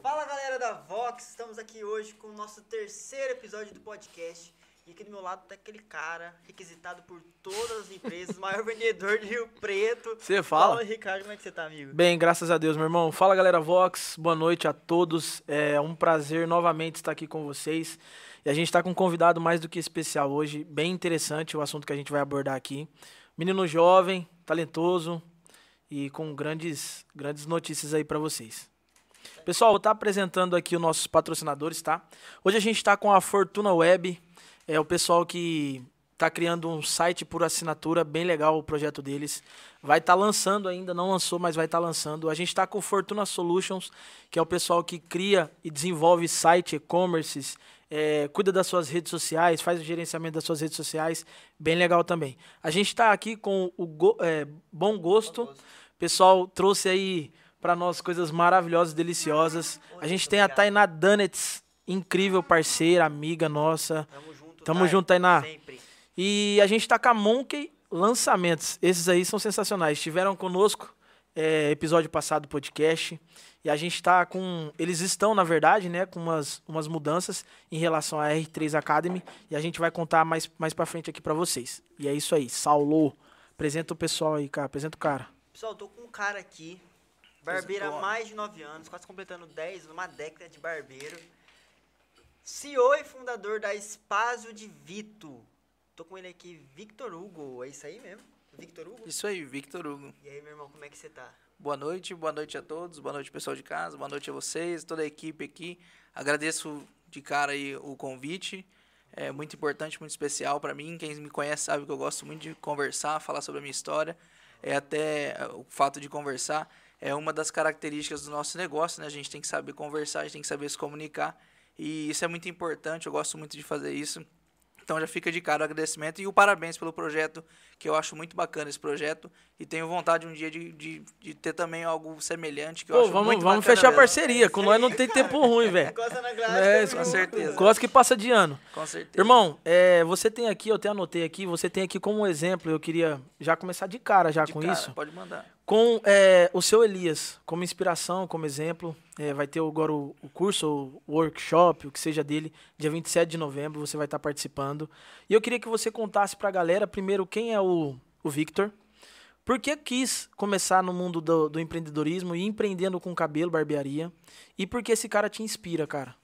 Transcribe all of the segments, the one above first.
Fala galera da Vox, estamos aqui hoje com o nosso terceiro episódio do podcast. E aqui do meu lado tá aquele cara, requisitado por todas as empresas, maior vendedor de Rio Preto. Você fala? Fala, Ricardo, como é que você tá, amigo? Bem, graças a Deus, meu irmão. Fala, galera Vox. Boa noite a todos. É um prazer novamente estar aqui com vocês. E a gente está com um convidado mais do que especial hoje. Bem interessante o assunto que a gente vai abordar aqui. Menino jovem, talentoso e com grandes, grandes notícias aí para vocês. Pessoal, vou estar apresentando aqui os nossos patrocinadores, tá? Hoje a gente está com a Fortuna Web, é o pessoal que está criando um site por assinatura, bem legal o projeto deles. Vai estar lançando ainda, não lançou, mas vai estar lançando. A gente está com Fortuna Solutions, que é o pessoal que cria e desenvolve site, e-commerces, é, cuida das suas redes sociais, faz o gerenciamento das suas redes sociais, bem legal também. A gente está aqui com o Go- é, Bom Gosto. O pessoal trouxe aí para nós coisas maravilhosas, deliciosas. A gente tem a Tainá Danets, incrível parceira, amiga nossa. Tamo junto, Tamo Thay, junto, Tainá. Sempre. E a gente tá com a Monkey Lançamentos. Esses aí são sensacionais. Estiveram conosco é, episódio passado do podcast. E a gente tá com. Eles estão, na verdade, né, com umas, umas mudanças em relação à R3 Academy. E a gente vai contar mais, mais pra frente aqui pra vocês. E é isso aí. Saulo. Apresenta o pessoal aí, cara. Apresenta o cara. Pessoal, tô com um cara aqui, barbeiro há mais de 9 anos, quase completando 10, uma década de barbeiro. CEO e fundador da Espásio de Vito. Tô com ele aqui, Victor Hugo. É isso aí mesmo? Victor Hugo? Isso aí, Victor Hugo. E aí, meu irmão, como é que você tá? Boa noite, boa noite a todos, boa noite pessoal de casa, boa noite a vocês, toda a equipe aqui. Agradeço de cara aí o convite. É muito importante, muito especial para mim. Quem me conhece sabe que eu gosto muito de conversar, falar sobre a minha história. É até é, o fato de conversar é uma das características do nosso negócio, né? A gente tem que saber conversar, a gente tem que saber se comunicar. E isso é muito importante, eu gosto muito de fazer isso. Então já fica de cara o agradecimento e o parabéns pelo projeto, que eu acho muito bacana esse projeto. E tenho vontade um dia de, de, de ter também algo semelhante, que eu Pô, acho vamos, muito vamos bacana fechar a mesmo. parceria. Com nós não tem tempo ruim, velho. Encosta na grade, É, tamo com certeza. Gosto que passa de ano. Com certeza. Irmão, é, você tem aqui, eu até anotei aqui, você tem aqui como exemplo, eu queria já começar de cara já De com cara, isso, Pode mandar. com é, o seu Elias, como inspiração, como exemplo. É, vai ter agora o, o curso, o workshop, o que seja dele, dia 27 de novembro, você vai estar participando. E eu queria que você contasse pra galera, primeiro, quem é o, o Victor, por que quis começar no mundo do, do empreendedorismo e empreendendo com cabelo, barbearia, e por que esse cara te inspira, cara?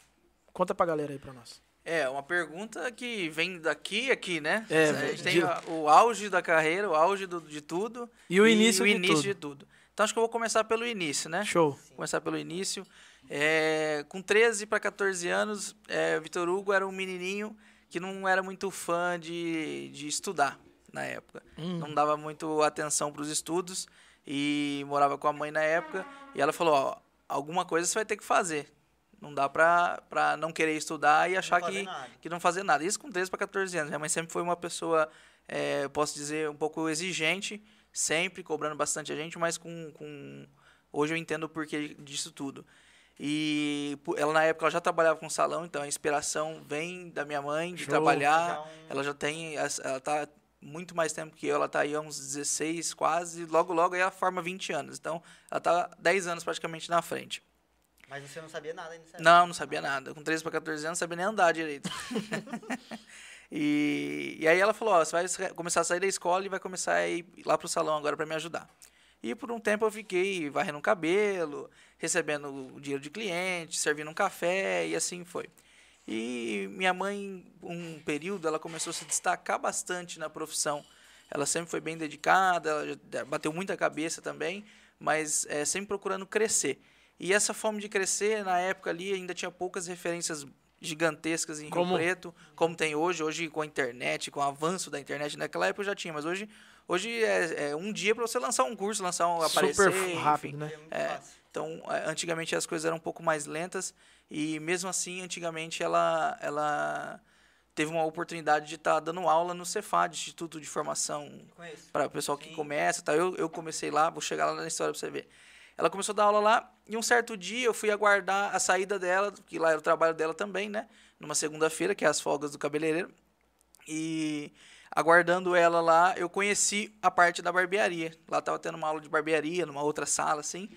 Conta pra galera aí pra nós. É, uma pergunta que vem daqui aqui, né? É, a gente de- tem a- o auge da carreira, o auge do- de tudo. E o início o de início tudo. de tudo. Então acho que eu vou começar pelo início, né? Show. Começar pelo início. É, com 13 para 14 anos, é, Vitor Hugo era um menininho que não era muito fã de, de estudar na época. Hum. Não dava muito atenção para os estudos e morava com a mãe na época. E ela falou: Ó, alguma coisa você vai ter que fazer. Não dá pra, pra não querer estudar e achar que, nada. que não fazer nada. Isso com 13 para 14 anos. Minha mãe sempre foi uma pessoa, é, posso dizer, um pouco exigente, sempre cobrando bastante a gente, mas com, com... hoje eu entendo o porquê disso tudo. E ela na época ela já trabalhava com salão, então a inspiração vem da minha mãe de Show. trabalhar. Um- Ela já tem, ela tá muito mais tempo que eu, ela tá aí há uns 16 quase, logo logo aí ela forma 20 anos. Então, ela tá 10 anos praticamente na frente. Mas você não sabia nada ainda? certo? Não, não sabia nada. Com 13 para 14 anos, não sabia nem andar direito. e, e aí ela falou, ó, você vai começar a sair da escola e vai começar a ir lá pro salão agora para me ajudar. E por um tempo eu fiquei varrendo o cabelo, recebendo o dinheiro de cliente, servindo um café e assim foi. E minha mãe, um período, ela começou a se destacar bastante na profissão. Ela sempre foi bem dedicada, ela bateu muita cabeça também, mas é, sempre procurando crescer. E essa fome de crescer, na época ali, ainda tinha poucas referências gigantescas em Como? Rio Preto, como tem hoje, hoje com a internet, com o avanço da internet, naquela época já tinha, mas hoje, hoje é, é um dia para você lançar um curso, lançar um aparecer, Super enfim. rápido, né? É É, então, eh, antigamente as coisas eram um pouco mais lentas e mesmo assim, antigamente ela ela teve uma oportunidade de estar dando aula no Cefad, Instituto de Formação para o pessoal que Sim. começa, tá? Eu, eu comecei lá, vou chegar lá na história para você ver. Ela começou a dar aula lá e um certo dia eu fui aguardar a saída dela, que lá era o trabalho dela também, né? Numa segunda-feira, que é as folgas do cabeleireiro. E aguardando ela lá, eu conheci a parte da barbearia. Lá tava tendo uma aula de barbearia, numa outra sala, assim.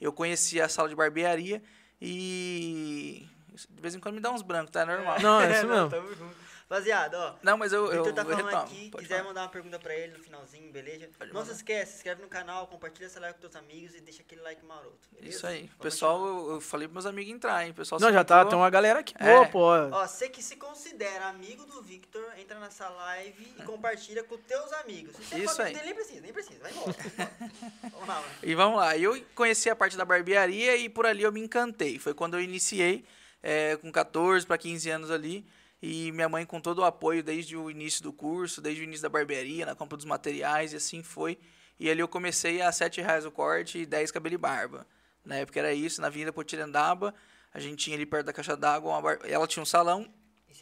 Eu conheci a sala de barbearia e. De vez em quando me dá uns brancos, tá? É normal. Não, é isso mesmo. Tamo junto. Rapaziada, ó. Não, mas eu, O eu, Vitor tá eu falando retomo. aqui, Pode quiser falar. mandar uma pergunta pra ele no finalzinho, beleza? Pode não se mandar. esquece, se inscreve no canal, compartilha essa live com teus amigos e deixa aquele like maroto. beleza? Isso aí. Vamos Pessoal, continuar. eu, eu falei pros meus amigos entrar, hein? O pessoal Não, se já tá, tem uma galera aqui É. boa, pô. Ó, você que se considera amigo do Victor, entra nessa live e compartilha com teus amigos. Se você Isso for amigo aí. dele, nem precisa, nem precisa, vai embora. Vamos lá, mano. E vamos lá, eu conheci a parte da barbearia e por ali eu me encantei. Foi quando eu iniciei, eh, com 14 para 15 anos ali. E minha mãe com todo o apoio desde o início do curso, desde o início da barbearia, na compra dos materiais e assim foi. E ali eu comecei a 7 reais o corte e 10 cabelo e barba. Na época era isso, na Avenida Potirendaba, a gente tinha ali perto da caixa d'água, bar... ela tinha um salão,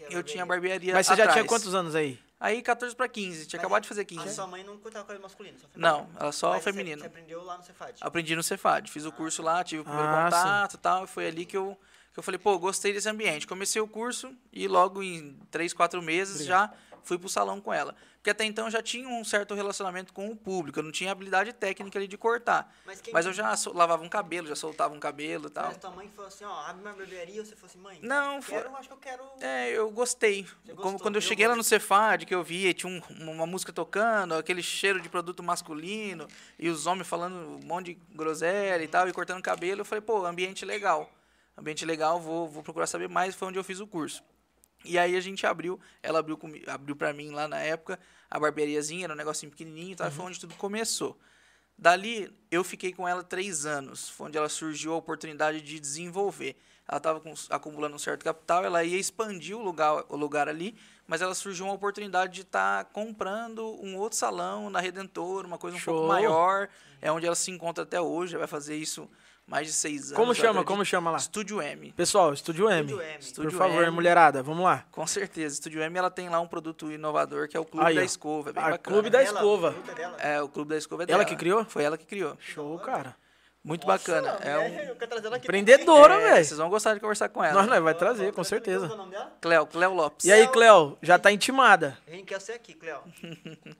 é eu tinha a barbearia. Mas você já tinha atrás. quantos anos aí? Aí 14 para 15, tinha Mas acabado de fazer 15. A sua mãe não cortava cabelo masculino, só feminino. Não, ela só Mas você- feminino. Você aprendeu lá no Cefad. Aprendi no Cefad, fiz o curso lá, tive o primeiro Ah, contato e tal, e foi ali que eu, que eu falei, pô, gostei desse ambiente. Comecei o curso e logo em três, quatro meses já fui pro salão com ela. Porque até então eu já tinha um certo relacionamento com o público, eu não tinha habilidade técnica ali de cortar. Mas, quem Mas eu já so- lavava um cabelo, já soltava um cabelo e tal. Mas tua mãe falou assim, ó, abre uma barbearia, ou você falou assim, mãe, Não, foi- quero, acho que eu quero... É, eu gostei. Você Como gostou, quando eu viu? cheguei lá no Cefad, que eu vi, tinha um- uma música tocando, aquele cheiro de produto masculino, e os homens falando um monte de groselha e tal, e cortando cabelo, eu falei, pô, ambiente legal. Ambiente legal, vou, vou procurar saber mais, foi onde eu fiz o curso. E aí a gente abriu, ela abriu, abriu pra mim lá na época, a barbeariazinha, era um negocinho pequenininho tal, e foi onde tudo começou. Dali, eu fiquei com ela três anos, foi onde ela surgiu a oportunidade de desenvolver. Ela estava acumulando um certo capital, ela ia expandir o lugar, o lugar ali, mas ela surgiu uma oportunidade de estar comprando um outro salão na Redentor, uma coisa um Show. pouco maior, é onde ela se encontra até hoje, vai fazer isso mais de seis anos. Como chama? Como chama lá? Estúdio M. Pessoal, Estúdio M. Estúdio M. Por Estúdio favor, M. mulherada, vamos lá. Com certeza. Estúdio M ela tem lá um produto inovador que é o Clube Aí, da. Escova. É bem bacana. Clube da Escova. a. É, o Clube da Escova é Ela dela. que criou? Foi ela que criou. Show, cara. Muito Nossa, bacana. É um... Eu quero trazer ela aqui Empreendedora, É, velho. Vocês vão gostar de conversar com ela. Nós nós vai também. trazer, com. Qual é certeza. o nome dela? Cleo, Cleo Lopes. E aí, Cleo, já tá intimada. A gente quer você aqui, Cleo.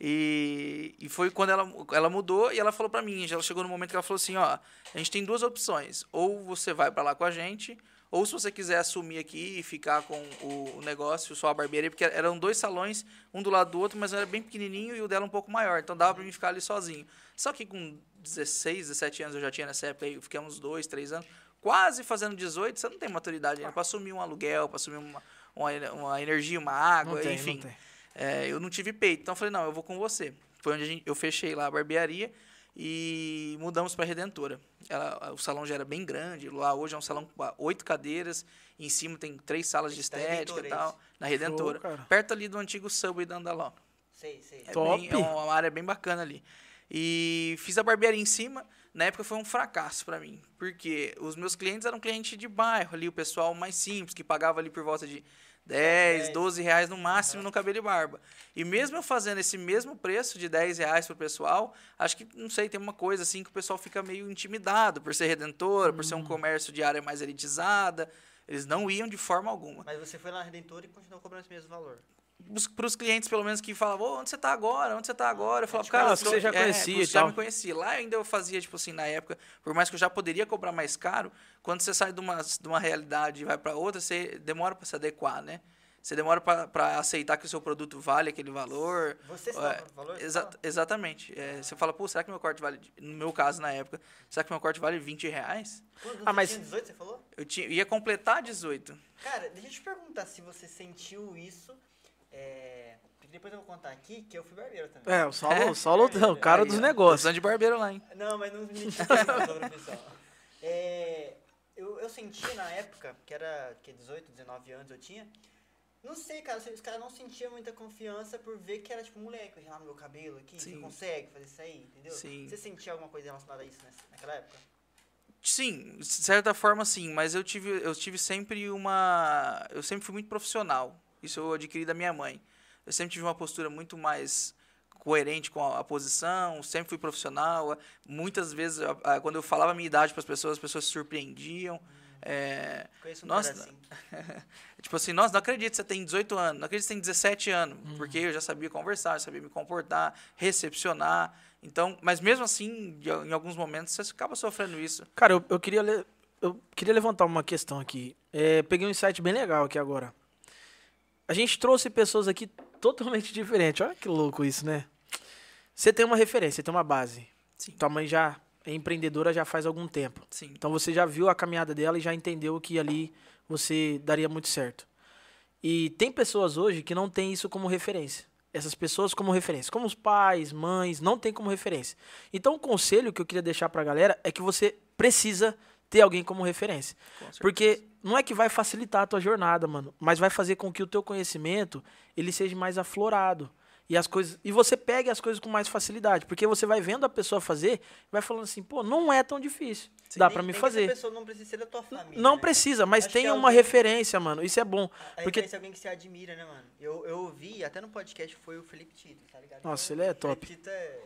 E, e foi quando ela, ela mudou e ela falou pra mim, já ela chegou no momento que ela falou assim, ó, a gente tem duas opções, ou você vai pra lá com a gente, ou se você quiser assumir aqui e ficar com o, negócio, só a barbearia, porque eram dois salões, um do lado do outro, mas era bem pequenininho e o dela um pouco maior, então dava pra mim ficar ali sozinho. Só que com 16, 17 anos eu já tinha nessa época, aí eu fiquei uns dois, três anos, quase fazendo 18, você não tem maturidade ainda pra assumir um aluguel, pra assumir uma, uma, uma energia, uma água, tem, enfim. não tem. É, eu não tive peito, então eu falei, não, eu vou com você. Foi onde a gente- eu fechei lá a barbearia e mudamos para Redentora. Ela, o salão já era bem grande, lá hoje é um salão com oito cadeiras, em cima tem três salas de Da estética e tal, na Redentora. cara. perto ali do antigo Subway da Andaló. Sei, sei. É, Top. bem- é uma área bem bacana ali. E fiz a barbearia em cima. Na época foi um fracasso para mim, porque os meus clientes eram clientes de bairro ali, o pessoal mais simples, que pagava ali por volta de 10, 10. 12 reais no máximo no cabelo e barba. E mesmo eu fazendo esse mesmo preço de 10 reais pro pessoal, acho que, não sei, tem uma coisa assim que o pessoal fica meio intimidado por ser redentora, por ser um comércio de área mais elitizada. Eles não iam de forma alguma. Mas você foi lá na Redentora e continuou cobrando esse mesmo valor. para os clientes, pelo menos, que falavam, "Ô, onde você tá agora? Onde você tá agora? Eu falava, cara, eu tô- você já é, conhecia você e já tal. me conhecia. Lá ainda eu fazia, tipo assim, na época, por mais que eu já poderia cobrar mais caro, quando você sai de uma, de uma realidade e vai para outra, você demora para se adequar, né? Você demora para aceitar que o seu produto vale aquele valor. Você se É, dá valor? Exa- exatamente. É, você fala, pô, será que meu corte vale. No meu caso, na época, será que meu corte vale 20 reais? Quando Ah, você mas- tinha 18, você falou? Eu tinha, ia completar 18. Cara, deixa eu te perguntar se você sentiu isso. É... Porque depois eu vou contar aqui que eu fui barbeiro também. É, o Saulo, É? o Saulo é o cara Aí, dos ó, negócios. precisando de barbeiro lá, hein? Não, mas não me diga não sobre o pessoal. É, eu, eu senti na época, que era que 18, 19 anos eu tinha. Não sei, cara, os caras não sentiam muita confiança por ver que era tipo moleque, eu relar no meu cabelo aqui, você Sim. consegue fazer isso aí, entendeu? Sim. Você sentia alguma coisa relacionada a isso nessa- naquela época? Sim, de certa forma sim, mas eu tive, eu tive sempre uma. Eu sempre fui muito profissional. Isso eu adquiri da minha mãe. Eu sempre tive uma postura muito mais coerente com a, a posição, sempre fui profissional. Muitas vezes, a- a- quando eu falava a minha idade para as pessoas, as pessoas se surpreendiam. É, Conheço um assim. tipo assim, nossa, não acredito que você tem 18 anos, não acredito que você tem 17 anos, porque eu já sabia conversar, eu sabia me comportar, recepcionar. Então, mas mesmo assim, em alguns momentos, você acaba sofrendo isso. Cara, eu, eu queria eu queria levantar uma questão aqui. É, peguei um insight bem legal aqui agora. A gente trouxe pessoas aqui totalmente diferentes. Olha que louco isso, né? Você tem uma referência, você tem uma base. Sim. Tua mãe já é empreendedora já faz algum tempo. Sim. Então você já viu a caminhada dela e já entendeu que ali você daria muito certo. E tem pessoas hoje que não têm isso como referência. Essas pessoas como referência, como os pais, mães, não tem como referência. Então o conselho que eu queria deixar pra galera é que você precisa ter alguém como referência. Com. Porque não é que vai facilitar a tua jornada, mano, mas vai fazer com que o teu conhecimento ele seja mais aflorado. E as coisas e você pegue as coisas com mais facilidade, porque você vai vendo a pessoa fazer, e vai falando assim, pô, não é tão difícil. Sim, Dá nem que fazer. Essa pessoa não precisa ser da tua família. Não né? precisa, mas Acho tenha é uma alguém- referência, mano. Isso é bom. A Porque referência é alguém que você admira, né, mano? Eu, eu ouvi, até no podcast, foi o Felipe Tito, tá ligado? Nossa, ele é o Felipe top. Tito é...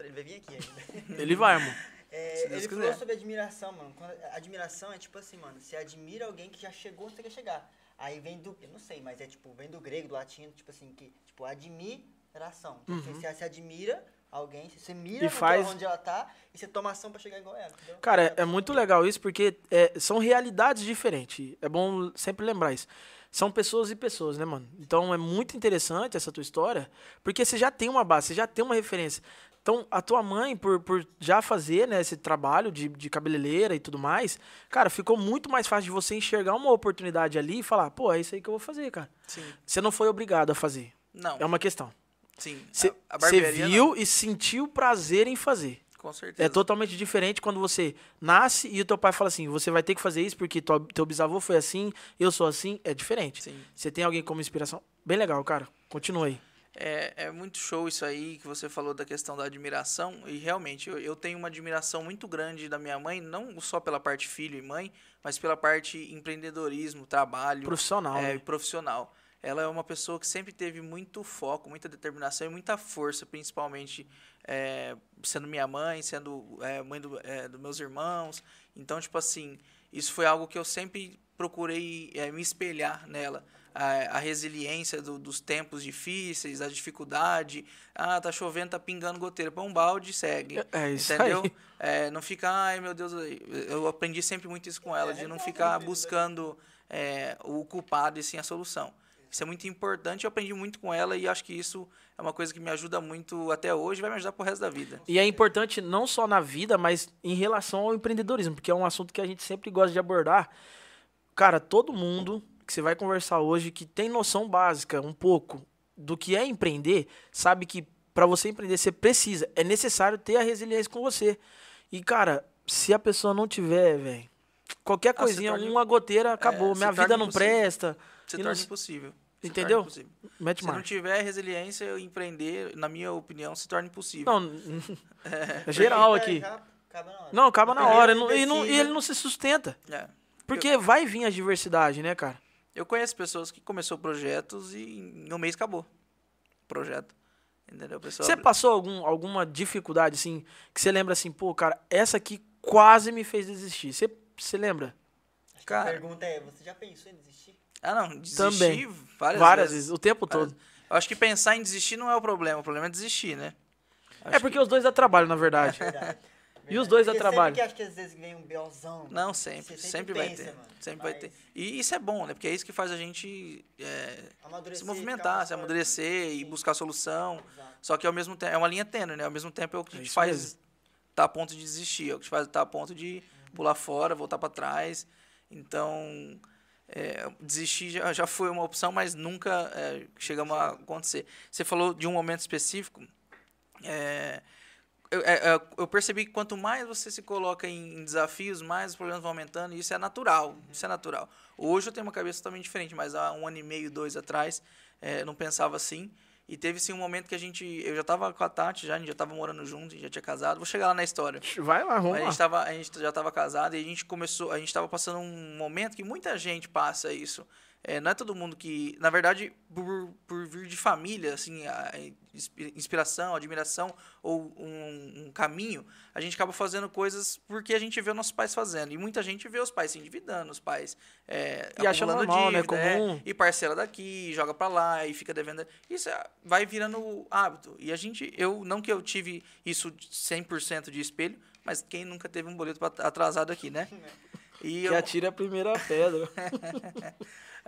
Ele vai vir aqui ainda. ele vai, mano. É, Se ele quiser. falou sobre admiração, mano. Quando, admiração é tipo assim, mano. Você admira alguém que já chegou onde você quer chegar. Aí vem do. Eu não sei, mas é tipo, vem do grego, do latino, tipo assim, que. Tipo, admiração. Então, você, você admira alguém, você mira Uhum. E faz- onde ela tá e você toma ação pra chegar igual ela. Entendeu? Cara, é, é muito legal isso porque é, são realidades diferentes. É bom sempre lembrar isso. São pessoas e pessoas, né, mano? Então é muito interessante essa tua história, porque você já tem uma base, você já tem uma referência. Então, a tua mãe, por, por já fazer né, esse trabalho de, de cabeleireira e tudo mais, cara, ficou muito mais fácil de você enxergar uma oportunidade ali e falar, pô, é isso aí que eu vou fazer, cara. Sim. Você não foi obrigado a fazer. Não. É uma questão. Sim. Você barbearia, não. viu e sentiu prazer em fazer. Com certeza. É totalmente diferente quando você nasce e o teu pai fala assim: você vai ter que fazer isso porque tua- teu bisavô foi assim, eu sou assim. É diferente. Sim. Você tem alguém como inspiração. Bem legal, cara. Continua aí. É, é muito show isso aí que você falou da questão da admiração. E realmente, eu, eu tenho uma admiração muito grande da minha mãe, não só pela parte filho e mãe, mas pela parte empreendedorismo, trabalho. Profissional. é, né? profissional. Ela é uma pessoa que sempre teve muito foco, muita determinação e muita força, principalmente é, sendo minha mãe, sendo é, mãe do, é, dos meus irmãos. Então, tipo assim, isso foi algo que eu sempre procurei é, me espelhar nela. A, a resiliência do- dos tempos difíceis, a dificuldade. Ah, tá chovendo, tá pingando goteira. Põe um balde e segue. É- é isso entendeu? aí. É, não fica, ai meu Deus, eu aprendi sempre muito isso com ela, de não ficar buscando é, o culpado e sim a solução. Isso é muito importante, eu aprendi muito com ela e acho que isso é uma coisa que me ajuda muito até hoje e vai me ajudar pro resto da vida. E é importante não só na vida, mas em relação ao empreendedorismo, porque é um assunto que a gente sempre gosta de abordar. Cara, todo mundo que você vai conversar hoje que tem noção básica, um pouco, do que é empreender, sabe que para você empreender você precisa, é necessário ter a resiliência com você. E, cara, se a pessoa não tiver, velho, qualquer Ah, coisinha, torna- uma goteira, acabou. se Minha vida não impossível. presta. Se torna não- impossível. Se Entendeu? Mete Se não tiver resiliência, empreender, na minha opinião, se torna impossível. Não, é geral Porque aqui. acaba na hora. Não, acaba na hora. E, não- e ele não se sustenta. É. Porque vai vir a diversidade, né, cara? Eu conheço pessoas que começou projetos e em um mês acabou o projeto. Entendeu? A pessoa Você passou algum, alguma dificuldade, assim, que você lembra assim, pô, cara, essa aqui quase me fez desistir. Você, você lembra? A Cara, pergunta é, você já pensou em desistir? ah não, desistir Também. várias, Várias vezes. vezes, o tempo Várias- todo. Eu acho que pensar em desistir não é o problema, o problema é desistir, né? É porque os dois dá trabalho, na verdade. Verdade. E os dois dá Porque trabalho. Sempre que acho que às vezes vem um belzão. Não, sempre, você sempre, vai pensa, ter. mano. Sempre vai ter. E isso é bom, né? Porque é isso que faz a gente é, se movimentar, se amadurecer e Sim. buscar solução. Exato. Só que ao mesmo tempo, é uma linha tênue, né? Ao mesmo tempo é o que a É gente isso faz mesmo. tá a ponto de desistir, é o que faz tá a ponto de pular fora, voltar para trás. Então, é, desistir já, já foi uma opção, mas nunca é, chegamos a acontecer. Você falou de um momento específico. é, eu, é, é, eu percebi que quanto mais você se coloca em, desafios, mais os problemas vão aumentando, e isso é natural. Isso é natural. Hoje eu tenho uma cabeça totalmente diferente, mas há um ano e meio, dois atrás, é, não pensava assim. E teve sim um momento que a gente. Eu já estava com a Tati, já, a gente já estava morando junto, a gente já tinha casado. Vou chegar lá na história. Vai lá, vamos a gente, tava, a gente já estava casado e a gente começou, a gente estava passando um momento que muita gente passa isso. É, não é todo mundo que, na verdade, por, por vir de família, assim, inspiração, admiração ou um, um caminho, a gente acaba fazendo coisas porque a gente vê os nossos pais fazendo. E muita gente vê os pais se endividando, os pais é, E acha acumulando normal, né? dívida, é, Comum. e parcela daqui, joga pra lá e fica devendo. Isso é- vai virando hábito. E a gente, eu, não que eu tive isso de 100% de espelho, mas quem nunca teve um boleto atrasado aqui, né? E Que eu, atira a primeira pedra.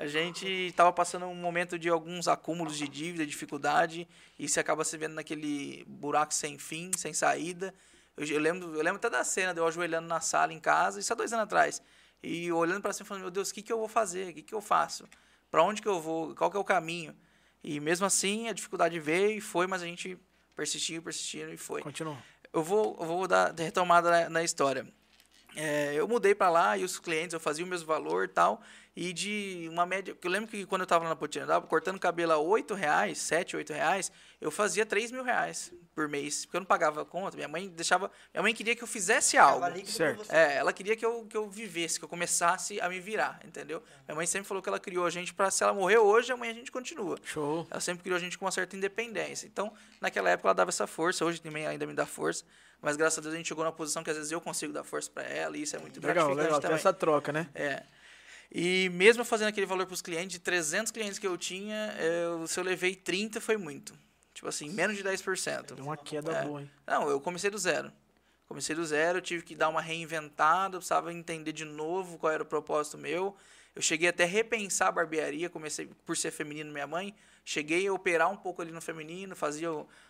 a gente estava passando um momento de alguns acúmulos de dívida, dificuldade, e você acaba se vendo naquele buraco sem fim, sem saída. Eu, eu lembro, eu lembro até da cena de eu ajoelhando na sala em casa, isso há dois anos atrás, e olhando para cima falando, meu Deus, o que, que eu vou fazer? O que, que eu faço? Para onde que eu vou? Qual que é o caminho? E mesmo assim, a dificuldade veio e foi, mas a gente persistiu, persistiu e foi. Continua. Eu vou, eu vou dar retomada na, na história. É, eu mudei para lá e os clientes, eu fazia o mesmo valor e tal. E de uma média. porque Eu lembro que quando eu estava lá na Potinha, cortando cabelo a 8 reais, 7, 8 reais, eu fazia 3 mil reais por mês. Porque eu não pagava conta. Minha mãe deixava. Minha mãe queria que eu fizesse algo. Líquido Certo. É, ela queria que eu, que eu vivesse, que eu começasse a me virar, entendeu? Minha mãe sempre falou que ela criou a gente para se ela morrer hoje, amanhã a gente continua. Show. Ela sempre criou a gente com uma certa independência. Então, naquela época ela dava essa força, hoje também ainda me dá força. Mas graças a Deus a gente chegou na posição que às vezes eu consigo dar força para ela e isso é muito Legal, gratificante legal. Tem também. essa troca, né? É. E mesmo fazendo aquele valor para os clientes, de 300 clientes que eu tinha, eu, se eu levei 30 foi muito. Tipo assim, menos de 10%. Deu uma queda É. boa, hein? Não, eu comecei do zero. Comecei do zero, tive que dar uma reinventada, eu precisava entender de novo qual era o propósito meu. Eu cheguei até a repensar a barbearia, comecei por ser feminino minha mãe, cheguei a operar um pouco ali no feminino, fazia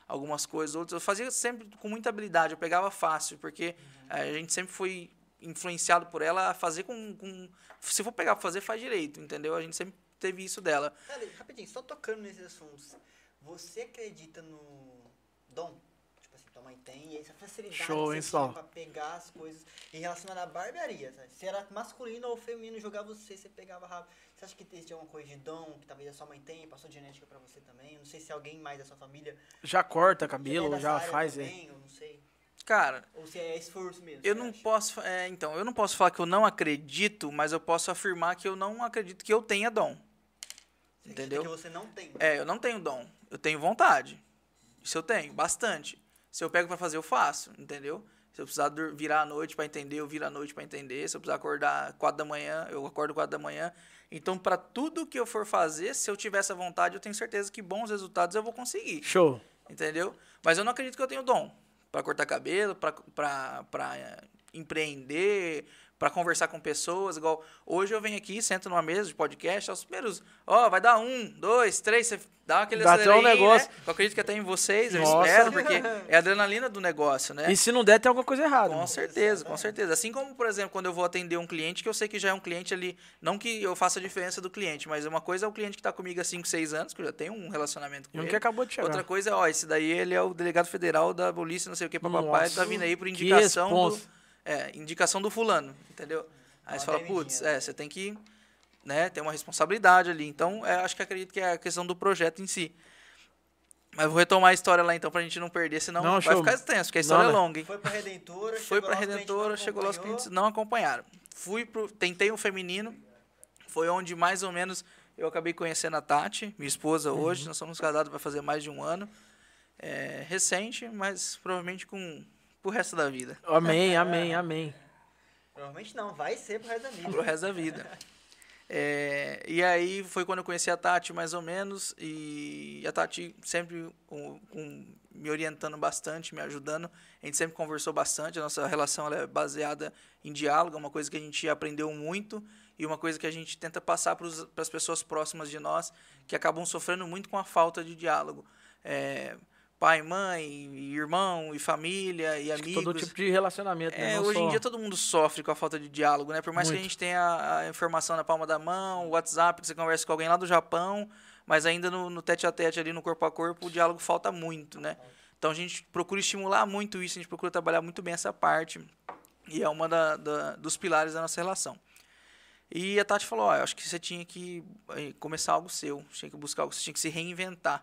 algumas coisas outras. Eu fazia sempre com muita habilidade, eu pegava fácil, porque eh, a gente sempre foi influenciado por ela a fazer com, com se for pegar pra fazer, faz direito, entendeu? A gente sempre teve isso dela. Cara, rapidinho, só tocando nesses assuntos. Você acredita no dom? Tipo assim, tua mãe tem, e essa facilidade Show, hein, você Sol? pra pegar as coisas em relação à barbearia, sabe? Se era masculino ou feminino jogar você, você pegava rápido. Você acha que existia alguma coisa de dom que talvez a sua mãe tenha, passou genética pra você também? Eu não sei se alguém mais da sua família Já corta é cabelo, já área faz, é. também, eu não sei. Cara, Ou se é esforço mesmo. Eu não acha? posso, é, então, eu não posso falar que eu não acredito, mas eu posso afirmar que eu não acredito que eu tenha dom. Você entendeu? que você não tem. É, eu não tenho dom, eu tenho vontade. Isso eu tenho, bastante. Se eu pego pra fazer, eu faço, entendeu? Se eu precisar virar à noite pra entender, eu viro à noite pra entender. Se eu precisar acordar quatro da manhã, eu acordo quatro da manhã. Então, pra tudo que eu for fazer, se eu tiver essa vontade, eu tenho certeza que bons resultados eu vou conseguir Show. entendeu? Mas eu não acredito que eu tenho dom para cortar cabelo, para empreender, para conversar com pessoas. Igual hoje eu venho aqui, sento numa mesa de podcast, aos primeiros, ó, vai dar um, dois, três, você dá aquele Dá até um aceleradinho, negócio. Né? Eu acredito que até em vocês, eu Nossa. espero, porque é a adrenalina do negócio, né? E se não der, tem alguma coisa errada. Com mano. certeza, com certeza. Assim como, por exemplo, quando eu vou atender um cliente, que eu sei que já é um cliente ali, não que eu faça a diferença do cliente, mas uma coisa é o cliente que está comigo há 5, 6 anos, que eu já tenho um relacionamento com E ele. que acabou de chegar. Outra coisa é, ó, esse daí ele é o delegado federal da polícia, não sei o que, papai, Nossa, tá vindo aí por indicação do. É, indicação do fulano, entendeu? Aí você fala, putz, né? é, você tem que, né, ter uma responsabilidade ali. Então, é, acho que acredito que é a questão do projeto em si. Mas vou retomar a história lá então pra gente não perder, senão Não, vai show. ficar extenso, porque a história Não, é longa, hein? Foi pra Redentora, Foi chegou pra lá, os clientes Redentora, não chegou lá, os clientes não acompanharam. Fui pro, tentei um feminino, foi onde mais ou menos eu acabei conhecendo a Tati, minha esposa Uhum. hoje, nós somos casados vai fazer mais de um ano. É, recente, mas provavelmente com pro resto da vida. Amém, amém, amém. Provavelmente não, vai ser pro resto da vida. pro resto da vida. É, e aí foi quando eu conheci a Tati, mais ou menos, e a Tati sempre um, um, me orientando bastante, me ajudando. A gente sempre conversou bastante, a nossa relação ela é baseada em diálogo, é uma coisa que a gente aprendeu muito e uma coisa que a gente tenta passar para as pessoas próximas de nós que acabam sofrendo muito com a falta de diálogo. É, pai, mãe, irmão, e família, e Acho amigos. Todo tipo de relacionamento. né? É, hoje em só- dia todo mundo sofre com a falta de diálogo, né? Por mais que a Muito. gente tenha a informação na palma da mão, o WhatsApp, que você conversa com alguém lá do Japão, mas ainda no, no tete a tete ali, no corpo a corpo, o diálogo falta muito, né? Então a gente procura estimular muito isso, a gente procura trabalhar muito bem essa parte, e é uma da, da- dos pilares da nossa relação. E a Tati falou, ó, eu acho que você tinha que eh, começar algo seu, tinha que buscar algo, você tinha que se reinventar.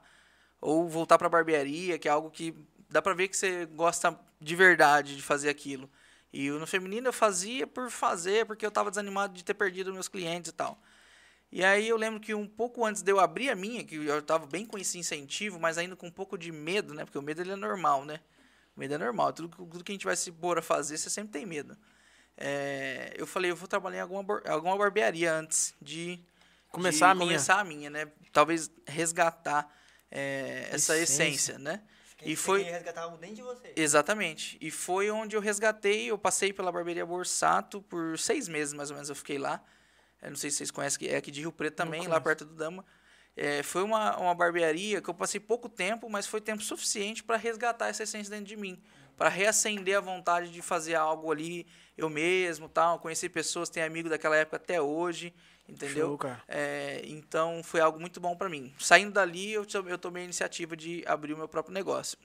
Ou voltar pra barbearia, que é algo que dá pra ver que você gosta de verdade de fazer aquilo. E no feminino eu fazia por fazer, porque eu tava desanimado de ter perdido meus clientes e tal. E aí eu lembro que um pouco antes de eu abrir a minha, que eu tava bem com esse incentivo, mas ainda com um pouco de medo, né? Porque o medo ele é normal, né? O medo é normal. Tudo, que- tudo que a gente vai se pôr a fazer, você sempre tem medo. É, eu falei, eu vou trabalhar em alguma, alguma barbearia antes de Começar de a minha. Começar a minha, né? Talvez resgatar é, essa Essência. essência, né? Quem- E foi- resgatar algo dentro de você. Exatamente. E foi onde eu resgatei. Eu passei pela barbearia Borsato por seis meses, mais ou menos, eu fiquei lá. Eu não sei se vocês conhecem, é aqui de Rio Preto também, lá perto do Dama. É, foi uma, uma barbearia que eu passei pouco tempo, mas foi tempo suficiente para resgatar essa essência dentro de mim. Para reacender a vontade de fazer algo ali eu mesmo, tal. Conheci pessoas, tenho amigos daquela época até hoje, entendeu? Show. É, então foi algo muito bom para mim. Saindo dali, eu, eu tomei a iniciativa de abrir o meu próprio negócio.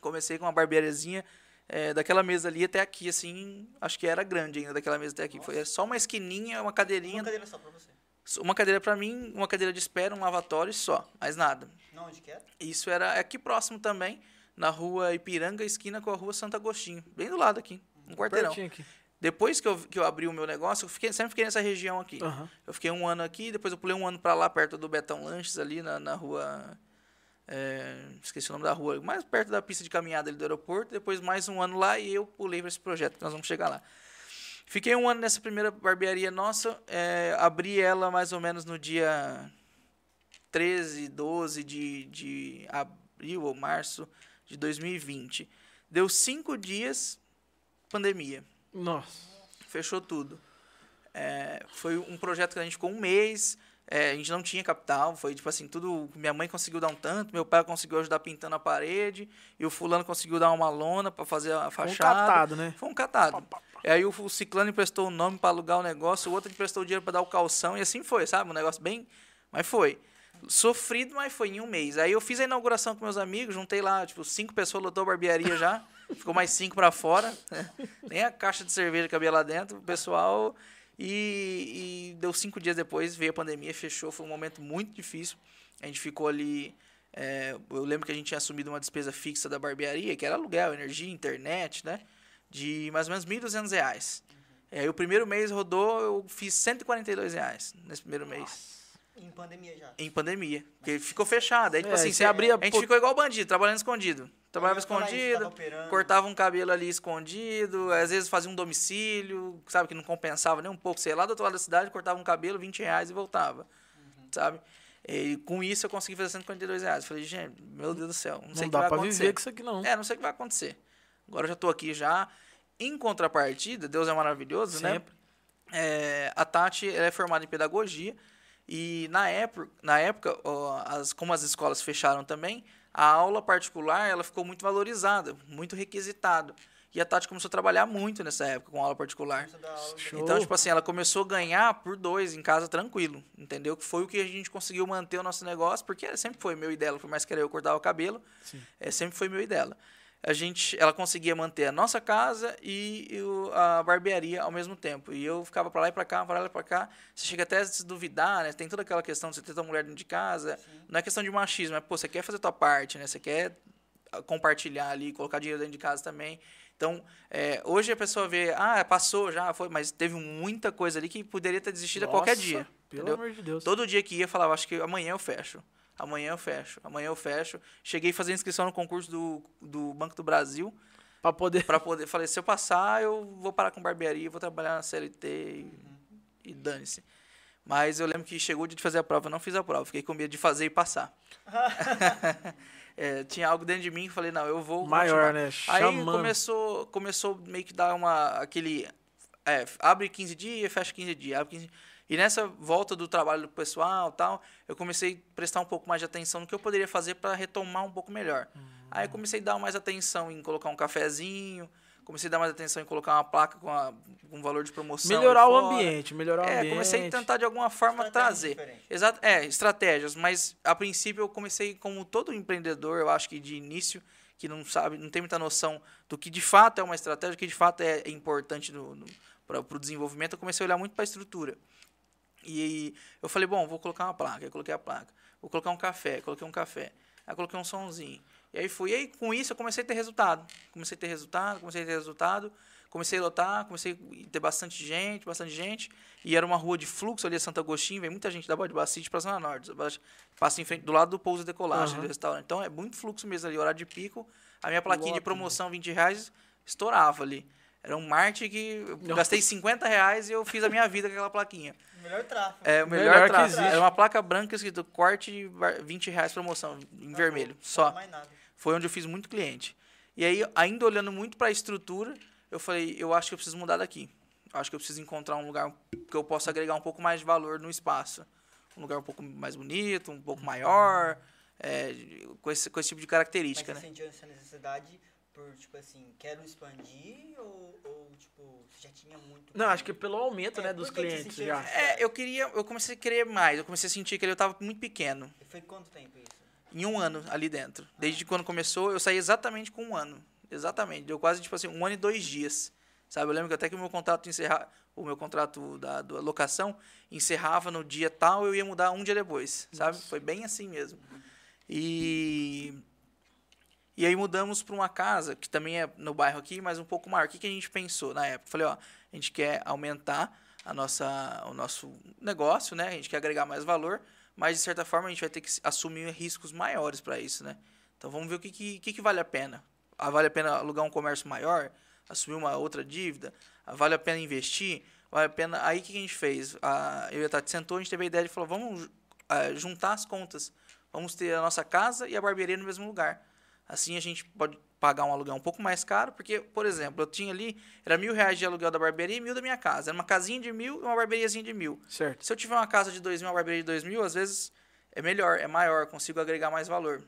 Comecei com uma barbeariazinha é, daquela mesa ali até aqui, assim, acho que era grande ainda daquela mesa até aqui. Foi só uma esquininha, uma cadeirinha, Uma cadeira só pra você. uma cadeira para mim, uma cadeira de espera, um lavatório e só, mais nada. Não, onde que era? Isso era aqui próximo também, na rua Ipiranga, esquina com a rua Santo Agostinho, bem do lado aqui, um quarteirão. Aqui. Depois que eu, que eu abri o meu negócio, eu fiquei, sempre fiquei nessa região aqui. Aham. Eu fiquei um ano aqui, depois eu pulei um ano para lá, perto do Betão Lanches, ali na, na rua. é, esqueci o nome da rua, mais perto da pista de caminhada ali do aeroporto. Depois mais um ano lá e eu pulei para esse projeto, que nós vamos chegar lá. Fiquei um ano nessa primeira barbearia nossa, é, abri ela mais ou menos no dia 13, 12 de, de abril ou março de 2020. Deu cinco dias, pandemia Nossa. fechou tudo. É, foi um projeto que a gente ficou um mês, é, a gente não tinha capital, foi tipo assim, tudo. Minha mãe conseguiu dar um tanto, meu pai conseguiu ajudar pintando a parede, e o fulano conseguiu dar uma lona para fazer a Foi um fachada. catado, né? Foi um catado. E aí o, o ciclano emprestou o nome para alugar o negócio, o outro emprestou o dinheiro para dar o calção, e assim foi, sabe? Um negócio bem. Mas foi. Sofrido, mas foi em um mês. Aí eu fiz a inauguração com meus amigos, juntei lá, tipo, cinco pessoas, lotou a barbearia já. Ficou mais cinco para fora. Nem a caixa de cerveja cabia lá dentro. O pessoal. E, e deu cinco dias depois, veio a pandemia, fechou. Foi um momento muito difícil. A gente ficou ali. é, eu lembro que a gente tinha assumido uma despesa fixa da barbearia, que era aluguel, energia, internet, né? De mais ou menos 1.200 reais. E aí o primeiro mês rodou, eu fiz 142 reais nesse primeiro mês. Em pandemia já. Em pandemia. Porque ficou fechado. Aí, tipo É, assim, você abria a gente ficou igual bandido, trabalhando escondido. Trabalhava isso, escondido, operando. cortava um cabelo ali escondido, às vezes fazia um domicílio, sabe, que não compensava nem um pouco. Sei lá do outro lado da cidade, cortava um cabelo, 20 reais e voltava, Uhum. sabe? E com isso eu consegui fazer 142 reais. Falei, gente, meu Deus do céu, não, sei Não o que dá vai pra acontecer. viver com isso aqui, não. É, não sei o que vai acontecer. Agora eu já tô aqui já. Em contrapartida, Deus é maravilhoso, né? Sempre. É, a Tati ela é formada em pedagogia e na época, na época ó, as, como as escolas fecharam também, a aula particular ela ficou muito valorizada, muito requisitada. E a Tati começou a trabalhar muito nessa época com aula particular. Aula-. Então, tipo assim, ela começou a ganhar por dois em casa tranquilo, entendeu? Que foi o que a gente conseguiu manter o nosso negócio, porque sempre foi meu e dela, por mais que era eu cortar o cabelo, Sim. é, sempre foi meu e dela. A gente, ela conseguia manter a nossa casa e, o- a barbearia ao mesmo tempo. E eu ficava pra lá e pra cá, pra lá e pra cá. Você chega até a se duvidar, né? Tem toda aquela questão de você ter tua mulher dentro de casa. Não é questão de machismo, é, pô, você quer fazer tua parte, né? Você quer ah, compartilhar ali, colocar dinheiro dentro de casa também. Então, é, hoje a pessoa vê, ah, passou já, foi, mas teve muita coisa ali que poderia ter desistido a qualquer Nossa, dia. Pelo entendeu? amor de Deus. Todo dia que ia, eu falava, acho que amanhã eu fecho. Amanhã eu fecho. Amanhã eu fecho. Cheguei a fazer inscrição no concurso do, do Banco do Brasil. Pra poder. Pra poder. Falei, se eu passar, eu vou parar com barbearia, vou trabalhar na CLT e, e dane-se. Mas eu lembro que chegou o dia de fazer a prova, eu não fiz a prova, fiquei com medo de fazer e passar. É, tinha algo dentro de mim que falei, não, eu vou. Maior, continuar. né? Aí Chamando. começou, começou meio que dar uma. aquele. É, abre 15 dias, fecha 15 dias. Abre 15 E nessa volta do trabalho do pessoal tal, eu comecei a prestar um pouco mais de atenção no que eu poderia fazer para retomar um pouco melhor. Aí eu comecei a dar mais atenção em colocar um cafezinho, comecei a dar mais atenção em colocar uma placa com, a, com valor de promoção. Melhorar o fora. ambiente, melhorar o É, ambiente. comecei a tentar de alguma forma trazer. Exato, é, estratégias, mas a princípio eu comecei como todo empreendedor, eu acho que de início, que não sabe, não tem muita noção do que de fato é uma estratégia, o que de fato é importante para o desenvolvimento, eu comecei a olhar muito para a estrutura. E eu falei, bom, vou colocar uma placa, aí coloquei a placa. Vou colocar um café, coloquei um café. Aí coloquei um sonzinho. E aí fui, e aí com isso eu comecei a ter resultado. Comecei a ter resultado, comecei a ter resultado. Comecei a lotar, comecei a ter bastante gente, bastante gente. E era uma rua de fluxo ali, a Santo Agostinho, vem muita gente da Bode Bacite para Zona Norte. Passa em frente, do lado do pouso e decolagem Aham. do restaurante. Então é muito fluxo mesmo ali, horário de pico. A minha plaquinha Lota, de promoção, 20 reais, estourava ali. Era um marketing que eu Nossa. gastei 50 reais e eu fiz a minha vida com aquela plaquinha. Melhor tráfego. É, o Melhor melhor, que traço. existe. Era uma placa branca escrito corte var- 20 reais promoção, em vermelho, Não só. mais nada. Foi onde eu fiz muito cliente. E aí, ainda olhando muito para a estrutura, eu falei, eu acho que eu preciso mudar daqui. Eu acho que eu preciso encontrar um lugar que eu possa agregar um pouco mais de valor no espaço. Um lugar um pouco mais bonito, um pouco maior, é, com, esse, com esse tipo de Mas característica, você né? sentiu essa necessidade por, tipo assim, quero expandir ou, ou tipo, você já tinha muito... Não, acho que pelo aumento, É, né, dos clientes já. É, eu queria, eu comecei a querer mais, eu comecei a sentir que eu estava muito pequeno. E foi quanto tempo isso? em um ano ali dentro. Desde quando começou, eu saí exatamente com um ano. Exatamente. Deu quase, tipo assim, um ano e dois dias. Sabe? Eu lembro que até que o meu contrato encerra, o meu contrato da, da locação encerrava no dia tal, eu ia mudar um dia depois. Sabe? Foi bem assim mesmo. E. E aí mudamos para uma casa, que também é no bairro aqui, mas um pouco maior. O que, que a gente pensou na época? Falei, ó, a gente quer aumentar a nossa, o nosso negócio, né? A gente quer agregar mais valor, mas de certa forma a gente vai ter que assumir riscos maiores para isso, né? Então vamos ver o que, que, que, que vale a pena. Ah, vale a pena alugar um comércio maior, assumir uma outra dívida? Ah, vale a pena investir? Vale a pena. Aí o que, que a gente fez? Ah, eu e a Tati sentou, a gente teve a ideia de falar, vamos ah, juntar as contas. Vamos ter a nossa casa e a barbearia no mesmo lugar. Assim a gente pode pagar um aluguel um pouco mais caro, porque, por exemplo, eu tinha ali, era mil reais de aluguel da barbearia e mil da minha casa. Era uma casinha de mil e uma barbeariazinha de mil. Certo. Se eu tiver uma casa de dois mil, uma barbearia de dois mil, às vezes é melhor, é maior, consigo agregar mais valor.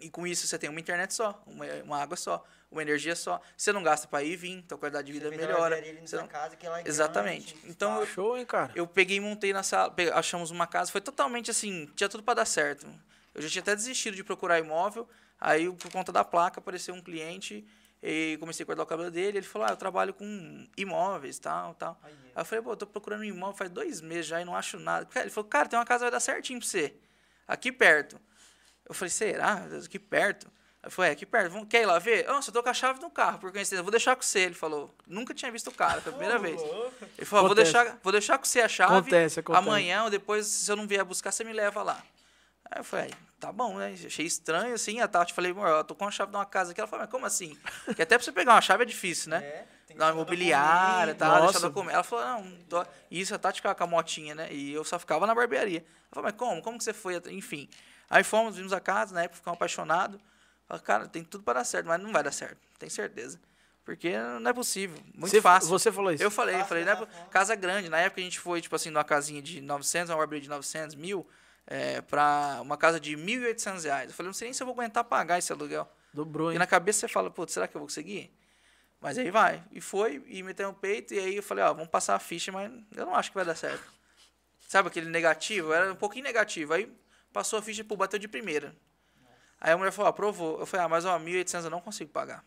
E com isso você tem uma internet só, uma, uma água só, uma energia só. Você não gasta para ir e vir, então a qualidade de vida Você melhora. ali Você não- casa, que lá é Exatamente. grande, Então, eu-. Show, hein, cara? Eu peguei e montei na sala, achamos uma casa, foi totalmente assim, tinha tudo para dar certo. Eu já tinha até desistido de procurar imóvel, aí por conta da placa apareceu um cliente e comecei a cortar o cabelo dele, ele falou: "Ah, eu trabalho com imóveis, tal, tal". Aí, Aí eu falei: "Pô, eu tô procurando um imóvel faz dois meses já e não acho nada". Ele falou: "Cara, tem uma casa que vai dar certinho para você, aqui perto". Eu falei: "Será? Aqui perto?" Aí foi, é, aqui perto, vamos, quer ir lá ver? Nossa, eu tô com a chave no carro, por coincidência, vou deixar com você. Ele falou, nunca tinha visto o cara, foi a primeira vez. Ele falou, vou deixar, vou deixar com você a chave. Acontece, acontece. Amanhã ou depois, se eu não vier buscar, você me leva lá. Aí eu falei, tá bom, né? Achei estranho, assim. A Tati falei, amor, eu tô com a chave de uma casa aqui. Ela falou, mas como assim? Porque até pra você pegar uma chave é difícil, né? É, tem que deixar imobiliária, tá? Deixar Nossa. documento. Ela falou, não, tô... isso a Tati ficava com a motinha, né? E eu só ficava na barbearia. Ela falou, mas como? Como que você foi? Enfim. Aí fomos, vimos a casa, na época ficamos apaixonados. Falei, cara, tem tudo para dar certo, mas não vai dar certo, tenho certeza. Porque não é possível, muito você, fácil. Você falou isso. Eu falei, eu Fácil, falei, né? Casa grande. Na época a gente foi, tipo assim, numa casinha de 900, uma barbearia de 900 mil, é, pra uma casa de 1.800 reais. Eu falei, não sei nem se eu vou aguentar pagar esse aluguel. Dobrou, E hein? na cabeça você fala, putz, será que eu vou conseguir? Mas aí vai. E foi, e meteu no peito, e aí eu falei, ó, vamos passar a ficha, mas eu não acho que vai dar certo. Sabe aquele negativo? Era um pouquinho negativo. Aí passou a ficha, pô, bateu de primeira. Aí a mulher falou, aprovou. Eu falei, ah, mas ó, 1.800 eu não consigo pagar.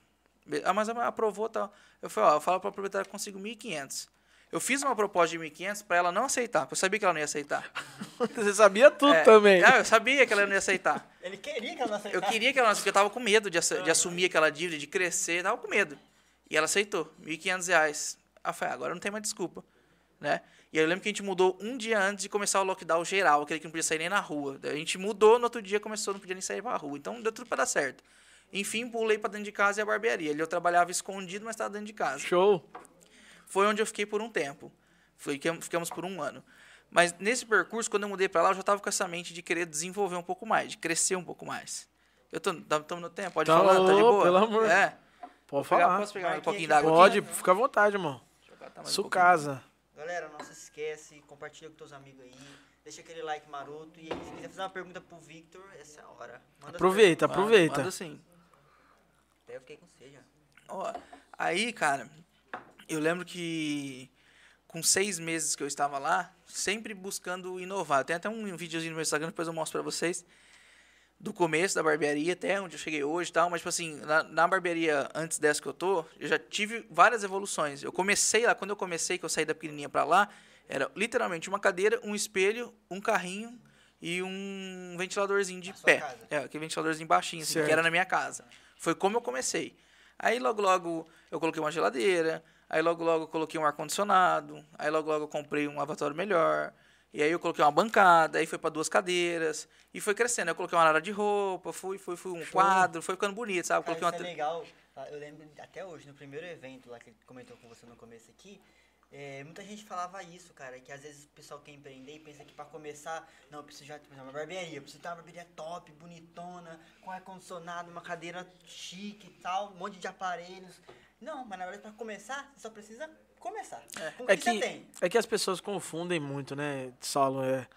Ah, mas ela aprovou e tal. Eu falei, ó, eu falo pra proprietária que eu consigo 1.500. Eu fiz uma proposta de 1.500 pra ela não aceitar, porque eu sabia que ela não ia aceitar. Você sabia tudo É, também. Ah, eu sabia que ela não ia aceitar. Ele queria que ela não Eu aceitasse. queria que ela, porque eu tava com medo de, ass- de assumir aquela dívida, de crescer, tava com medo. E ela aceitou, 1.500 reais. Eu falei, ah, agora não tem mais desculpa, né? E aí eu lembro que a gente mudou um dia antes de começar o lockdown geral, aquele que não podia sair nem na rua. A gente mudou, no outro dia começou, não podia nem sair pra rua. Então deu tudo pra dar certo. Enfim, pulei pra dentro de casa e a barbearia. Ali eu trabalhava escondido, mas estava dentro de casa. Show. Foi onde eu fiquei por um tempo. Ficamos por um ano. Mas nesse percurso, quando eu mudei para lá, eu já estava com essa mente de querer desenvolver um pouco mais, de crescer um pouco mais. Eu tô, estamos no tempo, pode Tá falar, tá de louco, boa? pelo amor. É. Pode Pegar- falar. posso pegar um pouquinho aqui. d'água Pode, aqui? fica à vontade, irmão. Um Sua pouquinho. casa. Galera, não se esquece, compartilha com teus amigos aí. Deixa aquele like maroto. E aí, se quiser fazer uma pergunta pro Victor, essa é a hora. Manda as Aproveita, Manda- aproveita. Manda sim. Até eu fiquei com sede, já. Ó, aí, cara, eu lembro que com seis meses que eu estava lá, sempre buscando inovar. Tem até um videozinho no meu Instagram, depois eu mostro pra vocês. Do começo da barbearia até onde eu cheguei hoje e tal. Mas, tipo assim, na, na barbearia antes dessa que eu tô, eu já tive várias evoluções. Eu comecei lá, quando eu comecei, que eu saí da pequenininha pra lá, era literalmente uma cadeira, um espelho, um carrinho e um ventiladorzinho de pé. casa? É, aquele ventiladorzinho baixinho, assim, que era na minha casa. Foi como eu comecei. Aí logo logo eu coloquei uma geladeira, aí logo logo eu coloquei um ar-condicionado, aí logo logo eu comprei um lavatório melhor, e aí eu coloquei uma bancada, aí foi para duas cadeiras, e foi crescendo. Eu coloquei uma área de roupa, fui, fui, fui um quadro, foi ficando bonito, sabe? Cara, Coloquei uma. é legal. tá? Eu lembro até hoje, no primeiro evento lá que ele comentou com você no começo aqui, é, muita gente falava isso, cara, que às vezes o pessoal quer empreender e pensa que pra começar, não, eu preciso já ter uma barbearia, eu preciso ter uma barbearia top, bonitona, com ar-condicionado, uma cadeira chique e tal, um monte de aparelhos. Não, mas na verdade pra começar, você só precisa começar. Com o É que, você tem. é que as pessoas confundem muito, né, Saulo? É...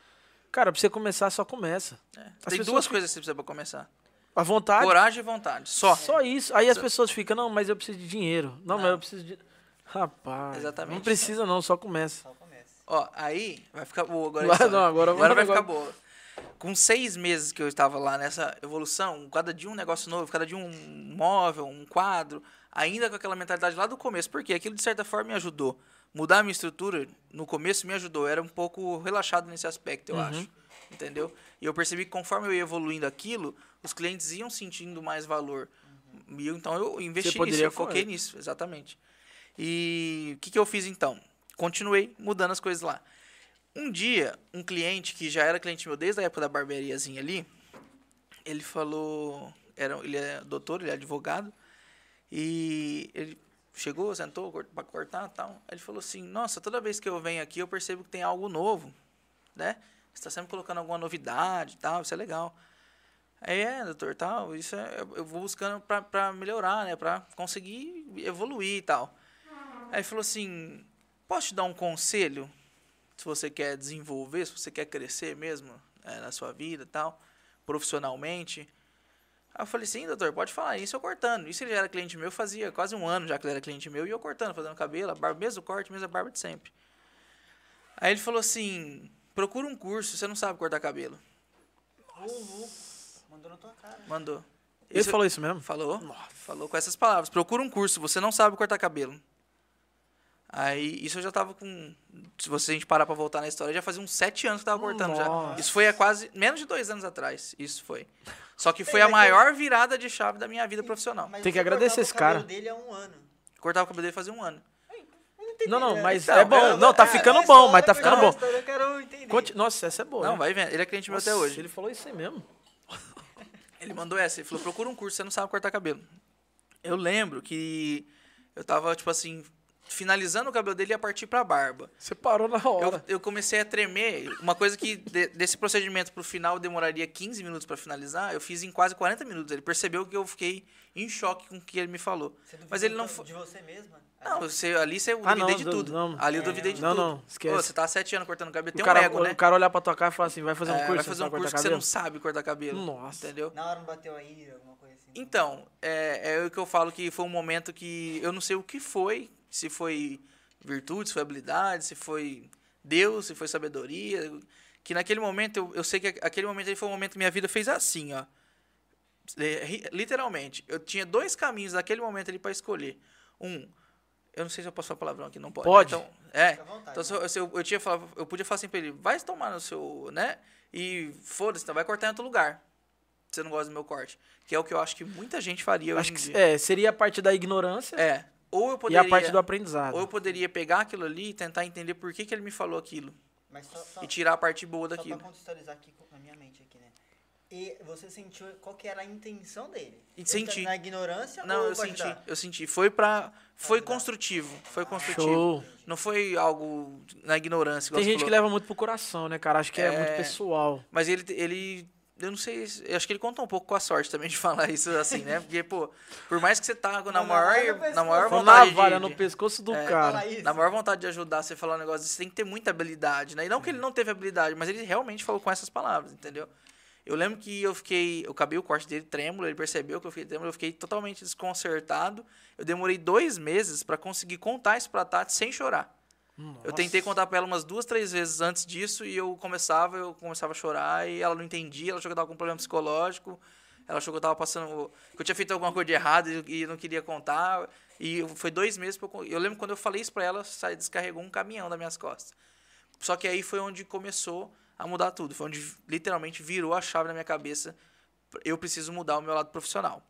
Cara, pra você começar, só começa. É, Tem duas que- coisas que você precisa para começar: A vontade. coragem e vontade. Só. Só isso. Aí as pessoas ficam, não, mas eu preciso de dinheiro. Não, mas eu preciso de. Rapaz. Exatamente. Não precisa, não, só começa. Só começa. Ó, aí vai ficar boa agora. Vai, não, agora- agora vai agora- ficar boa. Com seis meses que eu estava lá nessa evolução, cada dia um negócio novo, cada dia um móvel, um quadro, ainda com aquela mentalidade lá do começo, porque aquilo de certa forma me ajudou. Mudar a minha estrutura no começo me ajudou. Eu era um pouco relaxado nesse aspecto, eu Uhum. acho. Entendeu? E eu percebi que conforme eu ia evoluindo aquilo, os clientes iam sentindo mais valor. E eu- então eu investi nisso, eu foquei correr. nisso, exatamente. E o que, que eu fiz então? Continuei mudando as coisas lá. Um dia, um cliente que já era cliente meu desde a época da barbeariazinha ali, ele falou, era, ele é doutor, ele é advogado, e ele chegou, sentou para cortar e tal. Ele falou assim: Nossa, toda vez que eu venho aqui eu percebo que tem algo novo, né? Você está sempre colocando alguma novidade e tal, isso é legal. Aí é, doutor, tal, isso é, eu vou buscando para melhorar, né? Para conseguir evoluir e tal. Aí ele falou assim: Posso te dar um conselho? Se você quer desenvolver, se você quer crescer mesmo é, na sua vida e tal, profissionalmente. Aí eu falei, sim, doutor, pode falar. Isso eu cortando. Isso ele já era cliente meu, fazia quase um ano já que ele era cliente meu, e eu cortando, fazendo cabelo, a barba, mesmo corte, mesmo a barba de sempre. Aí ele falou assim, procura um curso, você não sabe cortar cabelo. Uhul. Mandou na tua cara. Mandou. Ele Isso- falou isso mesmo? Falou. Falou com essas palavras. Procura um curso, você não sabe cortar cabelo. Aí, isso eu já tava com. Se você a gente parar pra voltar na história, já fazia uns sete anos que eu tava cortando já. Nossa. Isso foi há quase. Menos de dois anos atrás. Isso foi. Só que foi Ei, a maior virada de chave da minha vida profissional. Mas Tem que você agradecer cortava esse o cabelo cara. dele há um ano. Cortava o cabelo dele fazia um ano. Não, não, É, mas então, é bom. eu- não, tá é, ficando bom, mas tá ficando bom. história Eu quero entender. Conti- Nossa, essa é boa. Não, né? vai vendo. Ele é cliente meu até hoje. Ele falou isso aí mesmo. Ele mandou essa, ele falou, procura um curso, você não sabe cortar cabelo. Eu lembro que eu tava, tipo assim, finalizando o cabelo dele e ia partir pra barba. Você parou na Eu, hora. eu comecei a tremer. Uma coisa que de- desse procedimento pro final demoraria 15 minutos pra finalizar, eu fiz em quase 40 minutos. Ele percebeu que eu fiquei em choque com o que ele me falou. Você Mas ele não de- foi. De você mesma? Não, você, ali você eu Ah, duvidei não, de tudo. não. ali eu É, duvidei de não, tudo. não, esquece. Pô, você tá há sete anos cortando cabelo, O tem cara, um ego, né? o cara olhar pra tua cara e falar assim, vai fazer um É, curso, vai fazer você um curso que você cabelo? não sabe cortar cabelo. Nossa. Entendeu? Na hora não bateu a ira, alguma coisa assim? Então, é, é o que eu falo que foi um momento que eu não sei o que foi, se foi virtude, se foi habilidade, se foi Deus, se foi sabedoria, que naquele momento, eu, eu sei que aquele momento foi um momento que minha vida fez assim, ó. É, Literalmente, eu tinha dois caminhos naquele momento ali para escolher. Um, eu não sei se eu posso falar palavrão aqui, não pode. né? Pode. Então, é. Vontade, Então, se eu, se eu, eu tinha falado, eu podia falar assim pra ele, vai tomar no seu, né? E foda-se, então vai cortar em outro lugar. Você não gosta do meu corte. Que é o que eu acho que muita gente faria Acho hoje em que dia. é, seria a parte da ignorância É. Ou eu e poderia, a parte do aprendizado. ou eu poderia pegar aquilo ali e tentar entender por que, que ele me falou aquilo. Mas só, só, E tirar a parte boa só daquilo. pra contextualizar aqui na minha mente aqui, né? e você sentiu qual que era a intenção dele? E senti. Na ignorância Não, ou eu senti, ajudar? eu senti. Foi pra. Foi ajudar. construtivo. Foi construtivo. Show. Não foi algo na ignorância. Tem gente que falou. leva muito pro coração, né, cara? Acho que é, É. muito pessoal. Mas ele, ele. Eu não sei. Eu acho que ele conta um pouco com a sorte também de falar isso assim, né? Porque, pô, por mais que você tá na Uma maior. Na maior vontade. navalha de, no pescoço do É, cara. Na maior vontade de ajudar você a falar um negócio desse, você tem que ter muita habilidade, né? E não que ele não teve habilidade, mas ele realmente falou com essas palavras, entendeu? Eu lembro que eu fiquei. Eu acabei o corte dele trêmulo, ele percebeu que eu fiquei trêmulo, eu fiquei totalmente desconcertado. Eu demorei dois meses pra conseguir contar isso pra Tati sem chorar. Eu tentei contar pra ela umas duas, três vezes antes disso e eu começava, eu começava a chorar e ela não entendia, ela achou que eu tava com um problema psicológico, ela achou que eu tava passando, que eu tinha feito alguma coisa de errado e e não queria contar. E foi dois meses pra eu, eu lembro quando eu falei isso pra ela, sai, descarregou um caminhão das minhas costas. Só que aí foi onde começou a mudar tudo, foi onde literalmente virou a chave na minha cabeça. Eu preciso mudar o meu lado profissional.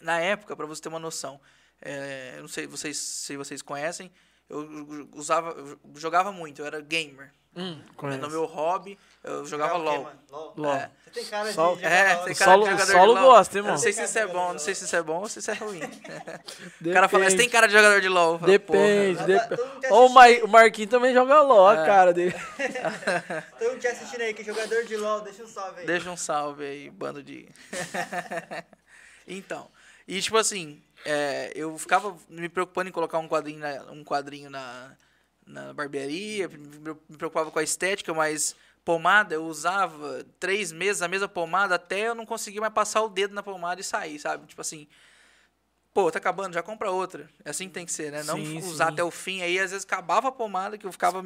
Na época, pra você ter uma noção, é, eu não sei vocês, se vocês conhecem, eu usava, eu jogava muito, eu era gamer. Hum, É. No meu hobby, eu jogava Jogar o quê, LOL. mano? LOL. LOL. É. Você tem cara Sol- de É, LOL. tem cara Solo- de jogador Solo de LOL. gosta, Eu irmão. não sei se isso é bom, não sei se isso é bom ou se isso é ruim. O cara fala, você tem cara de jogador de LOL. Falo, Depende, "Porra". depende. Ó, o, Marquinhos também joga LOL, a É. cara dele. Todo mundo te assistindo aí, que é jogador de LOL, deixa um salve aí. Deixa um salve aí, bando de. então. E tipo assim, é, eu ficava me preocupando em colocar um quadrinho na, um quadrinho na, na barbearia, me me preocupava com a estética, mas pomada eu usava três meses a mesma pomada até eu não conseguir mais passar o dedo na pomada e sair, sabe? Tipo assim. Pô, tá acabando, já compra outra. É assim que tem que ser, né? Não Sim, usar sim. até o fim. Aí às vezes acabava a pomada, que eu ficava.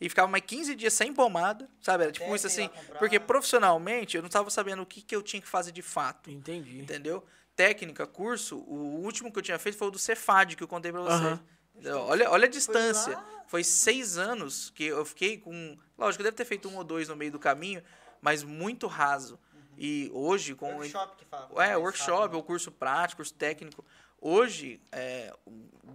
E ficava mais 15 dias sem pomada, sabe? Era tipo Até isso você ir assim. Porque profissionalmente eu não estava sabendo o que, que eu tinha que fazer de fato. Entendi. Entendeu? Técnica, curso, o último que eu tinha feito foi o do Cefad, que eu contei pra vocês. Aham. Entendeu? Olha, olha a distância. lá? Foi seis anos que eu fiquei com. Lógico, eu deve ter feito um ou dois no meio do caminho, mas muito raso. E hoje, com. Workshop que fala. É, workshop, rápido. ou curso prático, curso técnico. Hoje, é,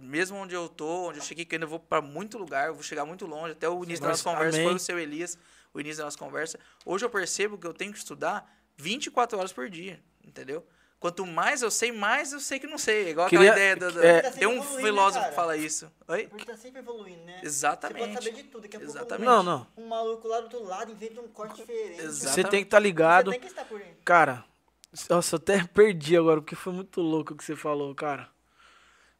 mesmo onde eu tô, onde eu cheguei, que eu ainda vou para muito lugar, eu vou chegar muito longe, até o início da Mas, nossa conversa amém. foi o seu Elias, o início da nossa conversa. Hoje eu percebo que eu tenho que estudar 24 horas por dia, entendeu? Quanto mais eu sei, mais eu sei que não sei. Igual Queria- aquela ideia do, do- é- Tem um Tá evoluindo, filósofo né, que fala isso. Oi? Porque tá sempre evoluindo, né? Exatamente. Você pode saber de tudo. Daqui a pouco Exatamente. Não, não. Um, maluco lá do outro lado inventa um corte diferente. Exato. Você tem que estar ligado. Você tem que estar por dentro. Cara, nossa, eu até perdi agora, porque foi muito louco o que você falou, cara.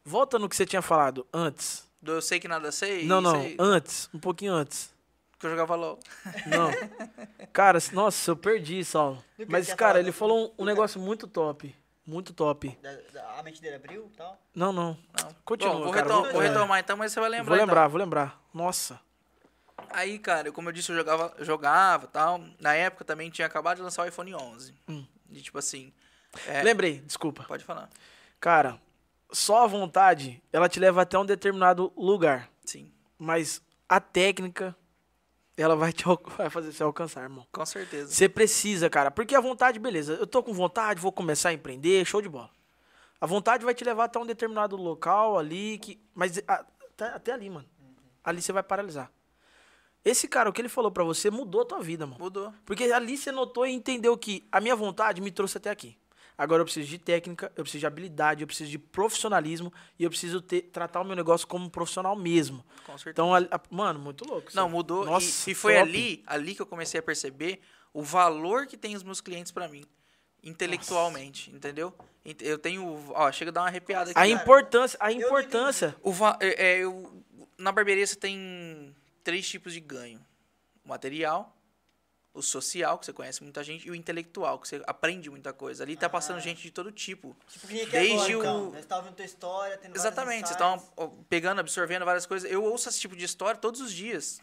Volta no que você tinha falado antes. Do eu sei que nada sei. não, não, sei antes, um pouquinho antes. Que eu jogava LOL. Não. Cara, nossa, eu perdi, Saulo. Mas, cara, ele do- falou um, um negócio muito top. Muito top. Da- da- a mente dele abriu e tal. Não, não. Não. Continua, Bom, vou, cara, retom- vou- vou é. retomar então, mas você vai lembrar. Vou então. lembrar, vou lembrar. Nossa. Aí, cara, como eu disse, eu jogava, eu jogava tal. Na época também tinha acabado de lançar o iPhone 11. Hum. E tipo assim. é, Lembrei, desculpa. Pode falar. Cara, só a vontade, ela te leva até um determinado lugar. Sim, Mas a técnica, ela vai te vai fazer você alcançar, irmão. com certeza. Você precisa, cara. Porque a vontade, beleza. Eu tô com vontade, vou começar a empreender, show de bola. A vontade vai te levar até um determinado local ali, que. Mas a- até, até ali, mano. Ali você vai paralisar. Esse cara, o que ele falou pra você, mudou a tua vida, mano. Mudou. Porque ali você notou e entendeu que a minha vontade me trouxe até aqui. Agora eu preciso de técnica, eu preciso de habilidade, eu preciso de profissionalismo e eu preciso ter, tratar o meu negócio como um profissional mesmo. Com certeza. Então, a- a- mano, muito louco. Não, aí. mudou. e- Nossa, e, foi top. ali, ali que eu comecei a perceber o valor que tem os meus clientes pra mim. Intelectualmente, entendeu? Ent- Eu tenho. Ó, chega a dar uma arrepiada aqui. A cara. importância, a importância. O va- é, é, eu- na barbearia você tem três tipos de ganho: o material, o social, que você conhece muita gente, e o intelectual, que você aprende muita coisa. Ali tá passando Ah. gente de todo tipo. Tipo, que nem aqui Desde agora, o- então. Vendo tua história, tendo Exatamente, vocês ó, pegando, absorvendo várias coisas. Eu ouço esse tipo de história todos os dias.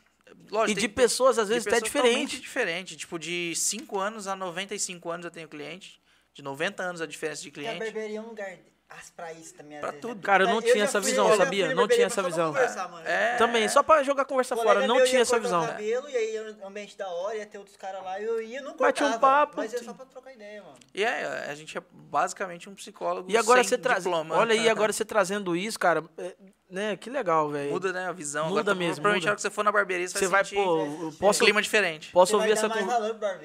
Lógico, E tem- de pessoas, às vezes, até diferente. diferente. Tipo, de 5 anos a 95 anos eu tenho cliente. De 90 anos a diferença de Porque a cliente. barbearia é um lugar as pra isso também. às Pra vezes, tudo. né? Cara, eu não já tinha essa fui- visão, eu sabia? Não tinha essa visão. conversar, mano. É. Também, só pra jogar conversa fora, não meu tinha ia essa visão. cabelo, e aí era um ambiente da hora, ia ter outros caras lá, eu ia, não Bate um papo, Mas é só pra trocar ideia, mano. E é, a gente é basicamente um psicólogo E agora sem você traz. diploma. Olha aí, agora você trazendo isso, cara. Né, que legal, velho. Muda, né, a visão. Muda Agora, mesmo, Provavelmente muda. a hora que você for na barbearia, você, Você vai, sentir pô, posso, um clima diferente. posso Você ouvir essa conversa.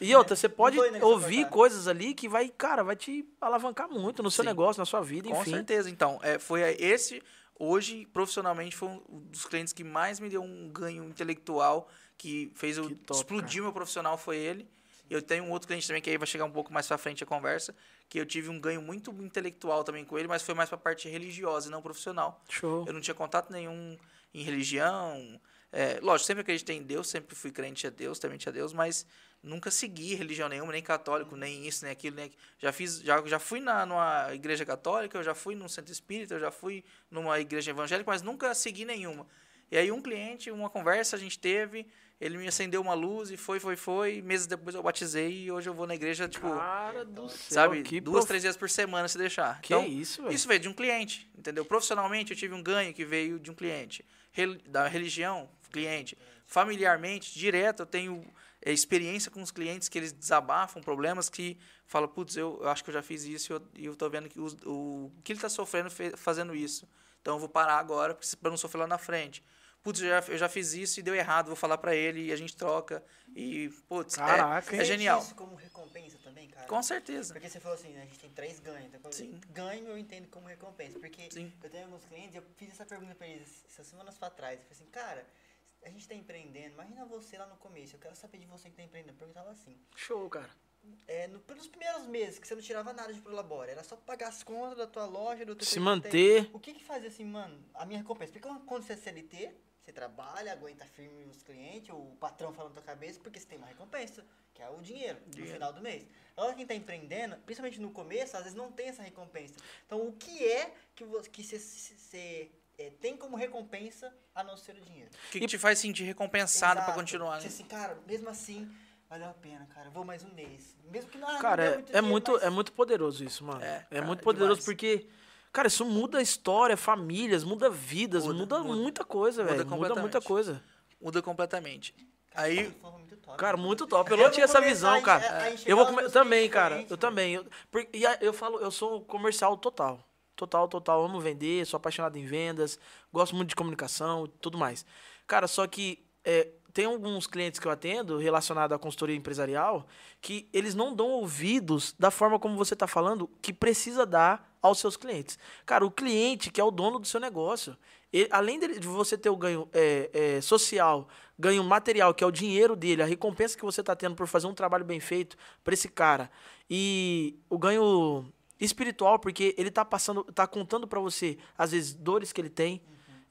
E outra, você pode ouvir coisas ali que vai, cara, vai te alavancar muito no seu Sim. negócio, na sua vida, Com enfim. certeza. Então, é, foi esse, hoje, profissionalmente, foi um dos clientes que mais me deu um ganho intelectual, que fez eu Que top, explodir meu profissional, foi ele. Eu tenho um outro cliente também, que aí vai chegar um pouco mais pra frente a conversa, que eu tive um ganho muito intelectual também com ele, mas foi mais pra parte religiosa e não profissional. Show. Eu não tinha contato nenhum em religião. É, lógico, sempre acreditei em Deus, sempre fui crente a Deus, temente a Deus, mas nunca segui religião nenhuma, nem católico, nem isso, nem aquilo, nem aquilo. Já fiz, já, já fui na, numa igreja católica, eu já fui num centro espírita, eu já fui numa igreja evangélica, mas nunca segui nenhuma. E aí um cliente, uma conversa a gente teve, ele me acendeu uma luz e foi, foi, foi. Meses depois eu batizei e hoje eu vou na igreja, tipo, Cara do céu, sabe, que duas, prof- três vezes por semana se deixar. Que então, isso, velho. isso veio de um cliente, entendeu? Profissionalmente, eu tive um ganho que veio de um cliente. Da religião, cliente. Familiarmente, direto, eu tenho é, experiência com os clientes que eles desabafam problemas que falam, putz, eu, eu acho que eu já fiz isso e eu, eu tô vendo que os- o, que ele está sofrendo fazendo isso. Então eu vou parar agora para não sofrer lá na frente. Putz, eu já, eu já fiz isso e deu errado, vou falar para ele e a gente troca. E, putz, é- Caraca, é, hein? genial. isso como recompensa também, cara? Com certeza. Porque você falou assim, né, a gente tem três ganhos. Então, Sim. Ganho eu entendo como recompensa. Porque Sim. eu tenho alguns clientes, eu fiz essa pergunta pra eles essas semanas pra trás. Eu falei assim, cara, a gente tá empreendendo, imagina você lá no começo. Eu quero saber de você que tá empreendendo. Eu perguntava assim. Show, cara. É, no, pelos primeiros meses que você não tirava nada de Prolabora, era só pagar as contas da tua loja, do teu Se manter. O que que fazia assim, mano, a minha recompensa? Porque quando você é CLT, você trabalha, aguenta firme os clientes, o patrão falando na tua cabeça, porque você tem uma recompensa, que é o dinheiro, no Dinheiro. final do mês. Agora quem tá empreendendo, principalmente no começo, às vezes não tem essa recompensa. Então o que é que você, que você, você, é, tem como recompensa a não ser o dinheiro? O que, que te faz sentir recompensado para continuar? Tipo né? assim, cara, mesmo assim, valeu a pena, cara. Vou mais um mês. Mesmo que não, não Cara, dê é, muito é dinheiro, muito, mas- é muito poderoso isso, mano. É, É, cara, muito é poderoso demais. porque, cara, isso muda a história, famílias, muda vidas, Muda, muda, muda. muita coisa, Muda velho. Muda muita completamente. coisa. Muda completamente. Cara, Aí, top, Cara, né? muito top. Eu Eu não tinha essa visão, cara. a enxergar Eu vou come... também, cara. Eu também. Eu, por- e a- eu falo, eu sou um comercial total. Total, total. Amo vender, sou apaixonado em vendas, gosto muito de comunicação e tudo mais. Cara, só que é, tem alguns clientes que eu atendo relacionado à consultoria empresarial que eles não dão ouvidos da forma como você está falando que precisa dar aos seus clientes. Cara, o cliente que é o dono do seu negócio, ele- além de você ter o ganho é, é, social, ganho material, que é o dinheiro dele, a recompensa que você está tendo por fazer um trabalho bem feito para esse cara, e o ganho espiritual, porque ele tá passando, tá contando para você, às vezes, dores que ele tem,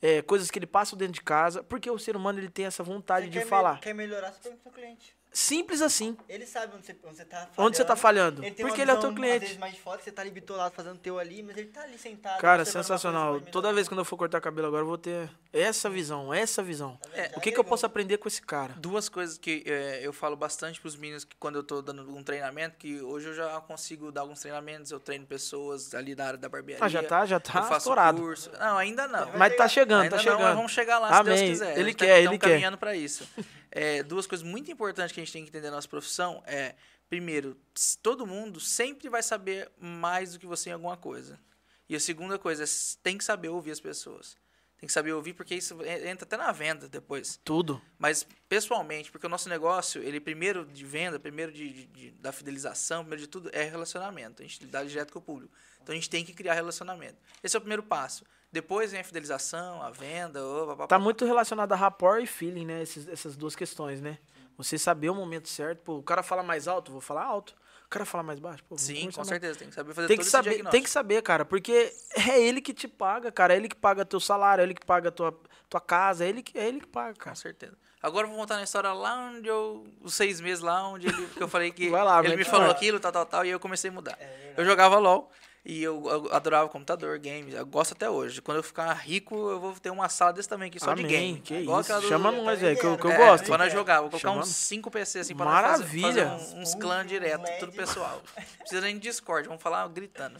é, coisas que ele passa dentro de casa, porque o ser humano ele tem essa vontade Você de quer me- falar. quer melhorar, você pergunta pro cliente. Simples assim. Ele sabe onde você, onde você tá falhando. Onde você tá falhando? Ele Porque ele é o teu cliente. Às vezes mais de fora, você tá ali bitolado fazendo teu ali, mas ele tá ali sentado. Cara, que sensacional. Toda vez quando eu for cortar cabelo agora, eu vou ter essa visão, essa visão. Tá? É, Já O que, que eu posso aprender com esse cara? duas coisas que é, eu falo bastante pros meninos que quando eu tô dando um treinamento, que hoje eu já consigo dar alguns treinamentos, eu treino pessoas ali da área da barbearia. Ah, já tá, já eu tá faço estourado. curso. Não, ainda não. Mas tá chegando, Ainda tá não, chegando. mas vamos chegar lá, se Deus Amém. quiser. Ele tá- quer, tamo ele quer. caminhando para isso. É, duas coisas muito importantes que a gente tem que entender na nossa profissão é, primeiro, todo mundo sempre vai saber mais do que você em alguma coisa. E a segunda coisa, é tem que saber ouvir as pessoas. Tem que saber ouvir, porque isso en- entra até na venda depois. Tudo. Mas pessoalmente, porque o nosso negócio, ele primeiro de venda, primeiro de, de- de- da fidelização, primeiro de tudo, é relacionamento. A gente dá direto com o público. Então a gente tem que criar relacionamento. Esse é o primeiro passo. Depois vem a fidelização, a venda, ô, papapá. Tá muito relacionado a rapport e feeling, né? Esses- essas duas questões, né? Você saber o momento certo. Pô, o cara fala mais alto, vou falar alto. O cara fala mais baixo, pô, Sim, com mais. certeza. Tem que saber fazer Tem todo que esse saber, diagnóstico. tem que saber, cara, porque é ele que te paga, cara. É ele que paga teu salário, é ele que paga tua, tua casa, é ele que, é ele que paga, Com cara. certeza. Agora eu vou voltar na história lá onde eu. Os seis meses lá, onde ele, que eu falei que Vai lá, ele me falou aquilo, tal, tal, tal, e eu comecei a mudar. É eu jogava LOL e eu, eu adorava computador, games. Eu gosto até hoje. Quando eu ficar rico, eu vou ter uma sala desse tamanho aqui, só de Amém, game. que Igual isso. do- Chama nós, também velho, que eu, que eu. É, gosto. Pra nós É. jogar, vou colocar Chamando. uns 5 PC assim pra nós fazer, Maravilha. fazer um- uns Uns clãs direto, LED. tudo pessoal. Precisa nem de Discord, vamos falar gritando.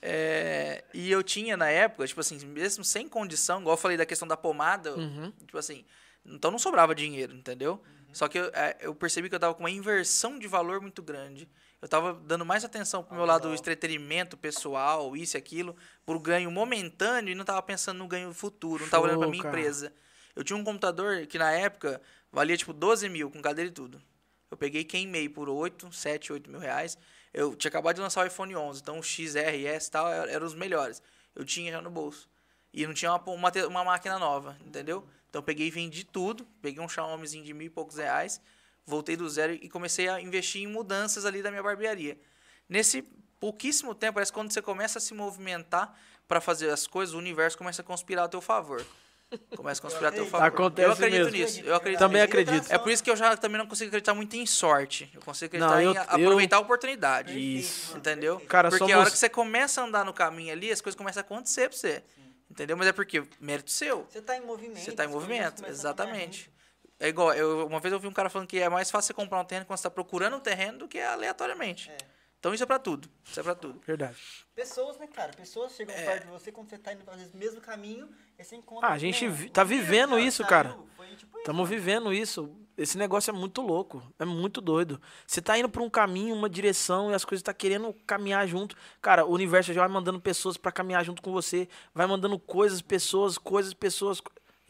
É, e eu tinha na época, tipo assim, mesmo sem condição, igual eu falei da questão da pomada, Uhum. tipo assim, então não sobrava dinheiro, entendeu? Só que eu, é, eu percebi que eu tava com uma inversão de valor muito grande. Eu tava dando mais atenção pro meu lado do entretenimento pessoal, isso e aquilo, pro ganho momentâneo e não tava pensando no ganho futuro, não tava olhando pra minha cara. empresa. Eu tinha um computador que na época valia tipo 12 mil, com cadeira e tudo. Eu peguei queimei por 8, 7, 8 mil reais. Eu tinha acabado de lançar o iPhone 11, então o XRS e tal er- eram os melhores. Eu tinha já no bolso. E não tinha uma, uma, uma máquina nova, entendeu? Então eu peguei e vendi tudo, peguei um Xiaomizinho de mil e poucos reais, voltei do zero e comecei a investir em mudanças ali da minha barbearia. Nesse pouquíssimo tempo, parece que quando você começa a se movimentar para fazer as coisas, o universo começa a conspirar a teu favor. Começa a conspirar a teu acredito. favor. Acontece eu acredito mesmo. nisso. Eu acredito Também nisso. acredito. É por isso que eu já também não consigo acreditar muito em sorte. Eu consigo acreditar Não, eu- em a- eu- aproveitar a oportunidade. Isso. Entendeu? Cara, porque somos- a hora que você começa a andar no caminho ali, as coisas começam a acontecer pra você. Entendeu? Mas é porque mérito seu. Você tá em movimento. Você tá em movimento, exatamente. É igual, eu, uma vez eu ouvi um cara falando que é mais fácil você comprar um terreno quando você tá procurando um terreno do que aleatoriamente. É. Então isso é pra tudo. Isso é pra tudo. Verdade. Pessoas, né, cara? Pessoas chegam É. perto de você quando você tá indo fazer o mesmo caminho e você encontra. Ah, a gente tá o dia vivendo que ela isso, cara. Foi tipo. Estamos vivendo isso. Esse negócio é muito louco. É muito doido. Você tá indo pra um caminho, uma direção e as coisas tá querendo caminhar junto. Cara, o universo já vai mandando pessoas pra caminhar junto com você. Vai mandando coisas, pessoas, coisas, pessoas.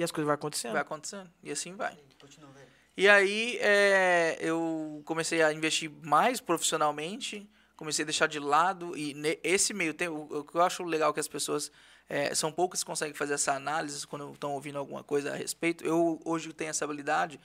E as coisas vão acontecendo. Vai acontecendo. E assim vai. Continua. E aí é, eu comecei a investir mais profissionalmente, comecei a deixar de lado e ne- esse meio tempo, o que eu acho legal que as pessoas é, são poucas que conseguem fazer essa análise quando estão ouvindo alguma coisa a respeito. Eu hoje tenho essa habilidade,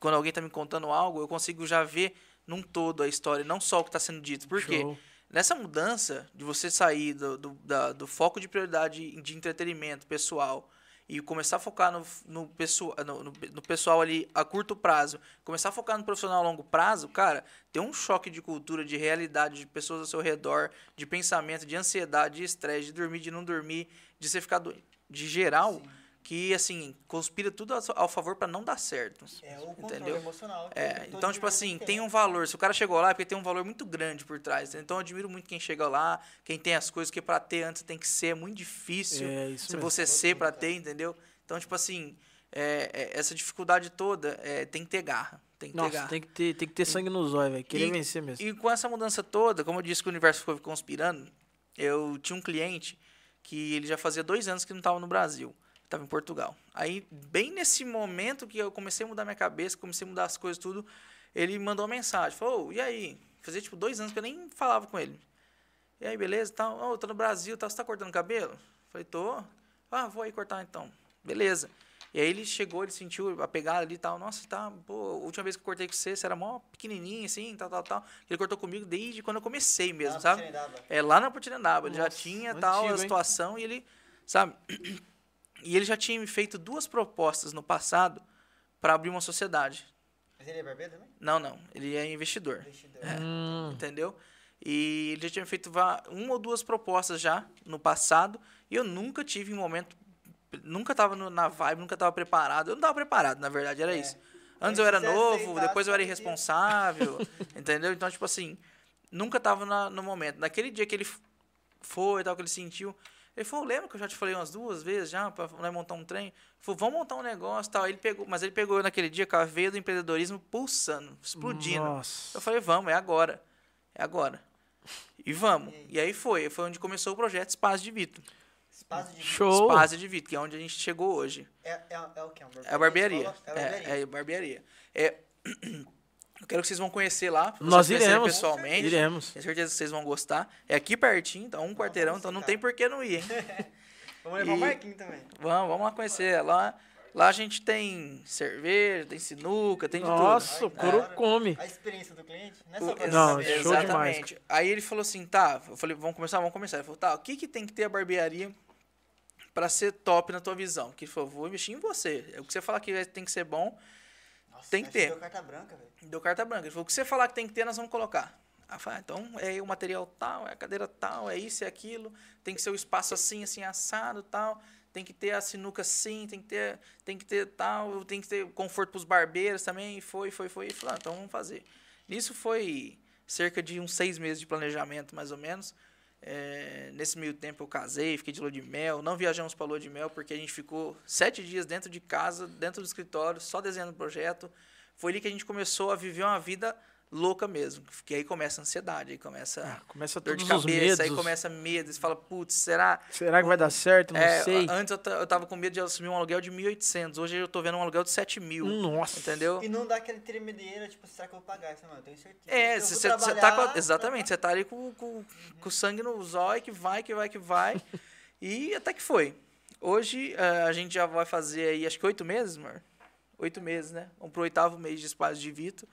quando alguém está me contando algo, eu consigo já ver num todo a história, não só o que está sendo dito. Por quê? Show. Nessa mudança de você sair do, do, da- do foco de prioridade de entretenimento pessoal e começar a focar no, no, pessoal, no, no, no pessoal ali a curto prazo, começar a focar no profissional a longo prazo, cara, tem um choque de cultura, de realidade, de pessoas ao seu redor, de pensamento, de ansiedade, de estresse, de dormir, de não dormir, de você ficar doente, de geral, que assim, conspira tudo ao, favor para não dar certo. É o controle Entendeu? emocional. que É, então, tipo assim, que tem um valor. Se o cara chegou lá, é porque tem um valor muito grande por trás. Então, eu admiro muito quem chega lá, quem tem as coisas que pra ter antes tem que ser, é muito difícil. É, isso se mesmo. você ser pra ter, entendeu? Então, tipo assim, é, é, essa dificuldade toda é, tem que ter garra. Tem que ter Nossa, garra. tem que ter, tem que ter sangue nos olhos, velho. Querer E- vencer mesmo. E com essa mudança toda, como eu disse que o universo foi conspirando, eu tinha um cliente que ele já fazia dois anos que não estava no Brasil, estava em Portugal. Aí, bem nesse momento que eu comecei a mudar minha cabeça, comecei a mudar as coisas tudo, ele mandou uma mensagem, falou, "Ô, e aí? Fazia tipo dois anos que eu nem falava com ele. E aí, beleza? Tal, oh, tô no Brasil, tal, você tá cortando cabelo? Falei, tô. Ah, vou aí cortar então. Beleza. E aí ele chegou, ele sentiu a pegada ali e tal. Nossa, tá, pô, a última vez que eu cortei com você, você era mó pequenininho assim, tal, tal, tal. Ele cortou comigo desde quando eu comecei mesmo, Ah, sabe? É lá na Putinandaba. Ele já tinha antigo, tal a hein? situação e ele, sabe? E ele já tinha me feito duas propostas no passado para abrir uma sociedade. Mas ele é barbeiro também? Não, não. Ele é investidor. Investidor. Hum, Entendeu? E ele já tinha feito uma ou duas propostas já no passado e eu nunca tive um momento. Nunca tava no- na vibe, nunca tava preparado. Eu não tava preparado, na verdade, era É. isso. Antes Mas eu era novo, depois eu era irresponsável, entendeu? Então, tipo assim, nunca tava na- no momento. Naquele dia que ele foi, tal, que ele sentiu, ele falou, lembra que eu já te falei umas duas vezes já pra nós montar um trem? Ele falou, vamos montar um negócio tal. Ele pegou, mas ele pegou naquele dia com a veia do empreendedorismo pulsando, explodindo. Nossa. Eu falei, vamos, é agora. É agora. E vamos. E aí? E aí foi. Foi onde começou o projeto Espaço de Vito. Espaço de Show. Espaço de Vito, que é onde a gente chegou hoje. É, é, é o que? É a barbearia. É a barbearia. É, é a barbearia. É, eu quero que vocês vão conhecer lá. Nós iremos. pessoalmente. Iremos. Tenho certeza que vocês vão gostar. É aqui pertinho, então um quarteirão, então não tem por que não ir, hein? Vamos levar o E- Marquinhos também. Vamos, vamos lá conhecer. Lá, lá a gente tem cerveja, tem sinuca, tem de tudo. Nossa, o couro come. A experiência do cliente, não é O- só pra Não, saber. show demais, Exatamente. Aí ele falou assim, tá, eu falei, vamos começar, vamos começar. Ele falou, tá, o que que tem que ter a barbearia pra ser top na tua visão? Que ele falou, vou investir em você. O que você falar que tem que ser bom, tem que ter. deu carta branca, velho. deu carta branca. Ele falou, o que você falar que tem que ter, nós vamos colocar. Aí falei, ah, então é o material tal, é a cadeira tal, é isso e aquilo, tem que ser o espaço assim, assim, assado tal, tem que ter a sinuca assim, tem que ter, tem que ter tal, tem que ter conforto pros barbeiros também, e foi, foi, foi. E falou, ah, então vamos fazer. Nisso foi cerca de uns seis meses de planejamento, mais ou menos. É, nesse meio tempo eu casei, fiquei de lua de mel, não viajamos para lua de mel porque a gente ficou sete dias dentro de casa, dentro do escritório, só desenhando o projeto. foi ali que a gente começou a viver uma vida louca mesmo. Que aí começa a ansiedade, aí começa Ah, começa dor de cabeça, medos. aí começa medo. Você fala, putz, será? Será que vai dar certo? Não É, sei. Antes eu, eu tava com medo de assumir um aluguel de 1.800. Hoje eu tô vendo um aluguel de 7 mil. Nossa. Entendeu? E não dá aquele tremedeira, tipo, será que eu vou pagar isso, mano? Eu tenho certeza. É, você tá com, exatamente, você tá ali com, com, com o sangue no zóio, que vai, que vai, que vai. e até que foi. Hoje eh, a gente já vai fazer aí, acho que oito meses, amor? Oito meses, né? Vamos pro oitavo mês de Espaço de Vito.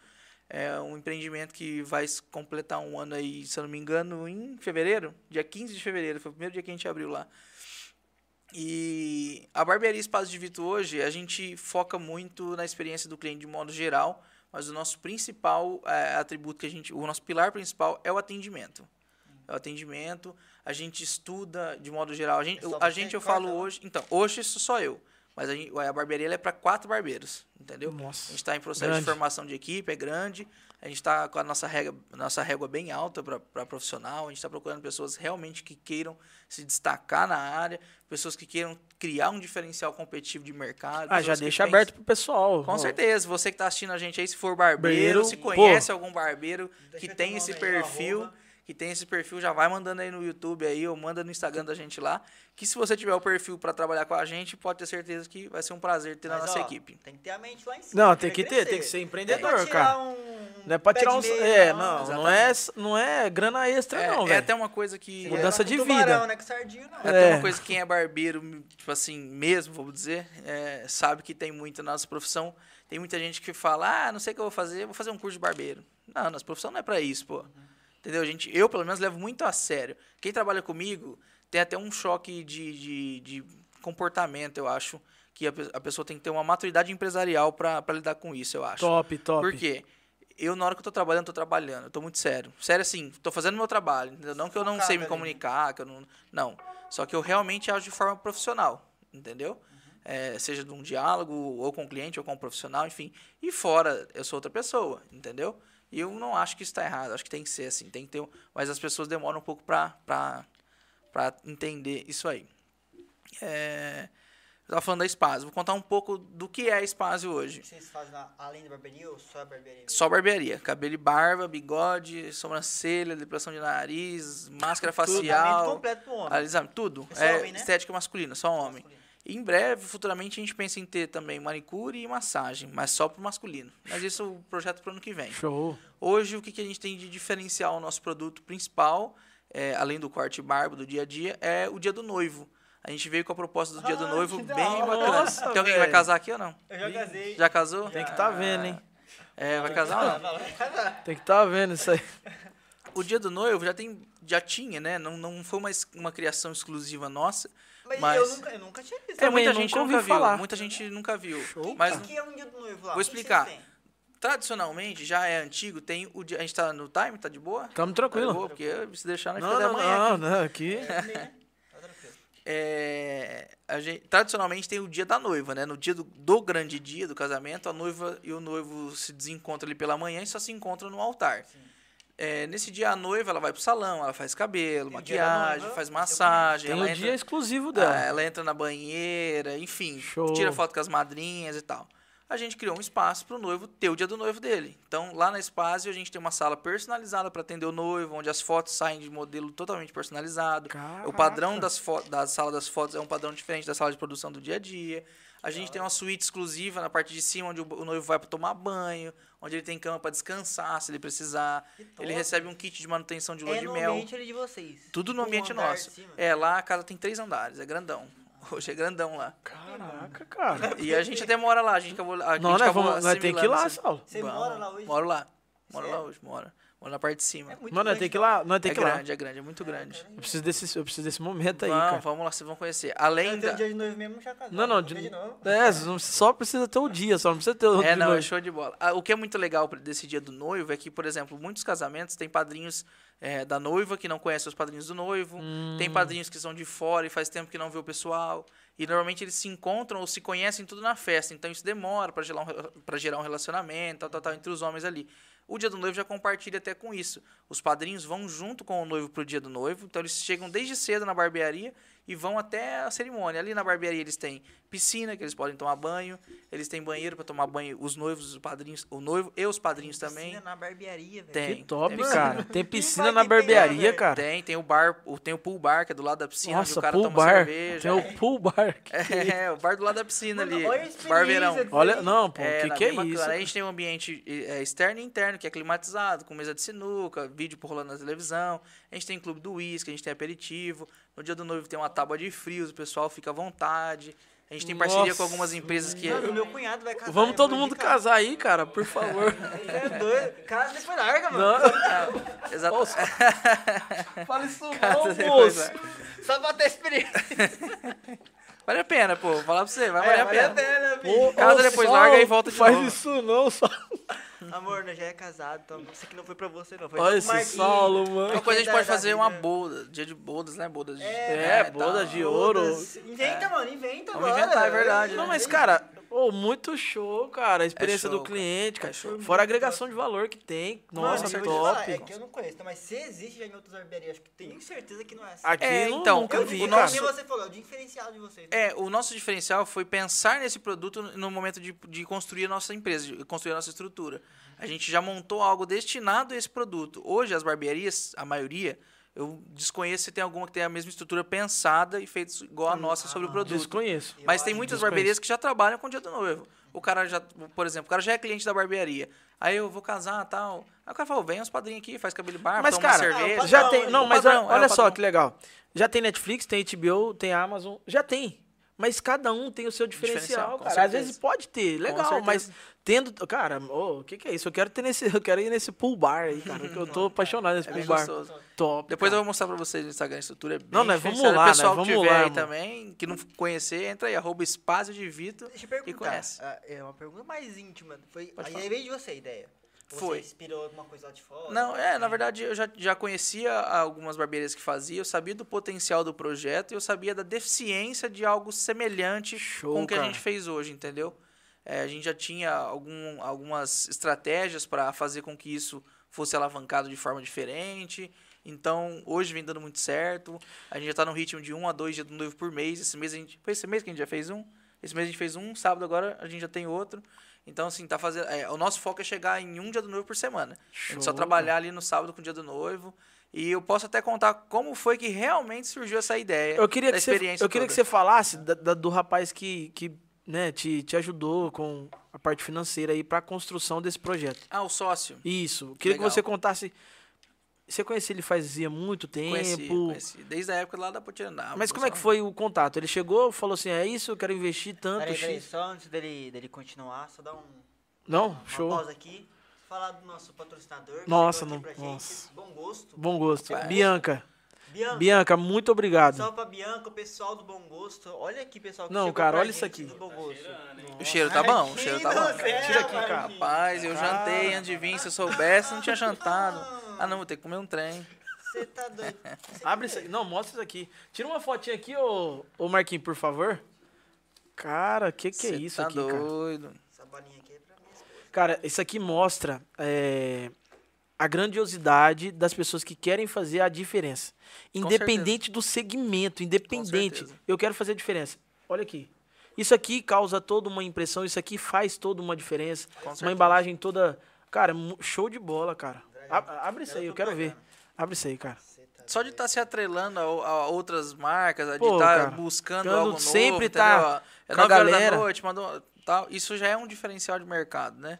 É um empreendimento que vai completar um ano aí, se eu não me engano, em fevereiro, dia 15 de fevereiro, foi o primeiro dia que a gente abriu lá. E a barbearia Espaço de Vito hoje, a gente foca muito na experiência do cliente de modo geral, mas o nosso principal eh, atributo que a gente, o nosso pilar principal é o atendimento. É o atendimento, a gente estuda de modo geral. A gente, É a gente eu falo lá? hoje, então, hoje sou só eu, mas a, gente- a barbearia ela é para quatro barbeiros, entendeu? A Nossa. gente está em processo Grande. de formação de equipe, é grande. A gente está com a nossa régua, nossa régua bem alta para profissional. A gente está procurando pessoas realmente que queiram se destacar na área, pessoas que queiram criar um diferencial competitivo de mercado. Ah, já deixa aberto pro pessoal. Com Ó, certeza. Você que está assistindo a gente aí, se for barbeiro, Barbeiro, se pô. conhece algum barbeiro que tem esse perfil, arroba. Que tem esse perfil, já vai mandando aí no YouTube aí, ou manda no Instagram da gente lá. Que se você tiver o perfil para trabalhar com a gente, pode ter certeza que vai ser um prazer ter na Mas, nossa ó, equipe. Tem que ter a mente lá em cima. Não, tem que ter, crescer. tem que ser é empreendedor, tirar cara. Um, Não é pra pé tirar de um. É, não, não é, não é grana extra, não, é, é velho. até uma coisa que. Mudança É, de com vida. tubarão, né? Sardinha, não. É até É. uma coisa que quem é barbeiro, tipo assim, mesmo, vamos dizer, é, sabe que tem muito na nossa profissão. Tem muita gente que fala, ah, não sei o que eu vou fazer, vou fazer um curso de barbeiro. Não, nossa profissão não é pra isso, pô. Entendeu, gente? Eu, pelo menos, levo muito a sério. Quem trabalha comigo tem até um choque de, de, de comportamento, eu acho. Que a, a pessoa tem que ter uma maturidade empresarial pra pra lidar com isso, eu acho. Top, top. Por quê? Eu, na hora que eu tô trabalhando, tô trabalhando. Eu tô muito sério. Sério, assim, tô fazendo meu trabalho. Entendeu? Não que eu não sei me né? comunicar, que eu não. Não. Só que eu realmente ajo de forma profissional. Entendeu? Uhum. É, seja de um diálogo, ou com o cliente, ou com o profissional, enfim. E fora, eu sou outra pessoa, entendeu? E eu não acho que isso tá errado. Acho que tem que ser assim. Tem que ter. Mas as pessoas demoram um pouco pra entender isso aí. É. Eu tava falando da Spazio. Vou contar um pouco do que é a Spazio hoje. Vocês fazem na- além da barbearia ou só a barbearia? Só barbearia. Cabelo e barba, bigode, sobrancelha, depilação de nariz, máscara facial, completo pro homem. alisamento, tudo. É só É homem, né? estética masculina, só homem. Masculino. E em breve, futuramente, a gente pensa em ter também manicure e massagem, mas só pro masculino. Mas isso é o projeto pro ano que vem. Show. Hoje, o que, que a gente tem de diferencial, o nosso produto principal, é, além do corte e barba do dia a dia, é o dia do noivo. A gente veio com a proposta do dia do Ah, noivo que da bem hora. bacana. Nossa, tem alguém que vai casar aqui ou não? Eu já casei. Já casou? Tem que tá vendo, hein? É, vai casar ou não? Vai casar. Tem que tá vendo isso aí. O dia do noivo já tem já tinha, né? Não, não foi uma, uma criação exclusiva nossa. Mas, Mas- eu, nunca, eu nunca tinha visto. É, muita gente nunca viu. falar. Muita gente nunca viu. O Mas que, que é um dia do noivo lá? Vou O explicar. tradicionalmente, já é antigo, tem o dia. A gente tá no time, tá de boa? Tamo Tá de tranquilo. boa, porque se deixar nós Não, não, amanhã. não, não, aqui. Tá tranquilo. É, a gente, tradicionalmente tem o dia da noiva, né? No dia do, do grande dia do casamento, a noiva e o noivo se desencontram ali pela manhã e só se encontram no altar. Sim. É, nesse dia a noiva ela vai pro salão, ela faz cabelo, da maquiagem, noiva, faz massagem, Tem entra, dia exclusivo ah, dela. ela entra na banheira, enfim, Show. tira foto com as madrinhas e tal. A gente criou um espaço para o noivo ter o dia do noivo dele. Então, lá na Espaço, a gente tem uma sala personalizada para atender o noivo, onde as fotos saem de modelo totalmente personalizado. O padrão Caraca. das da sala das fotos é um padrão diferente da sala de produção do dia a dia. A gente tem uma suíte exclusiva na parte de cima, onde o noivo vai para tomar banho, onde ele tem cama para descansar, se ele precisar. Ele recebe um kit de manutenção de lua É de no mel. ambiente ali de vocês. Tudo no Tipo, um ambiente andar nosso. É, lá a casa tem três andares, é grandão. Hoje é grandão lá. Caraca, cara. E a gente até mora lá, a gente acabou. A Não, gente nós, acabou vamos, nós tem que ir lá. Saulo. Você mora lá hoje? Moro lá. Moro lá hoje, moro. Moro na parte de cima. É muito Mano, grande, tem que ir lá, nós tem É que ir lá. grande, é grande, é muito grande. Eu preciso desse, eu preciso desse momento aí, Vamos, cara. vamos lá, vocês vão conhecer. Além da. dia de noivo mesmo já casado. Não, não, de, de novo. é, não- só precisa ter o dia, só não precisa ter o É, de não, é show de bola. Ah, O que é muito legal desse dia do noivo é que, por exemplo, muitos casamentos têm padrinhos é, da noiva que não conhecem os padrinhos do noivo, Hum. tem padrinhos que são de fora e faz tempo que não vê o pessoal. E normalmente eles se encontram ou se conhecem tudo na festa. Então isso demora para gerar, um, gerar um relacionamento, tal, tal, tal, entre os homens ali. O dia do noivo já compartilha até com isso. Os padrinhos vão junto com o noivo pro dia do noivo. Então eles chegam desde cedo na barbearia e vão até a cerimônia. Ali na barbearia eles têm piscina que eles podem tomar banho, eles têm banheiro para tomar banho, os noivos, os padrinhos, o noivo e os padrinhos também. Piscina na barbearia, velho. Tem. Que top, tem cara. piscina. Tem piscina na barbearia, cara. Tem, tem o bar, o- tem o pool bar que é do lado da piscina, onde Nossa, o cara pool toma bar. cerveja. Tem o pool bar. É, o bar do lado da piscina Mano, ali. olha Barbeirão. Olha, não, pô, É, que que é isso? A gente tem um ambiente é, externo e interno, que é climatizado, com mesa de sinuca, vídeo por rolando na televisão. A gente tem clube do uísque, a gente tem aperitivo. No dia do noivo tem uma tábua de frios, o pessoal fica à vontade. A gente tem parceria Nossa. com algumas empresas que... Mano, meu cunhado vai casar. Vamos todo mundo casar aí, cara, por favor. Ele é doido. Casa depois larga, mano. Não, Exato. fala isso Casa não, depois moço. Só pra ter experiência. Vale a pena, pô. Vou falar pra você, vai É, valer a pena. bicho. Casa Ô, depois só larga e volta de faz novo. isso não, só. Amor, nós já é casado, então isso aqui não foi pra você, não. Foi Olha esse Marquinhos. Saulo, mano. Uma coisa a gente pode fazer vida. uma boda. Dia de bodas, né? Bodas de... É, tá. boda de ouro. Inventa, mano, inventa Vamos agora. inventar, é verdade, Não, né? mas, cara, ô, muito show, cara. A experiência show, do cliente, cara. É show. Fora a agregação de valor que tem. Mano, Nossa, eu vou te top. falar, é que eu não conheço, mas se existe já em outras barbearias, acho que tenho certeza que não é assim. Aqui É, então, nunca eu vi, cara. nosso... você falou, é o diferencial de vocês. né? É, o nosso diferencial foi pensar nesse produto no momento de, de construir a nossa empresa, de construir a nossa estrutura. A gente já montou algo destinado a esse produto. Hoje, as barbearias, a maioria, eu desconheço se tem alguma que tem a mesma estrutura pensada e feita igual a nossa sobre o produto. Desconheço. Mas tem muitas barbearias que já trabalham com o dia do noivo. O cara já, por exemplo, o cara já é cliente da barbearia. Aí eu vou casar e tal. Aí o cara fala, vem os padrinhos aqui, faz cabelo de barba, Mas, toma cara, cerveja. Ah, já tem. Não, o mas padrão, olha, é olha só que legal. Já tem Netflix, tem HBO, tem Amazon. Já tem. Mas cada um tem o seu diferencial, Diferencial, cara. Às certeza. vezes pode ter, legal, mas tendo. Cara, o que, que é isso? Eu quero ter nesse. Eu quero ir nesse pool bar aí, cara. Que eu tô apaixonado nesse É pool bem bar. gostoso. Top. Depois eu cara. vou mostrar pra vocês no Instagram a estrutura. É bem Não, nós vamos lá, O pessoal que vamos tiver lá, aí mano. também, que não conhecer, entra aí, arroba espaço de Vito. Deixa eu perguntar. E conhece. ah, É uma pergunta mais íntima. Foi, Pode aí falar. veio de você a ideia. Você Foi. inspirou alguma coisa lá de fora? Não, é, na verdade eu já, já conhecia algumas barbearias que faziam, eu sabia do potencial do projeto e eu sabia da deficiência de algo semelhante Show, com o que cara. a gente fez hoje, entendeu? É, a gente já tinha algum, algumas estratégias para fazer com que isso fosse alavancado de forma diferente. Então, hoje vem dando muito certo. A gente já está no ritmo de um a dois dias do noivo por mês. Esse mês a gente. Foi esse mês que a gente já fez um? Esse mês a gente fez um, sábado agora a gente já tem outro. Então, assim, tá fazendo. é, o nosso foco é chegar em um dia do noivo por semana. A gente só Show, trabalhar ali no sábado com o dia do noivo. E eu posso até contar como foi que realmente surgiu essa ideia. Eu queria que você, eu queria que você falasse da- da- do rapaz que, que né, te, te ajudou com a parte financeira aí para a construção desse projeto. Ah, o sócio. Isso. Eu Queria Legal. que você contasse. Você conhecia ele fazia muito tempo? Conheci, conheci. Desde a época lá da Potirandá. Mas como é que foi o contato? Ele chegou, falou assim: é isso, eu quero investir tanto. Peraí, peraí, só antes dele, dele continuar, só dar um, Não? uma Show. pausa aqui. Falar do nosso patrocinador. Nossa, não- nossa. gente. Bom gosto. Bom gosto. Vai. Bianca. Bianca. Bianca, muito obrigado. Salve pra Bianca, o pessoal do Bom Gosto. Olha aqui, pessoal. que Não, cara, olha isso aqui. do Bom Gosto. O cheiro tá bom? O cheiro tá bom. Tira aqui, cara. Rapaz, eu jantei antes de vir. Se eu soubesse, não tinha jantado. Ah, não, vou ter que comer um trem. Você tá doido. Você Abre isso aqui. Não, mostra isso aqui. Tira uma fotinha aqui, ô, ô Marquinhos, por favor. Cara, que que é Cê isso tá aqui, cara? doido. Essa bolinha aqui é pra minha esposa. Cara, isso aqui mostra é, a grandiosidade das pessoas que querem fazer a diferença. Independente do segmento, independente. Eu quero fazer a diferença. Olha aqui. Isso aqui causa toda uma impressão, isso aqui faz toda uma diferença. Com uma certeza. embalagem toda. Cara, show de bola, cara. Ab- Abre isso Eu aí, eu quero ver. Abre isso aí, cara. Tá Só de estar se atrelando a, a outras marcas, de Pô, estar cara, buscando algo novo, sempre entendeu? tá é com a 9 horas galera. da noite, mandou tal. Isso já é um diferencial de mercado, né?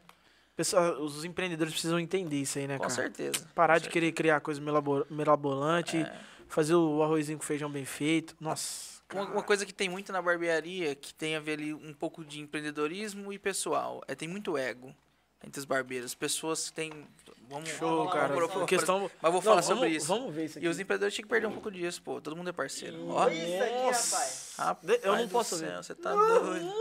Pessoal, os empreendedores precisam entender isso aí, né, Com cara? certeza. Parar Com de certeza. querer criar coisa mirabolante, É. fazer o arrozinho com feijão bem feito. Nossa. Uma, uma coisa que tem muito na barbearia, que tem a ver ali um pouco de empreendedorismo e pessoal, é tem muito ego entre os barbeiros. Pessoas que têm. Vamos, Show, vamos cara. por- por- questão... Mas vou Não, falar vamos, sobre isso. Vamos ver isso aqui. E os empreendedores tinham que perder um pouco disso, pô. Todo mundo é parceiro. Ó, Olha isso aqui, rapaz. rapaz Eu não posso ver. Você tá doido.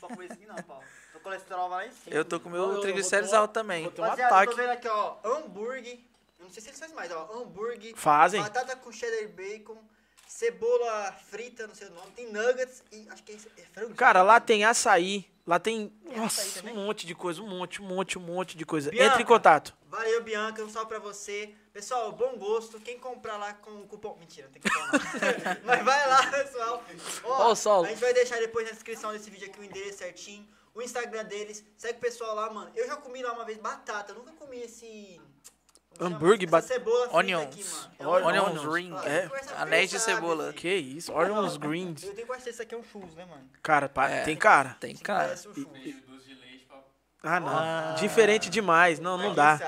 Só com esse aqui não, Paulo. O colesterol lá em cima. Eu tô com o Eu- eu meu triglicérides alto também. vou ter um Rapaziada, eu ataque. tô vendo aqui, ó, hambúrguer. Eu não sei se eles fazem mais, ó. Hambúrguer. Fazem. Batata com cheddar bacon. Cebola frita, não sei o nome, tem nuggets e acho que é, é frango. Cara, lá tem açaí, lá tem, Tem nossa, um monte de coisa, um monte, um monte, um monte de coisa. Bianca. Entre em contato. Valeu, Bianca, um salve pra você. Pessoal, bom gosto. Quem comprar lá com o cupom. Mentira, não tem cupom não. Mas vai lá, pessoal. Ó, o Saulo. A gente vai deixar depois na descrição desse vídeo aqui o endereço certinho, o Instagram deles. Segue o pessoal lá, mano. Eu já comi lá uma vez batata, eu nunca comi esse. Hambúrguer, bat- Onions. aqui, mano. Onions. onions. Onions ring. É. tem Anéis de cebola. Que isso, Orion's Greens. Eu tenho quase certeza que isso aqui é um churros, né, mano? Cara, pa- É. tem cara. Tem cara. Parece um pra Ah, não. Ah. Diferente demais. Não, não dá.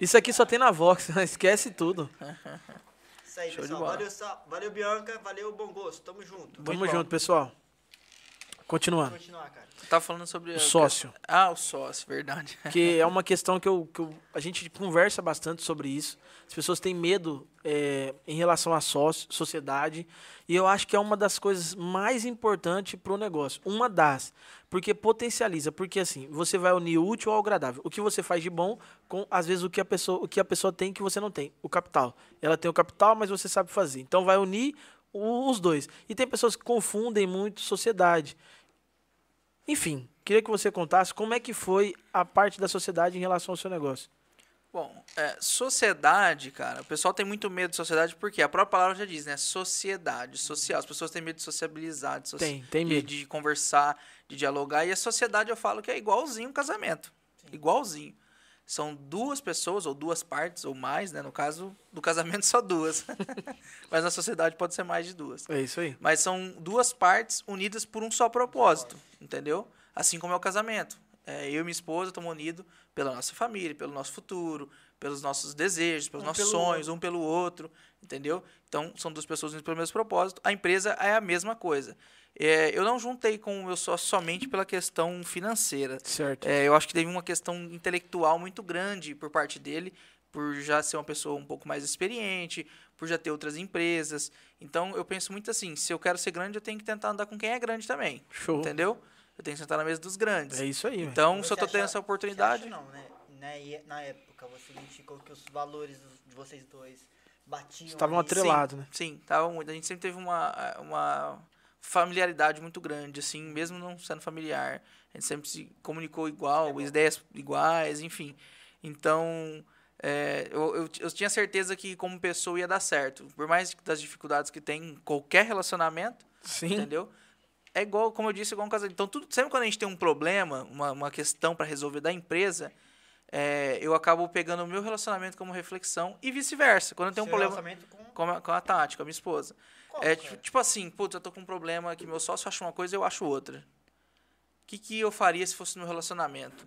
Isso aqui só tem na Vox, esquece tudo. Isso aí, Show de pessoal. bola. Valeu, valeu, Bianca. Valeu, bom gosto. Tamo junto. Tamo bom. junto, pessoal. Continuando. Continuar, cara. Você tá falando sobre... O sócio. Ah, o sócio, verdade. Que é uma questão que, eu, que eu- a gente conversa bastante sobre isso. As pessoas têm medo é, em relação à sócio, sociedade. E eu acho que é uma das coisas mais importantes para o negócio. Uma das. Porque potencializa. Porque assim, você vai unir o útil ao agradável. O que você faz de bom com, às vezes, o que a pessoa, o que a pessoa tem que você não tem. O capital. Ela tem o capital, mas você sabe fazer. Então vai unir os dois. E tem pessoas que confundem muito sociedade. Enfim, queria que você contasse como é que foi a parte da sociedade em relação ao seu negócio. Bom, é, sociedade, cara, o pessoal tem muito medo de sociedade porque a própria palavra já diz, né? Sociedade, social. As pessoas têm medo de sociabilizar, de, soci- Tem, tem de- medo. de conversar, de dialogar. E a sociedade eu falo que é igualzinho um casamento. Igualzinho. São duas pessoas, ou duas partes, ou mais, né? No caso do casamento, só duas. Mas na sociedade pode ser mais de duas. É isso aí. Mas são duas partes unidas por um só propósito, entendeu? Assim como é o casamento. É, eu e minha esposa estamos unidos pela nossa família, pelo nosso futuro, pelos nossos desejos, pelos Um nossos pelo sonhos, um pelo outro, entendeu? Então, são duas pessoas unidas pelo mesmo propósito. A empresa é a mesma coisa. É, eu não juntei com o meu sócio somente pela questão financeira. Certo. É, eu acho que teve uma questão intelectual muito grande por parte dele, por já ser uma pessoa um pouco mais experiente, por já ter outras empresas. Então, eu penso muito assim, se eu quero ser grande, eu tenho que tentar andar com quem é grande também, Show. entendeu? Eu tenho que sentar na mesa dos grandes. É isso aí. Então, se eu tô acha- tendo essa oportunidade, não, né? na época, você identificou que os valores de vocês dois batiam. Estavam atrelados, né? sim, tava muito. A gente sempre teve uma, uma familiaridade muito grande, assim, mesmo não sendo familiar. A gente sempre se comunicou igual, ideias iguais, enfim. Então, é, eu, eu, eu tinha certeza que como pessoa ia dar certo. Por mais das dificuldades que tem em qualquer relacionamento, Sim. entendeu? É igual, como eu disse, igual um casamento. Então, tudo, sempre quando a gente tem um problema, uma, uma questão para resolver da empresa, é, eu acabo pegando o meu relacionamento como reflexão e vice-versa. Quando eu tenho um Seu problema relacionamento com... com a, com a Tati, com a minha esposa. Como, é tipo, tipo assim, putz, eu tô com um problema que meu sócio acha uma coisa e eu acho outra. O que, que eu faria se fosse no meu relacionamento?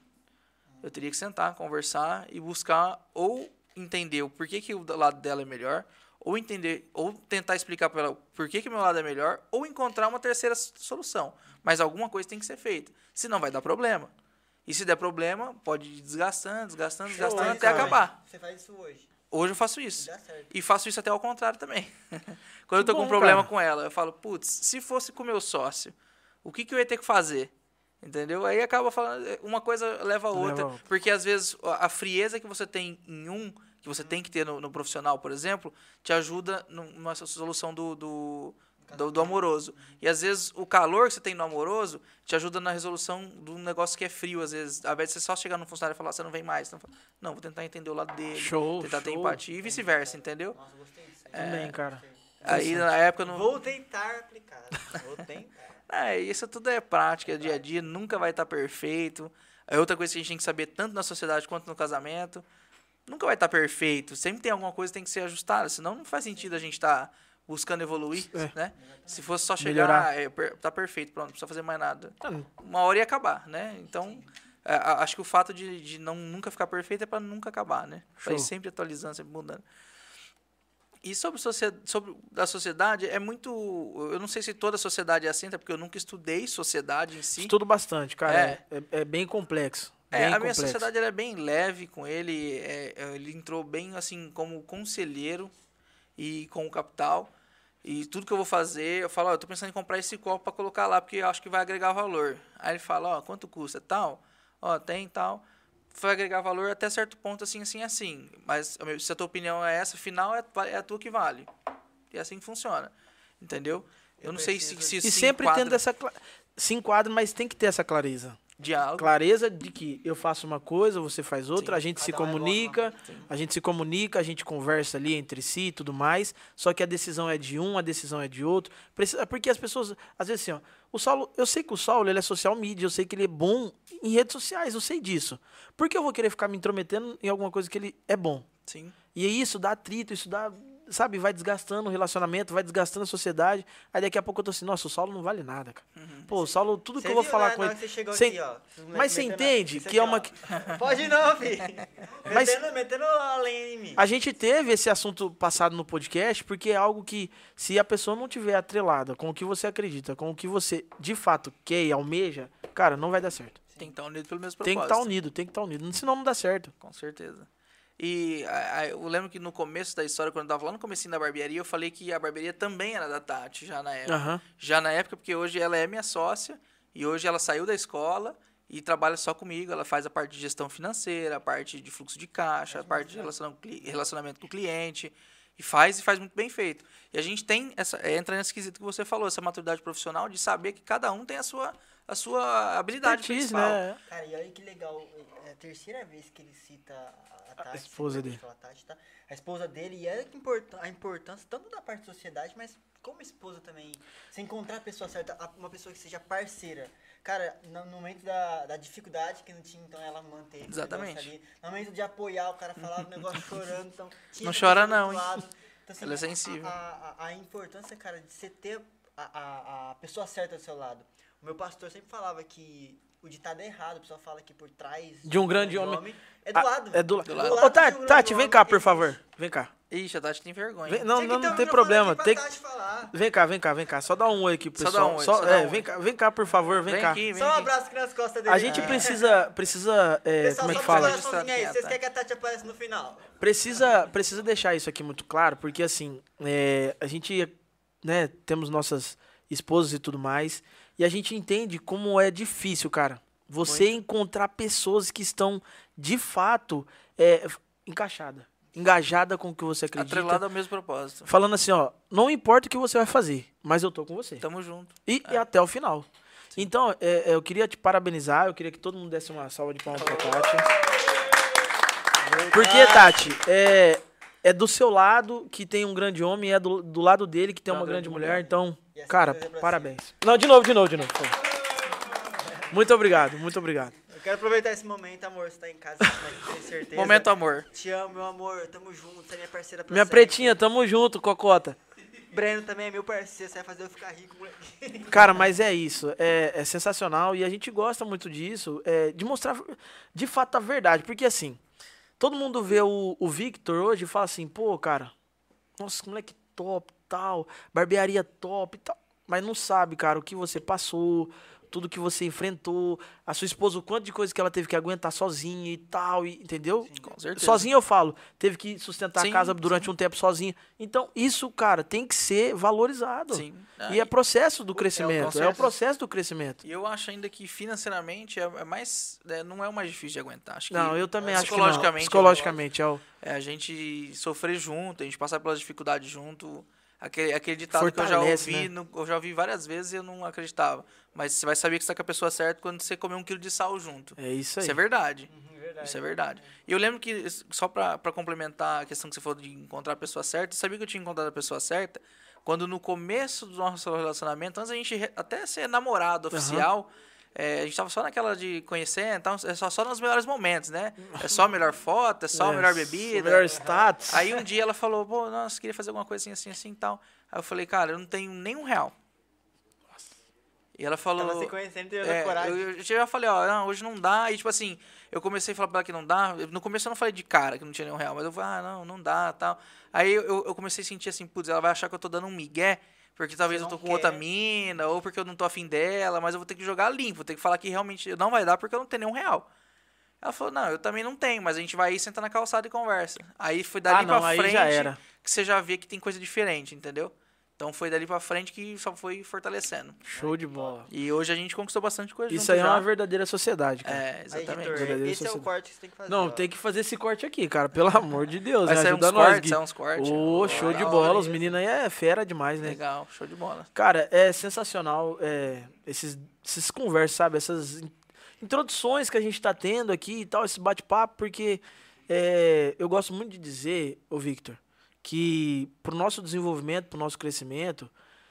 Eu teria que sentar, conversar e buscar ou entender o porquê que o lado dela é melhor, ou entender, ou tentar explicar para ela por que, que meu lado é melhor, ou encontrar uma terceira solução. Mas alguma coisa tem que ser feita. Senão vai dar problema. E se der problema, pode ir desgastando, desgastando, Show, desgastando até cara? acabar. Você faz isso hoje. Hoje eu faço isso. Dá certo. E faço isso até ao contrário também. Quando eu tô com bom, um problema cara. com ela, eu falo, putz, se fosse com o meu sócio, o que, que eu ia ter que fazer? Entendeu? Aí acaba falando, uma coisa leva a outra. Leva. Porque às vezes a frieza que você tem em um, que você tem que ter no, no profissional, por exemplo, te ajuda numa solução do, do, do, do amoroso. E às vezes o calor que você tem no amoroso te ajuda na resolução de um negócio que é frio, às vezes. Ao invés de você só chegar no funcionário e falar, você não vem mais. Não, não vou tentar entender o lado dele. Show, tentar ter show. empatia e vice-versa, entendeu? Nossa, gostei disso. aí. Também, cara. Aí na época eu não. Vou tentar aplicar. Vou tentar. É, isso tudo é prática, é dia a dia, nunca vai estar perfeito. É outra coisa que a gente tem que saber tanto na sociedade quanto no casamento. Nunca vai estar perfeito. Sempre tem alguma coisa que tem que ser ajustada, senão não faz sentido a gente estar buscando evoluir, É. né? Se fosse só chegar, é, tá perfeito, pronto, não precisa fazer mais nada. Ah, Uma hora ia acabar, né? Então, é, a- acho que o fato de, de não nunca ficar perfeito é para nunca acabar, né? Pra ir sempre atualizando, sempre mudando. E sobre, sobre a sociedade, é muito. Eu não sei se toda a sociedade é assim, até porque eu nunca estudei sociedade em si. Estudo bastante, cara. É. É, é- é bem complexo. É, bem a minha complexo. sociedade ela é bem leve com ele. é, é, ele entrou bem assim como conselheiro e com o capital. E tudo que eu vou fazer, eu falo, ó, eu tô pensando em comprar esse copo para colocar lá, porque eu acho que vai agregar valor. Aí ele fala, ó, quanto custa? Tal? Ó, tem tal. Vai agregar valor até certo ponto, assim, assim, assim. Mas se a tua opinião é essa, final é, é a tua que vale. E é assim que funciona. Entendeu? Eu, Eu não sei se, se E se sempre enquadra- tendo essa. cla- Se enquadra, mas tem que ter essa clareza. Diálogo. Clareza de que eu faço uma coisa, você faz outra, Sim, a gente se é comunica, a gente se comunica, a gente conversa ali entre si e tudo mais. Só que a decisão é de um, a decisão é de outro. Precisa, porque as pessoas, às vezes assim, ó, o Saulo, eu sei que o Saulo ele é social media, eu sei que ele é bom em redes sociais, eu sei disso. Por que eu vou querer ficar me intrometendo em alguma coisa que ele é bom? Sim. E isso dá atrito, isso dá, sabe, vai desgastando o relacionamento, vai desgastando a sociedade. Aí daqui a pouco eu tô assim, nossa, o Saulo não vale nada, cara. Pô, o Saulo, tudo que eu vou falar né, com ele. Você chegou Cê- aqui, ó. Mas você entende que é uma. Pode não, fi. Mas- Metendo, metendo a lenha em mim. A gente teve esse assunto passado no podcast porque é algo que, se a pessoa não tiver atrelada com o que você acredita, com o que você de fato quer e almeja, cara, não vai dar certo. Tem que estar unido pelo mesmo Tem propósito. que estar unido, tem que estar unido. Senão não dá certo. Com certeza. E a- a- eu lembro que no começo da história, quando eu tava lá no comecinho da barbearia, eu falei que a barbearia também era da Tati, já na época. Aham. Já na época, porque hoje ela é minha sócia e hoje ela saiu da escola e trabalha só comigo. Ela faz a parte de gestão financeira, a parte de fluxo de caixa, a parte de relacionamento com o cliente. E faz e faz muito bem feito. E a gente tem essa. Entra nesse quesito que você falou, essa maturidade profissional de saber que cada um tem a sua, a sua habilidade Expertise, principal. né? Cara, e olha que legal. É a terceira vez que ele cita a, a Tati. esposa dele. fala Tati, tá? A esposa dele. E é que importa- a importância tanto da parte da sociedade, mas como esposa também. Você encontrar a pessoa certa, a- uma pessoa que seja parceira. Cara, no, momento da, da dificuldade que não tinha, então ela manteve. Exatamente. Ali. No momento de apoiar, o cara falava o negócio chorando. Então, tinha Não chora não, hein? lado. Então, assim, Ela é a- sensível. A, a, a importância, cara, de você ter a, a, a pessoa certa do seu lado. O meu pastor sempre falava que o ditado é errado, a pessoa fala que por trás De um grande homem. é do Ah, lado. É do, Do lado. Ô, Tati, um Tati, vem cá, por favor. Vem cá. Ixi, a Tati tem vergonha. Vem- não, que não, não tem problema. Tem, falar. vem cá, vem cá, vem cá. Só dá um oi aqui pro Só dá pessoal. um oi, Só- só é, um vem oi. cá, vem cá, por favor, vem, Vem cá. aqui, vem Só um aqui. abraço aqui nas costas dele. A gente precisa, precisa, é, Pessoal, como é só que fala? aí. Vocês querem que a Tati apareça no final? Precisa, precisa deixar isso aqui muito claro, porque assim, é, a gente, né, temos nossas esposas e tudo mais, e a gente entende como é difícil, cara, você encontrar pessoas que estão, de fato, é, encaixada, engajada com o que você acredita. Atrelado ao mesmo propósito. Falando assim, ó, não importa o que você vai fazer, mas eu tô com você. Tamo junto. E, e até o final. Então, é, é, eu queria te parabenizar, eu queria que todo mundo desse uma salva de palmas pra Tati. Porque, Tati, é, é do seu lado que tem um grande homem, é do, do lado dele que tem uma grande mulher, então, E essa cara, é pra parabéns. Não, de novo, de novo, de novo. Muito obrigado, muito obrigado. Eu quero aproveitar esse momento, amor. Você tá em casa, mas tenho certeza. Momento amor. Te amo, meu amor. Tamo junto. Você é minha parceira pra Minha sempre. pretinha, tamo junto, Cocota. Breno também é meu parceiro. Você vai fazer eu ficar rico, moleque. Cara, mas é isso, é, é sensacional e a gente gosta muito disso, é, de mostrar de fato a verdade, porque assim, todo mundo vê o, o Victor hoje e fala assim, pô, cara, nossa, moleque top, tal, barbearia top e tal, mas não sabe, cara, o que você passou, tudo que você enfrentou, a sua esposa, o quanto de coisa que ela teve que aguentar sozinha e tal, e, entendeu? Com certeza. Sozinha eu falo, teve que sustentar Sim, a casa durante um tempo sozinha. Então, isso, cara, tem que ser valorizado. Sim. E é processo do com crescimento, é o certeza. processo do crescimento. E eu acho ainda que financeiramente é, é mais. é, não é o mais difícil de aguentar. Acho que Não, eu também acho que não. psicologicamente, Psicologicamente, é o... É a gente sofrer junto, a gente passar pelas dificuldades junto. Aquele, aquele ditado que eu já Fortalece, ouvi, né? no- eu já ouvi várias vezes e eu não acreditava. Mas você vai saber que você tá com a pessoa certa quando você comer um quilo de sal junto. é isso aí. Isso é verdade. verdade. Isso é verdade. E eu lembro que, só pra, pra complementar a questão que você falou de encontrar a pessoa certa, eu sabia que eu tinha encontrado a pessoa certa quando no começo do nosso relacionamento, antes da gente até ser namorado oficial, é, a gente tava só naquela de conhecer, então é só, só nos melhores momentos, né? É só a melhor foto, é só a melhor É, bebida. Melhor status. Aí um dia ela falou, pô, nossa, queria fazer alguma coisa assim, assim, assim e tal. Aí eu falei, cara, eu não tenho nenhum real. E ela falou. Tava se conhecendo, teve É, coragem. eu, eu já falei, ó, não, hoje não dá. E tipo assim, eu comecei a falar pra ela que não dá. No começo eu não falei de cara que não tinha nenhum real, mas eu falei, ah, não, não dá tal. Aí eu, eu, eu comecei a sentir assim, putz, ela vai achar que eu tô dando um migué, porque talvez eu tô com outra quer. mina, ou porque eu não tô afim dela, mas eu vou ter que jogar limpo, vou ter que falar que realmente não vai dar porque eu não tenho nenhum real. Ela falou, não, eu também não tenho, mas a gente vai aí, senta na calçada e conversa. Aí foi dali Ah, não, pra frente que você já vê que tem coisa diferente, entendeu? Então foi dali pra frente que só foi fortalecendo. Show de bola. E hoje a gente conquistou bastante coisa Isso aí é já. uma verdadeira sociedade, cara. É, Aí, exatamente. Verdadeira esse é o sociedade. corte que você tem que fazer. Não, ó. tem que fazer esse corte aqui, cara. Pelo amor de Deus, Vai né? sair Ajuda uns nós, cortes, sai uns cortes. Ô, show de bola. hora Os meninos aí é fera demais, né? Legal, show de bola. Cara, é sensacional é, esses, esses conversas, sabe? Essas in- introduções que a gente tá tendo aqui e tal, esse bate-papo, porque é, eu gosto muito de dizer, ô Victor, que pro nosso desenvolvimento, pro nosso crescimento,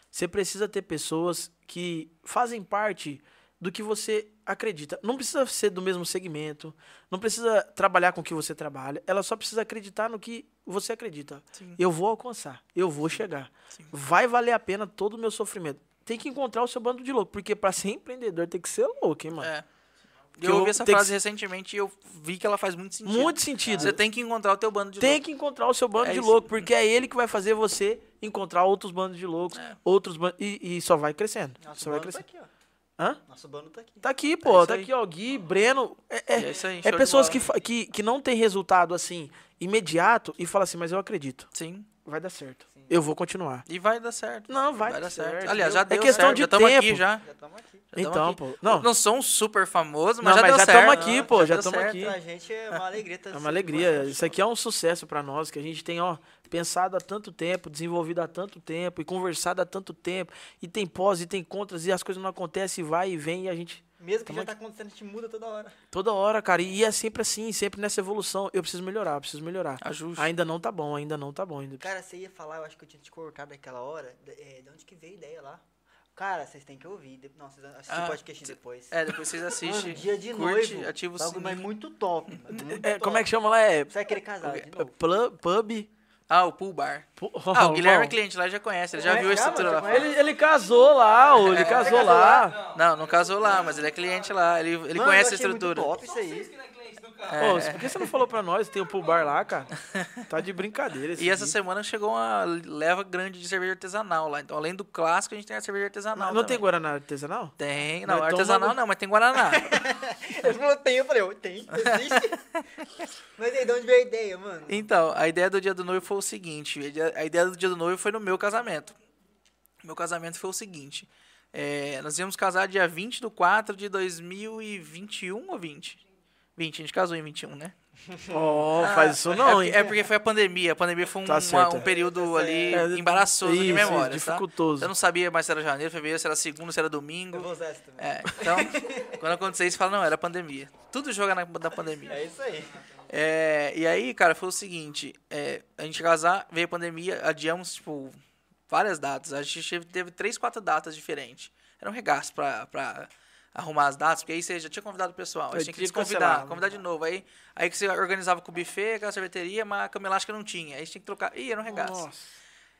você precisa ter pessoas que fazem parte do que você acredita. Não precisa ser do mesmo segmento, não precisa trabalhar com o que você trabalha, ela só precisa acreditar no que você acredita. Sim. Eu vou alcançar, eu vou chegar. Sim. Vai valer a pena todo o meu sofrimento. Tem que encontrar o seu bando de louco, porque pra ser empreendedor tem que ser louco, hein, mano? É. Que Eu eu ouvi essa que frase se- recentemente e eu vi que ela faz muito sentido. Muito sentido. Você tem que encontrar o teu bando de Tem louco. que encontrar o seu bando É de isso. louco, porque é ele que vai fazer você encontrar outros bandos de loucos, É. outros bandos, e, e só vai crescendo. Nosso só vai bando tá crescendo. aqui, ó. Hã? Nosso bando tá aqui. Tá aqui, pô, isso tá aí. aqui, ó, Gui, Breno, é, é, é isso aí, é pessoas que, que, que não tem resultado, assim, imediato, e fala assim, mas eu acredito, Sim. Vai dar certo, eu vou continuar. E vai dar certo. Não, vai, Vai dar dar certo. certo. Aliás, já É deu questão certo. de já estamos aqui tempo. já. Já estamos aqui. Já Então, aqui. pô, não. Não sou um super famoso, mas Não, já mas deu já certo. aqui, pô, já certo. aqui. Pra gente é uma alegria. tá É uma alegria. Isso aqui é um sucesso pra nós, que a gente tem, ó, pensado há tanto tempo, desenvolvido há tanto tempo e conversado há tanto tempo. E tem pós e tem contras e as coisas não acontecem, e vai e vem e a gente. Mesmo que Tamo já tá acontecendo, a gente muda toda hora. Toda hora, cara. E é sempre assim, sempre nessa evolução. Eu preciso melhorar, eu preciso melhorar. Ajuste. Ainda não tá bom, ainda não tá bom. Ainda Cara, você ia falar, eu acho que eu tinha te cortado naquela hora. De, é, de onde que veio a ideia lá? Cara, vocês têm que ouvir. de- Não, vocês assistem Ah, o podcast depois. É, depois vocês assistem. Mano, dia de curte, noivo. ativa o bagulho, mas sininho. muito top, mano. Muito É, top. como é que chama lá? É. Você vai querer casar de novo. Plu- Pub. Ah, o Pool Bar. Ah, o Guilherme é cliente lá, já conhece, ele já É, viu a estrutura lá. Ele, ele casou lá, ô, ele casou casou lá. Não, não casou lá, mas ele é cliente lá, ele, ele Mano, conhece a muito estrutura. top isso aí. É. Ô, por que você não falou pra nós? Tem o pool bar lá, cara. Tá de brincadeira. esse E essa semana chegou uma leva grande de cerveja artesanal lá. Então, além do clássico, a gente tem a cerveja artesanal. Não, não tem. Guaraná artesanal? Tem, Não, não, então artesanal não, mas tem Guaraná. Ele falou, tem, eu falei, "Ô, tem, existe. Mas aí, de onde veio a ideia, mano? Então, a ideia do dia do noivo foi o seguinte: a ideia- do dia do noivo foi no meu casamento. Meu casamento foi o seguinte: é, nós íamos casar dia 20 de 4 de 2021 ou 20? 20, a gente casou em 21, né? Ó, faz isso não, é, é porque foi a pandemia. A pandemia foi um, Tá uma- um período ali É, embaraçoso de isso, memória. Tá? dificultoso. Eu não sabia mais se era janeiro, fevereiro, se era segunda, se era Eu domingo. vou usar essa também. É, então, quando acontecer isso, fala, não, era pandemia. Tudo joga na, da pandemia. É isso aí. É, e aí, cara, foi o seguinte: é, a gente casar, veio a pandemia, adiamos, tipo, várias datas. A gente teve, teve três, quatro datas diferentes. Era um regaço pra, pra arrumar as datas, porque aí você já tinha convidado o pessoal. Aí tinha que desconvidar, né? convidar de novo. Aí, aí que você organizava com o buffet, com a sorveteria, mas a cama elástica não tinha. Aí você tinha que trocar. Ih, era um regaço. Nossa.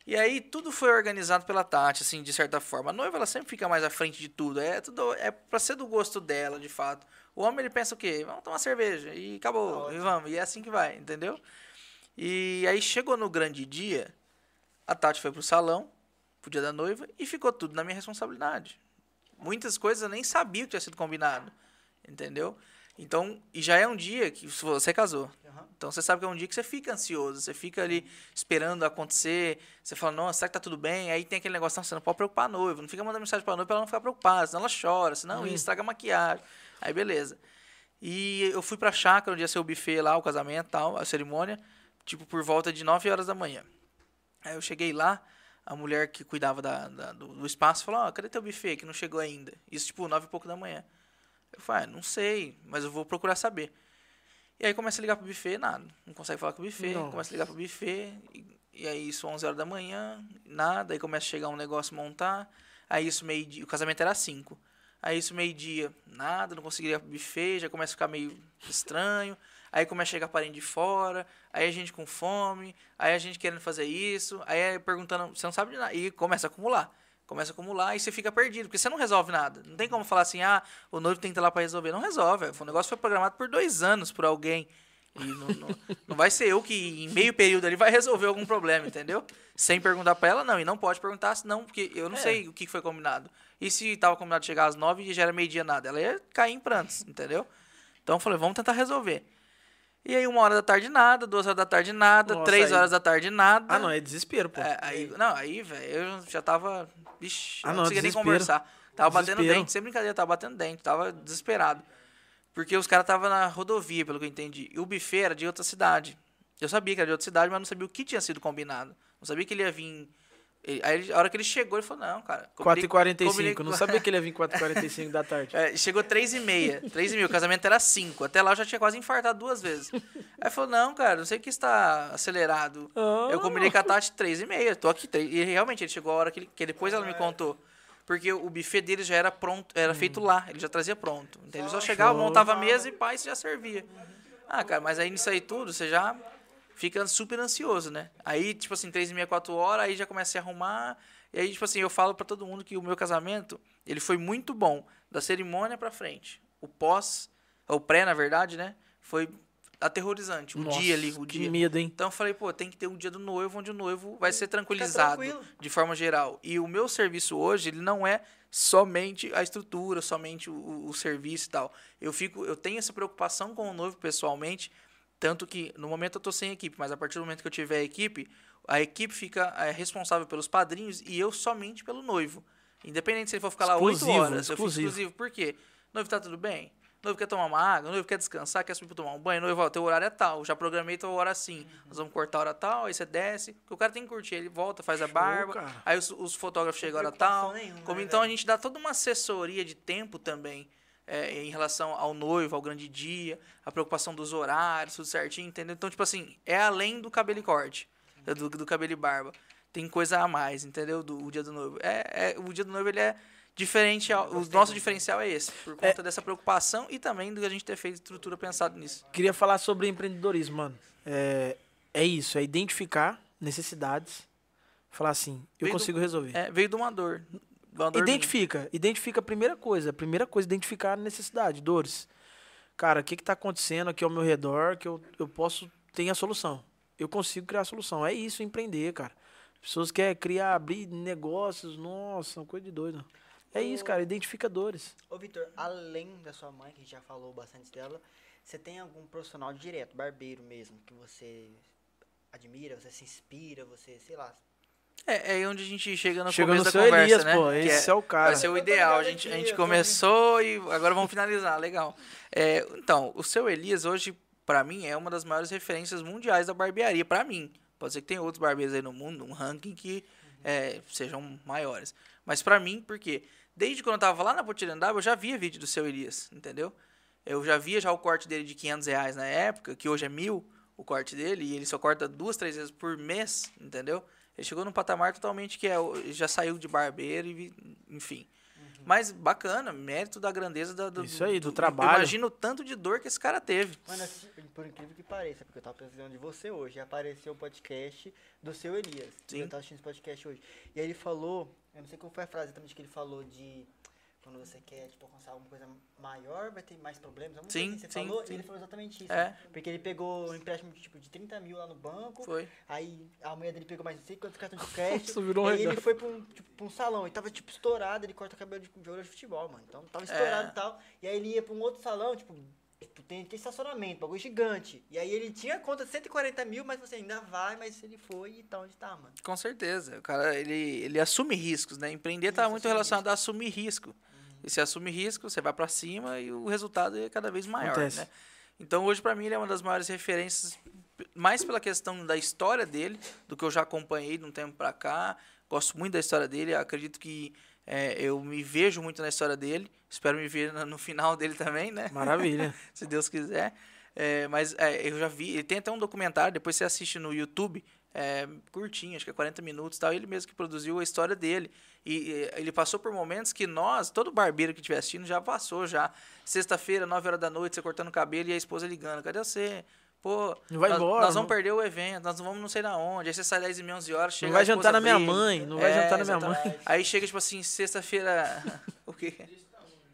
E aí tudo foi organizado pela Tati, assim, de certa forma. A noiva, ela sempre fica mais à frente de tudo. É tudo é pra ser do gosto dela, de fato. O homem, ele pensa o quê? Vamos tomar cerveja e acabou. E vamos. E é assim que vai, entendeu? E aí chegou no grande dia, a Tati foi pro salão, pro dia da noiva, e ficou tudo na minha responsabilidade. Muitas coisas eu nem sabia que tinha sido combinado, entendeu? Então, e já é um dia que você casou. Aham. Então você sabe que é um dia que você fica ansioso, você fica ali esperando acontecer, você fala, nossa, será que tá tudo bem? Aí tem aquele negócio, "Nossa, você não pode preocupar a noiva, não fica mandando mensagem pra noiva pra ela não ficar preocupada, senão ela chora, senão isso estraga a maquiagem. Aí beleza. E eu fui pra chácara, onde ia ser o buffet lá, o casamento e tal, a cerimônia, tipo por volta de 9 horas da manhã. Aí eu cheguei lá, a mulher que cuidava da, da- do, do espaço falou, ó, cadê teu buffet que não chegou ainda? Isso tipo 9 e pouco da manhã. Eu falei, ah, não sei, mas eu vou procurar saber. E aí começa a ligar pro buffet, nada. Não consegue falar com o buffet, Nossa. começa a ligar pro buffet. E, e aí isso 11 horas da manhã, nada. Aí começa a chegar um negócio montar. Aí isso meio-dia, o casamento era 5. Aí isso meio-dia, nada, não consegui ligar pro buffet, já começa a ficar meio estranho. Aí começa a chegar parente de fora, aí a gente com fome, aí a gente querendo fazer isso, aí é perguntando, você não sabe de nada. E começa a acumular. Começa a acumular e você fica perdido, porque você não resolve nada. Não tem como falar assim, ah, o noivo tem que ir lá pra resolver. Não resolve. O negócio foi programado por dois anos por alguém. E não, não, não vai ser eu que, em meio período ali, vai resolver algum problema, entendeu? Sem perguntar pra ela, não. E não pode perguntar, senão, porque eu não É. sei o que foi combinado. E se tava combinado chegar às nove e já era meio-dia nada? Ela ia cair em prantos, entendeu? Então eu falei, vamos tentar resolver. E aí, uma hora da tarde, nada. Duas horas da tarde, nada. Nossa, três aí- horas da tarde, nada. Ah, não, é desespero, pô. É, aí, não, aí, velho, eu já tava. Vixe, Ah, não, não, conseguia nem desespero. conversar. Tava batendo Desespero. dente, sem brincadeira, tava batendo dente, tava desesperado. Porque os caras estavam na rodovia, pelo que eu entendi. E o buffet era de outra cidade. Eu sabia que era de outra cidade, mas não sabia o que tinha sido combinado. Não sabia que ele ia vir. Ele- Aí, ele- a hora que ele chegou, ele falou: Não, cara. combinei- 4h45. combinei- Não sabia que ele ia vir 4h45 da tarde. É, chegou 3 e meia. 3 e meia. O casamento era 5. Até lá eu já tinha quase infartado duas vezes. Aí falou, não, cara, não sei que está acelerado. Ah. Eu combinei com a Tati 3 e meia. Tô aqui. três- E realmente, ele chegou a hora que, ele- que depois ela me contou. Porque o buffet dele já era pronto, era feito lá. Ele já trazia pronto. Então ele só chegava, montava a mesa e pá, e você já servia. Ah, cara, mas aí nisso aí tudo, você já fica super ansioso, né? Aí, tipo assim, 3 e meia, 4 horas, aí já começa a se arrumar. E aí, tipo assim, eu falo pra todo mundo que o meu casamento, ele foi muito bom. Da cerimônia pra frente. O pós, o pré, na verdade, né? Foi aterrorizante. O Nossa, dia ali, o que dia. medo, hein? Então eu falei, pô, tem que ter um dia do noivo onde o noivo vai ser tranquilizado tranquilo. de forma geral. E o meu serviço hoje, ele não é somente a estrutura, somente o, o- o serviço e tal. Eu fico, eu tenho essa preocupação com o noivo pessoalmente, tanto que no momento eu tô sem equipe, mas a partir do momento que eu tiver a equipe, a equipe fica é, responsável pelos padrinhos e eu somente pelo noivo. Independente se ele for ficar lá 8 Exclusivo, horas, eu fico exclusivo. exclusivo. Por quê? Noivo tá tudo bem? Noivo quer tomar uma água, noivo quer descansar, quer subir pra tomar um banho, noivo, ó, teu horário é tal, já programei tua hora assim. Nós vamos cortar a hora tal, aí você desce, porque o cara tem que curtir, ele volta, faz a barba, cara. aí os, os fotógrafos chegam a hora tal. nenhuma, Como né, então a velho? gente dá toda uma assessoria de tempo também é, em relação ao noivo, ao grande dia, a preocupação dos horários, tudo certinho, entendeu? Então, tipo assim, é além do cabelo e corte, é do, do cabelo e barba. Tem coisa a mais, entendeu? Do o dia do noivo. É, é- o dia do noivo ele é diferente. ao- O nosso diferencial é esse, por conta dessa preocupação e também do que a gente ter feito estrutura pensado nisso. Queria falar sobre empreendedorismo, mano. É, é isso, é identificar necessidades. Falar assim, eu Veio do- consigo resolver. É, veio de uma dor. Identifica, identifica a primeira coisa. A primeira coisa, identificar a necessidade, dores. Cara, o que está acontecendo aqui ao meu redor que eu, eu posso ter a solução? Eu consigo criar a solução. É isso, empreender, cara. Pessoas querem criar, abrir negócios, nossa, uma coisa de doido. É isso, cara, identifica dores. Ô, Vitor, além da sua mãe, que a gente já falou bastante dela, você tem algum profissional direto, barbeiro mesmo, que você admira, você se inspira, você, sei lá. É, é aí onde a gente chega no Chega começo no da seu conversa, Elias, né? pô. Que Esse é, o cara. Vai ser o ideal. A gente, a gente começou e agora vamos finalizar. Legal. É, então, o seu Elias hoje, pra mim, é uma das maiores referências mundiais da barbearia. Pra mim. Pode ser que tenha outros barbeiros aí no mundo, um ranking que é, sejam maiores. Mas pra mim, porque desde quando eu tava lá na Potirandaba, eu já via vídeo do seu Elias, entendeu? Eu já via já o corte dele de 500 reais na época, que hoje é mil o corte dele, e ele só corta duas, três vezes por mês, entendeu? Ele chegou num patamar totalmente que é, já saiu de barbeiro, e enfim. Mas bacana, mérito da grandeza da- do, Isso aí, do trabalho. Imagina o tanto de dor que esse cara teve. Mano, assim, por incrível que pareça, porque eu tava precisando de você hoje, apareceu o podcast do seu Elias. Sim. Eu tava assistindo esse podcast hoje. E aí ele falou, eu não sei qual foi a frase exatamente que ele falou de quando você quer, tipo, alcançar alguma coisa maior, vai ter mais problemas. Alguma Sim, coisa assim. Você sim, falou, sim. ele falou exatamente isso. É. Porque ele pegou um empréstimo tipo, de 30 mil lá no banco. Foi. Aí a mulher dele pegou mais não sei quantos cartões de crédito. Um aí ele foi pra um, tipo, pra um salão e tava tipo estourado, ele corta cabelo de jogador de futebol, mano. Então tava estourado É. e tal. E aí ele ia pra um outro salão, tipo, tipo, tem, tem estacionamento, bagulho gigante. E aí ele tinha conta de 140 mil, mas você ainda vai, mas ele foi e tá onde tá, mano. Com certeza. O cara, ele, ele assume riscos, né? Empreender tá Isso, muito assume relacionado a assumir risco. E se assume risco, você vai pra cima e o resultado é cada vez maior, Acontece. né? Então hoje pra mim ele é uma das maiores referências, mais pela questão da história dele, do que eu já acompanhei de um tempo pra cá. Gosto muito da história dele, acredito que é, eu me vejo muito na história dele. Espero me ver no, no final dele também, né? Maravilha. se Deus quiser. É, mas é, eu já vi, ele tem até um documentário, depois você assiste no YouTube, é, curtinho, acho que é 40 minutos e tal, ele mesmo que produziu a história dele. E, e ele passou por momentos que nós, todo barbeiro que estiver assistindo, já passou já. Sexta-feira, 9 horas da noite, você cortando o cabelo e a esposa ligando, cadê você? Pô, Não vai nós, embora, nós vamos não- perder o evento, nós não vamos não sei na onde. Aí você sai 10 e meia, 11 horas, chega Não vai jantar na minha dele. mãe, não vai É, jantar na minha mãe. Aí chega, tipo assim, sexta-feira. o quê?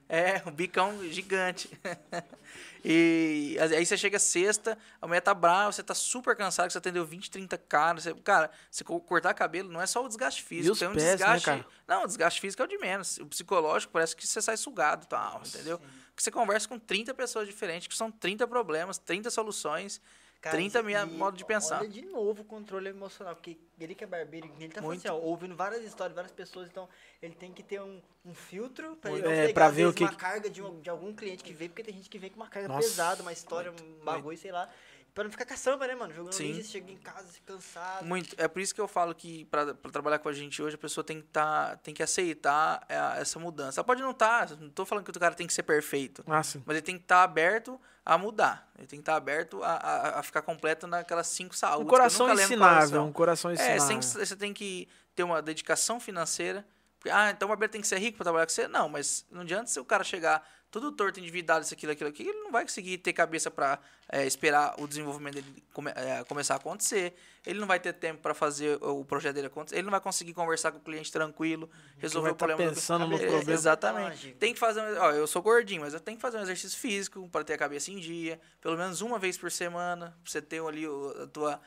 É, um bicão gigante. e aí você chega sexta, a mulher tá brava, você tá super cansado, que você atendeu 20, 30 caras. Você, cara, você co- cortar cabelo não é só o desgaste físico, tem um pés, né, desgaste. cara? Não, o desgaste físico é o de menos. O psicológico parece que você sai sugado, tua alma, entendeu? Porque você conversa com 30 pessoas diferentes, que são 30 problemas, 30 soluções, 30 isso- mil e modos de pensar. Olha de novo o controle emocional, porque ele que é barbeiro, ele tá falando Muito. assim, ó, ouvindo várias histórias, várias pessoas, então ele tem que ter um, um filtro pra ele Muito. não É, pegar, pra ver o que uma carga de, um- de algum cliente que vem, porque tem gente que vem com uma carga Nossa, pesada, uma história, um bagulho, sei lá. Pra não ficar caçamba, né, mano? Jogando Sim. lixo, chega em casa cansado. Muito. É por isso que eu falo que para trabalhar com a gente hoje, a pessoa tem que, tá, tem que aceitar é, essa mudança. Ela pode não estar, não tô falando que o cara tem que ser perfeito, Ah, sim. mas ele tem que estar aberto a mudar. Ele tem que estar aberto a, a, a ficar completo naquelas cinco saúdes. Um que eu coração ensinável, um coração É, ensinável. você tem, que, você tem que ter uma dedicação financeira. Ah, então o barbeiro tem que ser rico para trabalhar com você? Não, mas não adianta se o cara chegar tudo torto, endividado, isso, aquilo, aquilo, aquilo, ele não vai conseguir ter cabeça para esperar o desenvolvimento dele come- é, começar a acontecer. Ele não vai ter tempo para fazer o projeto dele acontecer. Ele não vai conseguir conversar com o cliente tranquilo, resolver vai o tá problema. do- pensando no Cabeça- problema. Tá Exatamente. Tem que fazer. um- Ó, eu sou gordinho, mas eu tenho que fazer um exercício físico para ter a cabeça em dia, pelo menos uma vez por semana, pra você ter ali o- a tua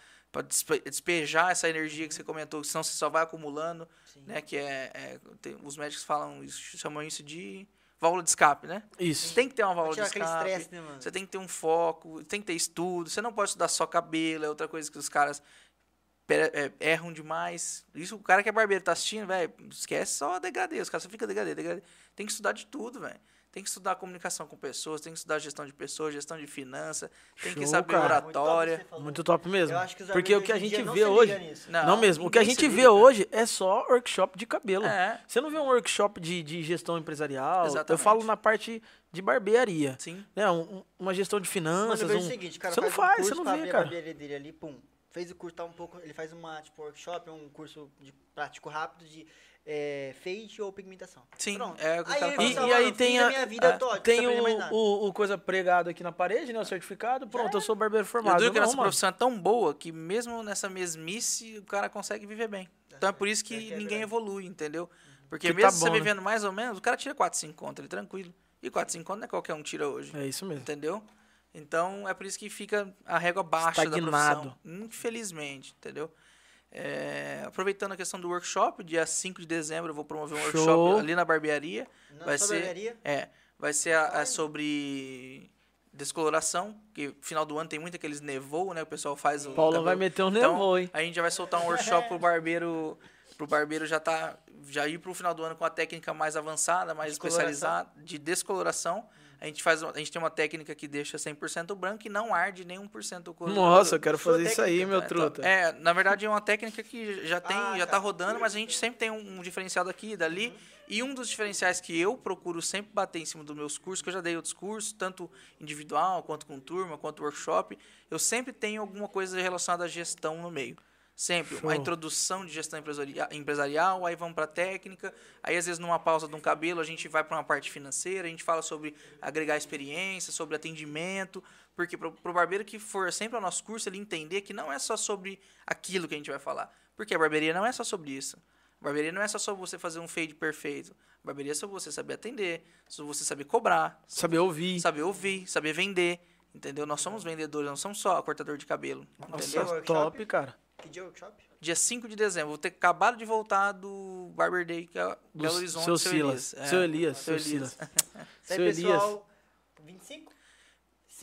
para despejar essa energia que você comentou, que senão você só vai acumulando, Sim. né? Que é, é- tem- os médicos falam isso, chamam isso de válvula de escape, né? Isso. Tem que ter uma válvula de escape. estresse, né, mano? Você tem que ter um foco, tem que ter estudo. Você não pode estudar só cabelo, é outra coisa que os caras é, erram demais. Isso o cara que é barbeiro tá assistindo, velho, esquece só degradê. Os caras só ficam degradê, degradê. Tem que estudar de tudo, velho. Tem que estudar comunicação com pessoas, tem que estudar gestão de pessoas, gestão de finanças, tem que Show, saber cara. Muito top o que oratória. você falou. Muito top mesmo. Eu acho que os Porque o que a gente vê não hoje. nisso. Não, mesmo. O que a gente vê hoje é só workshop de cabelo. É, Você não vê um workshop de, de gestão empresarial. Eu Exatamente. falo na parte de barbearia. sim. Né? Um- um- uma gestão de finanças. eu vejo um- o seguinte, cara você não faz, um curso você não vê, abrir a cara. barbearia dele ali, pum. Fez o curso, tá um pouco, ele faz uma, tipo, workshop, um curso de prático rápido de é, fade ou pigmentação. Sim, Pronto. é o que o aí ele fala. E, e aí tem, a, minha vida, a- tô, tem o, o, o coisa pregado aqui na parede, né? O certificado. Pronto, eu sou barbeiro Eu formado. digo que nossa profissão é tão boa que mesmo nessa mesmice o cara consegue viver bem. Então é por isso que É que é ninguém verdade. evolui, entendeu? Porque Que mesmo tá você bom, né? vivendo mais ou menos, o cara tira 4, 5 conto, ele tranquilo. E 4, 5 conto não é qualquer um tira hoje, É isso mesmo. entendeu? Então é por isso que fica a régua baixa Estagnado. da profissão. Infelizmente, entendeu? É, aproveitando a questão do workshop, dia 5 de dezembro eu vou promover um Show. workshop ali na barbearia. Na vai ser- barbearia, É, vai ser a- a sobre descoloração, que final do ano tem muito aqueles nevou, né? O pessoal faz o Paulão vai meter um Então, nevô, hein? A gente já vai soltar um workshop pro barbeiro, pro barbeiro já tá já ir pro final do ano com a técnica mais avançada, mais especializada de descoloração. A gente faz, a gente tem uma técnica que deixa 100% branco e não arde nem 1% o couro. Nossa, eu quero fazer isso aí, técnica, meu É, truta. então, É, na verdade é uma técnica que já tem, Ah, já tá tá. rodando, mas a gente sempre tem um, um diferencial daqui e dali. E um dos diferenciais que eu procuro sempre bater em cima dos meus cursos, que eu já dei outros cursos, tanto individual, quanto com turma, quanto workshop, eu sempre tenho alguma coisa relacionada à gestão no meio. Sempre. Show. A introdução de gestão empresaria- empresarial, aí vamos para técnica, aí às vezes numa pausa de um cabelo a gente vai para uma parte financeira, a gente fala sobre agregar experiência, sobre atendimento, porque para o barbeiro que for sempre ao nosso curso, ele entender que não é só sobre aquilo que a gente vai falar. Porque a barbearia não é só sobre isso. A barbearia não é só sobre você fazer um fade perfeito. A barbearia é sobre você saber atender, sobre você saber cobrar, Saber ouvir. saber ouvir, saber vender. Entendeu? Nós somos vendedores, não somos só cortador de cabelo. Nossa, Entendeu? top, cara. Que dia é o workshop? Dia 5 de dezembro. Vou ter acabado de voltar do Barber Day, que é Belo Horizonte. seu Silas. É, Seu Elias, seu seu Elias. Silas. Seu Elias. pessoal, 25?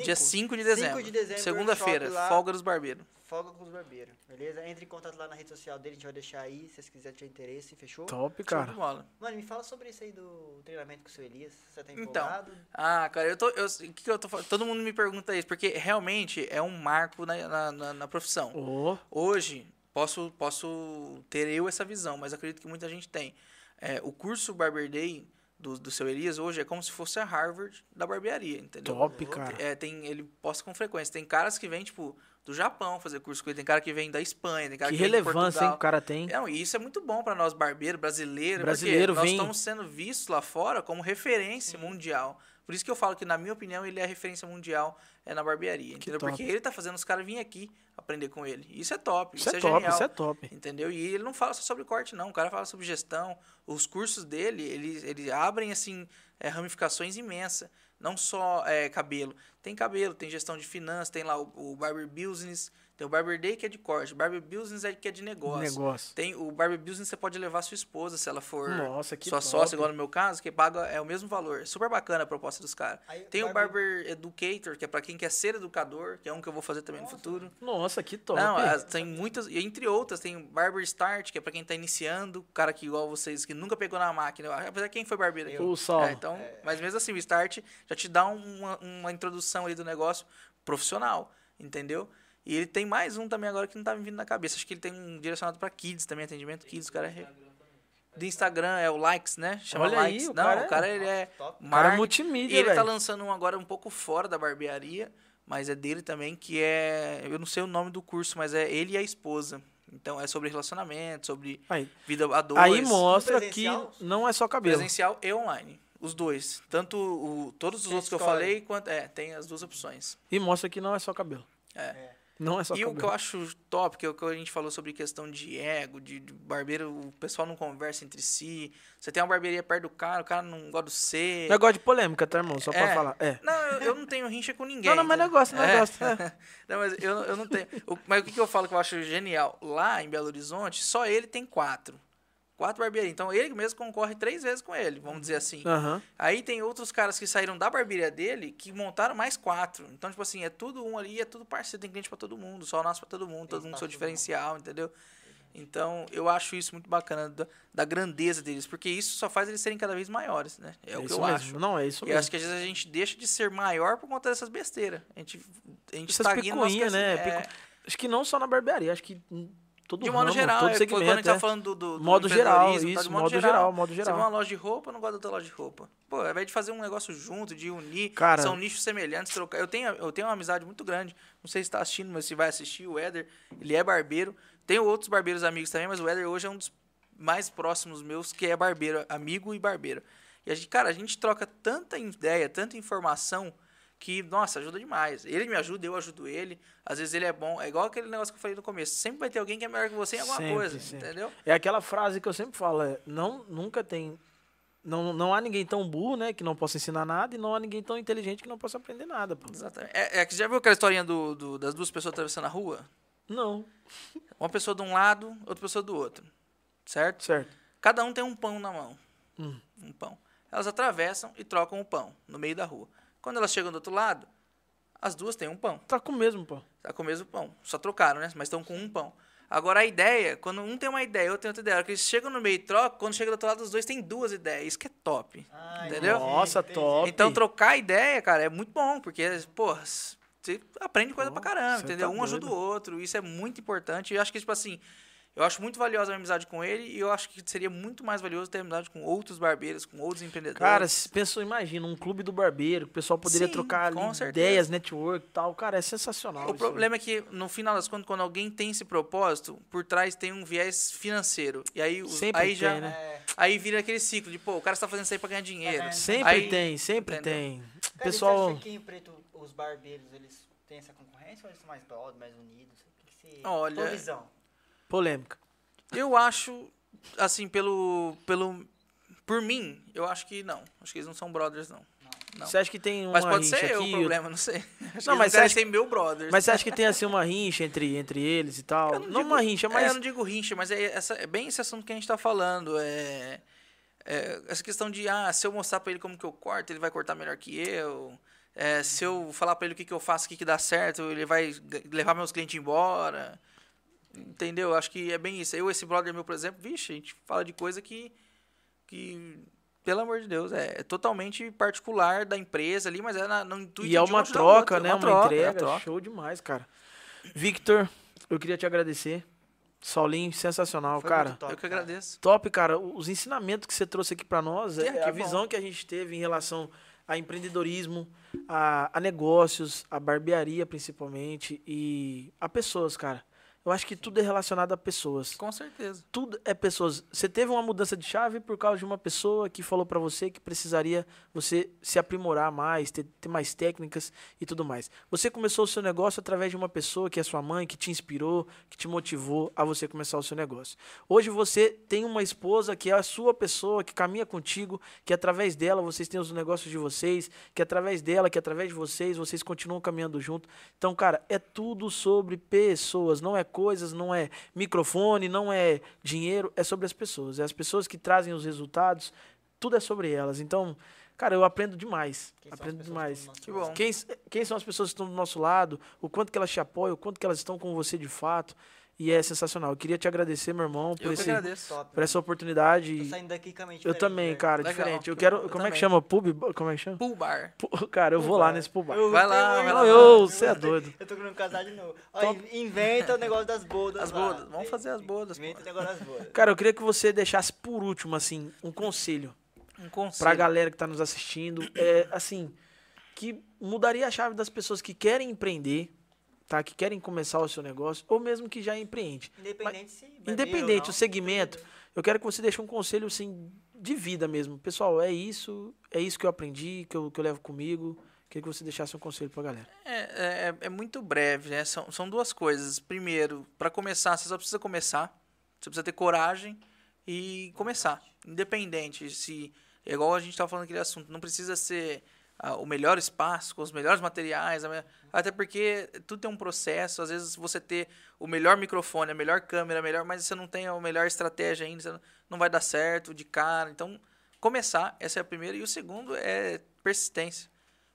Dia 5 de dezembro. 5 de dezembro, Segunda-feira, folga dos barbeiros. Folga com os barbeiros, beleza? Entre em contato lá na rede social dele, a gente vai deixar aí, se vocês quiserem ter interesse, fechou? Top, Show de cara. bola. Mano, me fala sobre isso aí do treinamento com o seu Elias, você tá Então, empolgado? Ah, cara, eu tô. Eu, o que, que eu tô falando? Todo mundo me pergunta isso, porque realmente é um marco na, na, na- na profissão. Ô, Hoje, posso, posso ter eu essa visão, mas acredito que muita gente tem. É, o curso Barber Day do, do seu Elias hoje é como se fosse a Harvard da barbearia, entendeu? top, cara. É, tem, ele posta com frequência. Tem caras que vêm, tipo, do Japão fazer curso com ele, tem cara que vem da Espanha, tem cara Que que, vem relevância, hein, Portugal. que o cara tem. Não, e isso é muito bom para nós barbeiros, brasileiros, Brasileiro porque nós vem- estamos sendo vistos lá fora como referência mundial. Por isso que eu falo que, na minha opinião, ele é referência mundial é na barbearia. Entendeu? top. Porque ele tá fazendo os caras virem aqui aprender com ele. Isso é top. Isso, Isso, é, é, top, genial. isso é top. Entendeu? E ele não fala só sobre corte, não. O cara fala sobre gestão. Os cursos dele, eles, eles abrem, assim, é, ramificações imensas. Não só é, cabelo. Tem cabelo, tem gestão de finanças, tem lá o, o Barber Business, tem o Barber Day que é de corte, o Barber Business é que é de negócio. Negócio. Tem o Barber Business, você pode levar sua esposa, se ela for Nossa, que sua top. sócia, igual no meu caso, que paga é o mesmo valor. Super bacana a proposta dos caras. Tem o Barber- Barber Educator, que é pra quem quer ser educador, que é um que eu vou fazer também no futuro. Nossa, que top. Não, tem muitas, e entre outras, tem o Barber Start, que é pra quem tá iniciando, cara que igual vocês, que nunca pegou na máquina. Apesar de quem foi barbeiro aqui. O Saulo. É, então, mas mesmo assim, o Start já te dá uma, uma introdução ali do negócio profissional, entendeu? E ele tem mais um também agora que não tá me vindo na cabeça. Acho que ele tem um direcionado pra kids também, atendimento kids, o cara é... re- Do Instagram, é o Likes, né? Chama Olha aí, Likes. o não, cara é- o cara ele é Top. Cara é multimídia, e ele tá velho. lançando um agora um pouco fora da barbearia, mas é dele também, que é. Eu não sei o nome do curso, mas é ele e a esposa. Então é sobre relacionamento, sobre Aí, vida a dois. aí mostra que não é só cabelo. Presencial e online. Os dois. Tanto o, todos os Tem outros que eu falei, quanto. É, tem as duas opções. E mostra que não é só cabelo. É. Não é só E o cabelo. que eu acho top, que é o que a gente falou sobre questão de ego, de, de barbeiro, o pessoal não conversa entre si. Você tem uma barbearia perto do cara, o cara não gosta de você. Negócio de polêmica, tá, irmão? Só pra É. falar. É. Não, eu, não tenho rincha com ninguém. Não, não, mas entendeu? negócio, negócio. É. não, mas eu, eu não tenho. O- mas o que, que eu falo que eu acho genial? Lá em Belo Horizonte, só ele tem quatro. Quatro barbearias. Então ele mesmo concorre três vezes com ele, vamos dizer assim. Aham. Aí tem outros caras que saíram da barbearia dele que montaram mais quatro. Então, tipo assim, é tudo um ali, é tudo parceiro, tem cliente pra todo mundo, só nosso pra todo mundo, todo mundo espaço seu diferencial, entendeu? Então, eu acho isso muito bacana da, da grandeza deles, porque isso só faz eles serem cada vez maiores, né? É, o que isso eu mesmo. acho. Não, é isso E mesmo. acho que às vezes a gente deixa de ser maior por conta dessas besteiras. A gente, a gente Essas estagna picuinhas, né? crescimento. Picu- Acho que não só na barbearia, acho que todo De modo ramo, geral, todo é, segmento. quando a gente tá é. falando do, do, do Modo geral, tá? isso, De modo geral, modo Você geral. vai uma loja de roupa, não gosto da outra loja de roupa. Pô, ao invés de fazer um negócio junto, de unir, Cara- são nichos semelhantes, trocar. Eu tenho, eu tenho uma amizade muito grande. Não sei se está assistindo, mas se vai assistir, o Éder, ele é barbeiro. Tenho outros barbeiros amigos também, mas o Éder hoje é um dos mais próximos meus, que é barbeiro, amigo e barbeiro. E a gente, cara, a gente troca tanta ideia, tanta informação que, nossa, ajuda demais. Ele me ajuda, eu ajudo ele. Às vezes ele é bom. É igual aquele negócio que eu falei no começo. Sempre vai ter alguém que é melhor que você em alguma Sempre, coisa, sempre. entendeu? É aquela frase que eu sempre falo, é, não, nunca tem... Não, não há ninguém tão burro, né, que não possa ensinar nada, e não há ninguém tão inteligente que não possa aprender nada, pô. Exatamente. É, é já viu aquela historinha do, do- das duas pessoas atravessando a rua? Não, Uma pessoa de um lado, outra pessoa do outro. Certo? certo. Cada um tem um pão na mão. Hum. Um pão. Elas atravessam e trocam o pão no meio da rua. Quando elas chegam do outro lado, as duas têm um pão. Tá com o mesmo, pô. Tá com o mesmo pão. Só trocaram, né? Mas estão com um pão. Agora a ideia, quando um tem uma ideia, outro tem outra ideia. A hora que eles chegam no meio e trocam, quando chega do outro lado, os dois têm duas ideias. Isso que é top. Ah, Entendeu? entendi, Nossa, entendi. top. Então, trocar ideia, cara, é muito bom, porque, pô, você aprende coisa Pô, pra caramba, entendeu? tá um ajuda o outro, isso é muito importante. E eu acho que, tipo assim, eu acho muito valiosa a minha amizade com ele e eu acho que seria muito mais valioso ter amizade com outros barbeiros, com outros empreendedores. Cara, se pensou, imagina, um clube do barbeiro, que o pessoal poderia Sim, trocar ideias, network e tal. Cara, é sensacional. O isso problema é que, no final das contas, quando alguém tem esse propósito, por trás tem um viés financeiro. E aí, os- Sempre aí tem, já. né? É, Aí vira aquele ciclo de, pô, o cara está fazendo isso aí pra ganhar dinheiro. aí. Sempre Aí- tem, sempre entendeu? tem. cara, Pessoal, Você acha que em Preto os barbeiros eles têm essa concorrência ou eles são mais brothers, mais unidos? O que que você... Olha. Polêmica. Eu acho, assim, pelo. pelo por mim, eu acho que não. Acho que eles não são brothers, não. Não. Você acha que tem uma Mas pode ser eu o problema, não sei. Acho Não, que mas você acha ser meu brothers. Mas você acha que tem assim uma rincha entre, entre eles e tal? Eu Não, digo- uma rincha, é, mas. eu não digo rincha, mas é, essa, é bem esse assunto que a gente tá falando. É, é essa questão de, ah, se eu mostrar pra ele como que eu corto, ele vai cortar melhor que eu. É, se eu falar pra ele o que, que eu faço, o que, que dá certo, ele vai levar meus clientes embora. Entendeu? Eu Acho que é bem isso. Eu, esse brother meu, por exemplo, vixe, a gente fala de coisa que. que pelo amor de Deus, é, é totalmente particular da empresa ali, mas é na, no intuito E é um uma troca, outro, né? é Uma, troca, é entrega. uma troca. Show demais, cara. Victor, eu queria te agradecer. Saulinho, sensacional, Foi cara. top, Eu que cara. agradeço. Top, cara. Os ensinamentos que você trouxe aqui pra nós, É, é, que a bom. visão que a gente teve em relação a empreendedorismo, a, a negócios, a barbearia principalmente e a pessoas, cara. Eu acho que tudo é relacionado a pessoas. Com certeza. Tudo é pessoas. Você teve uma mudança de chave por causa de uma pessoa que falou pra você que precisaria você se aprimorar mais, ter, ter mais técnicas e tudo mais. Você começou o seu negócio através de uma pessoa que é sua mãe, que te inspirou, que te motivou a você começar o seu negócio. Hoje você tem uma esposa que é a sua pessoa, que caminha contigo, que através dela vocês têm os negócios de vocês, que através dela, que através de vocês, vocês continuam caminhando junto. Então, cara, é tudo sobre pessoas, não é coisas, não é microfone, não é dinheiro, é sobre as pessoas. É as pessoas que trazem os resultados, tudo é sobre elas. Então, cara, eu aprendo demais. Quem aprendo demais. que bom. Quem, quem são as pessoas que estão do nosso lado, o quanto que elas te apoiam, o quanto que elas estão com você de fato. E é sensacional. Eu queria te agradecer, meu irmão, por, Eu esse, agradeço. Top, por essa oportunidade. Tô saindo daqui com a mente Eu também, cara, Legal. diferente. Eu quero. eu como é que também. chama? Pub? Como é que chama? Pool bar. Pô, Cara, eu vou lá nesse pub bar. Eu- Vai lá, vai eu- lá. eu- você é doido. Eu tô querendo casar de novo. Ó, inventa o negócio das bodas. As lá. bodas. Vamos fazer as bodas. Inventa pô. o negócio das bodas. Cara, eu queria que você deixasse por último, assim, um conselho Um conselho. pra galera que tá nos assistindo. É, assim, que mudaria a chave das pessoas que querem empreender, tá? Que querem começar o seu negócio, ou mesmo que já empreende. Independente se. beber Independente não, segmento, eu quero que você deixe um conselho, assim, de vida mesmo. Pessoal, é isso, é isso que eu aprendi, que eu, que eu levo comigo. Queria que você deixasse um conselho pra galera. É, é, é muito breve, né? São, são duas coisas. Primeiro, para começar, você só precisa começar. Você precisa ter coragem e começar. Independente se. É igual a gente estava falando aquele assunto, não precisa ser ah, o melhor espaço, com os melhores materiais, a até porque tudo tem um processo. Às vezes você ter o melhor microfone, a melhor câmera, a melhor, mas você não tem a melhor estratégia ainda, não- não vai dar certo de cara. Então, começar, essa é a primeira. E o segundo é persistência.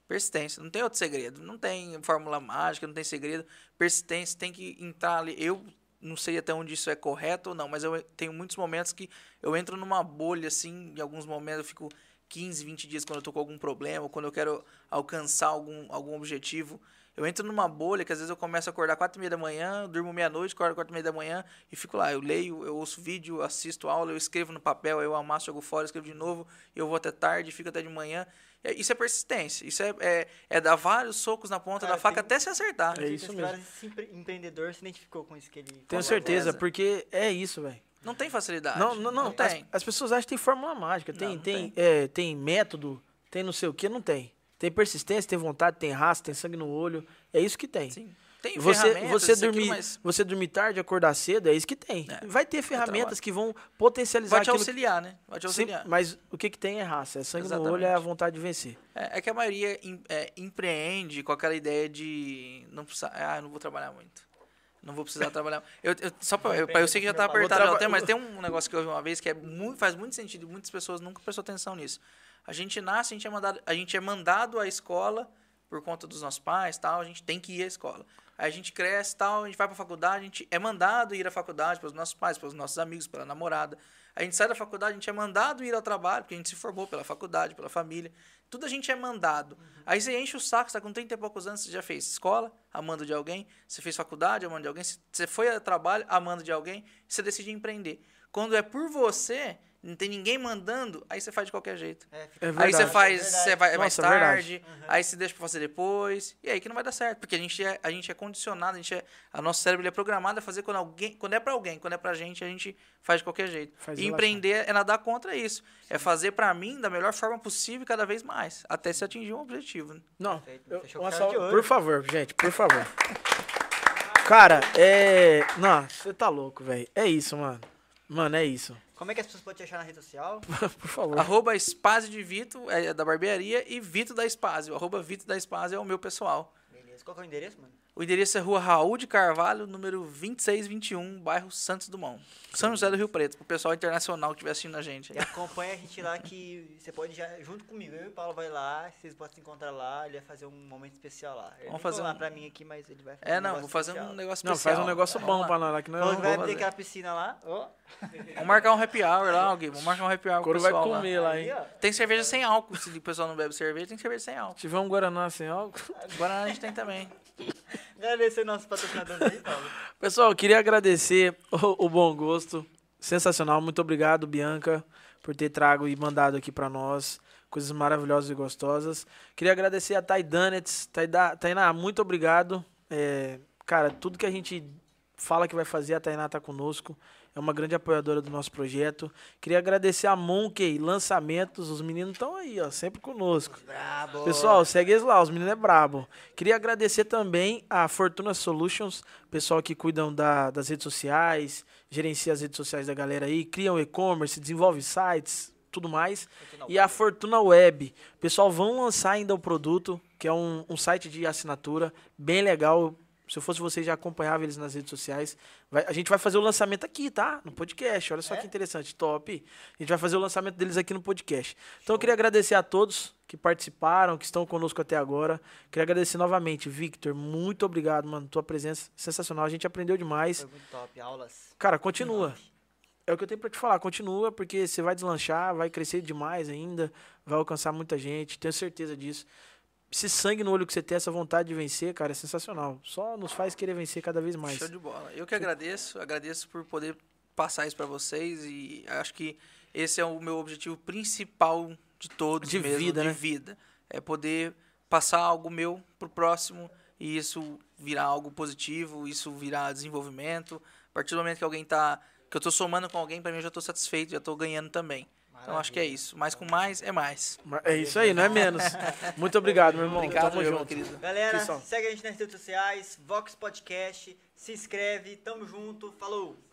Persistência, não tem outro segredo, não tem fórmula mágica, não tem segredo. Persistência, tem que entrar ali. Eu não sei até onde isso é correto ou não, mas eu tenho muitos momentos que eu entro numa bolha, assim, em alguns momentos eu fico 15, 20 dias quando eu tô com algum problema, ou quando eu quero alcançar algum, algum objetivo. Eu entro numa bolha que às vezes eu começo a acordar 4 e meia da manhã, durmo meia-noite, acordo 4 e meia da manhã e fico lá. Eu leio, eu ouço vídeo, assisto aula, eu escrevo no papel, eu amasso, jogo fora, escrevo de novo, eu vou até tarde, fico até de manhã. É, Isso é persistência. Isso é, é, é dar vários socos na ponta Cara, da faca tem- até se acertar. É isso mesmo. Esse empre- empreendedor se identificou com isso que ele Tenho certeza. porque é isso, velho. Não tem facilidade. Não, não, não. As, tem. as pessoas acham que tem fórmula mágica. Tem, Não, não tem, é, tem método, tem não sei o que, não tem. Tem persistência, tem vontade, tem raça, tem sangue no olho. É isso que tem. Sim. Tem Você, ferramentas, você, dormir, mas você dormir tarde, acordar cedo, é isso que tem. É. Vai ter ferramentas que vão potencializar vai te auxiliar, né? Vai te Sim, auxiliar. mas o que, que tem é raça, é sangue no olho, Exatamente. é a vontade de vencer. É, é que a maioria em- é, empreende com aquela ideia de não precisar, ah, eu não vou trabalhar muito. Não vou precisar trabalhar. Eu, eu- só pra, eu, eu sei que já tá apertado até, mas tem um negócio que eu vi uma vez que é muito, faz muito sentido e muitas pessoas nunca prestou atenção nisso. A gente nasce, a gente é mandado, a gente é mandado à escola por conta dos nossos pais, tal, a gente tem que ir à escola. Aí a gente cresce, tal, a gente vai pra faculdade, a gente é mandado ir à faculdade pelos nossos pais, pelos nossos amigos, pela namorada. A gente sai da faculdade, a gente é mandado ir ao trabalho, porque a gente se formou pela faculdade, pela família. Tudo a gente é mandado. Aí você enche o saco, você tá com 30 e poucos anos, você já fez escola, amando de alguém, você fez faculdade, amando de alguém, você foi a trabalho, amando de alguém, você decide empreender. Quando é por você, não tem ninguém mandando, aí você faz de qualquer jeito. É, É Aí você faz, Verdade. você vai mais Nossa, verdade. tarde, aí você deixa pra fazer depois, e aí que não vai dar certo, porque a gente é, a gente é condicionado, a gente é, a nosso cérebro ele é programado a fazer quando alguém, quando é pra alguém, quando é pra gente, a gente faz de qualquer jeito. Faz e relaxar. empreender é nadar contra isso, é fazer pra mim da melhor forma possível cada vez mais, até se atingir um objetivo. né? Não, Perfeito, eu- uma salva- ouro. por favor, gente, por favor. Cara, é. Não, você tá louco, velho. É isso, mano. Mano, é isso. Como é que as pessoas podem te achar na rede social? por favor. Arroba Spazio de Vito, é da barbearia, e Vito da Spazio, arroba Vito da Spazio é o meu pessoal. Beleza. Qual que é o endereço, mano? O endereço é Rua Raul de Carvalho, número 2621, bairro Santos Dumont. São José do Rio Preto, pro pessoal internacional que estiver assistindo a gente. E acompanha a gente lá que você pode já, junto comigo, eu e o Paulo vai lá, vocês podem se encontrar lá, ele vai fazer um momento especial lá. Ele Vamos fazer falou lá um- pra mim aqui, mas ele vai fazer É, um não, negócio vou fazer especial. um negócio Não, especial. faz um negócio Vamos bom pra nós lá, que nós Falou que vai fazer. aquela piscina lá. ó. Vamos marcar um happy hour lá, alguém. Vamos marcar um happy hour O com o couro vai pessoal lá. comer lá, hein? Tem cerveja sem álcool. Se o pessoal não bebe cerveja, tem cerveja sem álcool. Se tiver um Guaraná sem álcool. Agora a gente tem também. Agradecer aí, Paulo. Pessoal, queria agradecer o, o bom gosto. Sensacional. Muito obrigado, Bianca, por ter trago e mandado aqui pra nós. Coisas maravilhosas e gostosas. Queria agradecer a Taidanets. Taida- Tainá, muito obrigado. É, cara, tudo que a gente fala que vai fazer, a Tainá tá conosco. É uma grande apoiadora do nosso projeto. Queria agradecer a Monkey Lançamentos. Os meninos estão aí, ó, sempre conosco. Brabo. Pessoal, segue eles lá, os meninos é brabo. Queria agradecer também a Fortuna Solutions, pessoal que cuidam da- das redes sociais, gerencia as redes sociais da galera aí, criam e-commerce, desenvolve sites, tudo mais. E a Fortuna Web. Pessoal, vão lançar ainda o produto, que é um, um site de assinatura bem legal. Se eu fosse vocês, já acompanhava eles nas redes sociais. Vai- a gente vai fazer o lançamento aqui, tá? No podcast. Olha só É? que interessante, top. A gente vai fazer o lançamento deles aqui no podcast. Então eu queria agradecer a todos que participaram, que estão conosco até agora. Queria agradecer novamente, Victor. Muito obrigado, mano. Tua presença sensacional. A gente aprendeu demais. Foi muito top. Aulas. Cara, continua. É o que eu tenho pra te falar. Continua, porque você vai deslanchar, vai crescer demais ainda, vai alcançar muita gente. Tenho certeza disso. Esse sangue no olho que você tem, essa vontade de vencer, cara, é sensacional. Só nos faz querer vencer cada vez mais. Show de bola. Eu que agradeço, agradeço por poder passar isso pra vocês e acho que esse é o meu objetivo principal de todos De mesmo, vida, de né? vida. É poder passar algo meu pro próximo e isso virar algo positivo, isso virar desenvolvimento. A partir do momento que alguém tá que eu tô somando com alguém, pra mim eu já tô satisfeito, já tô ganhando também. Então acho que é isso. Mais com mais é mais. É isso aí, não é menos. Muito obrigado, meu irmão. Obrigado, Tamo meu junto. querido. Galera, segue a gente nas redes sociais, Vox Podcast, se inscreve, tamo junto, falou!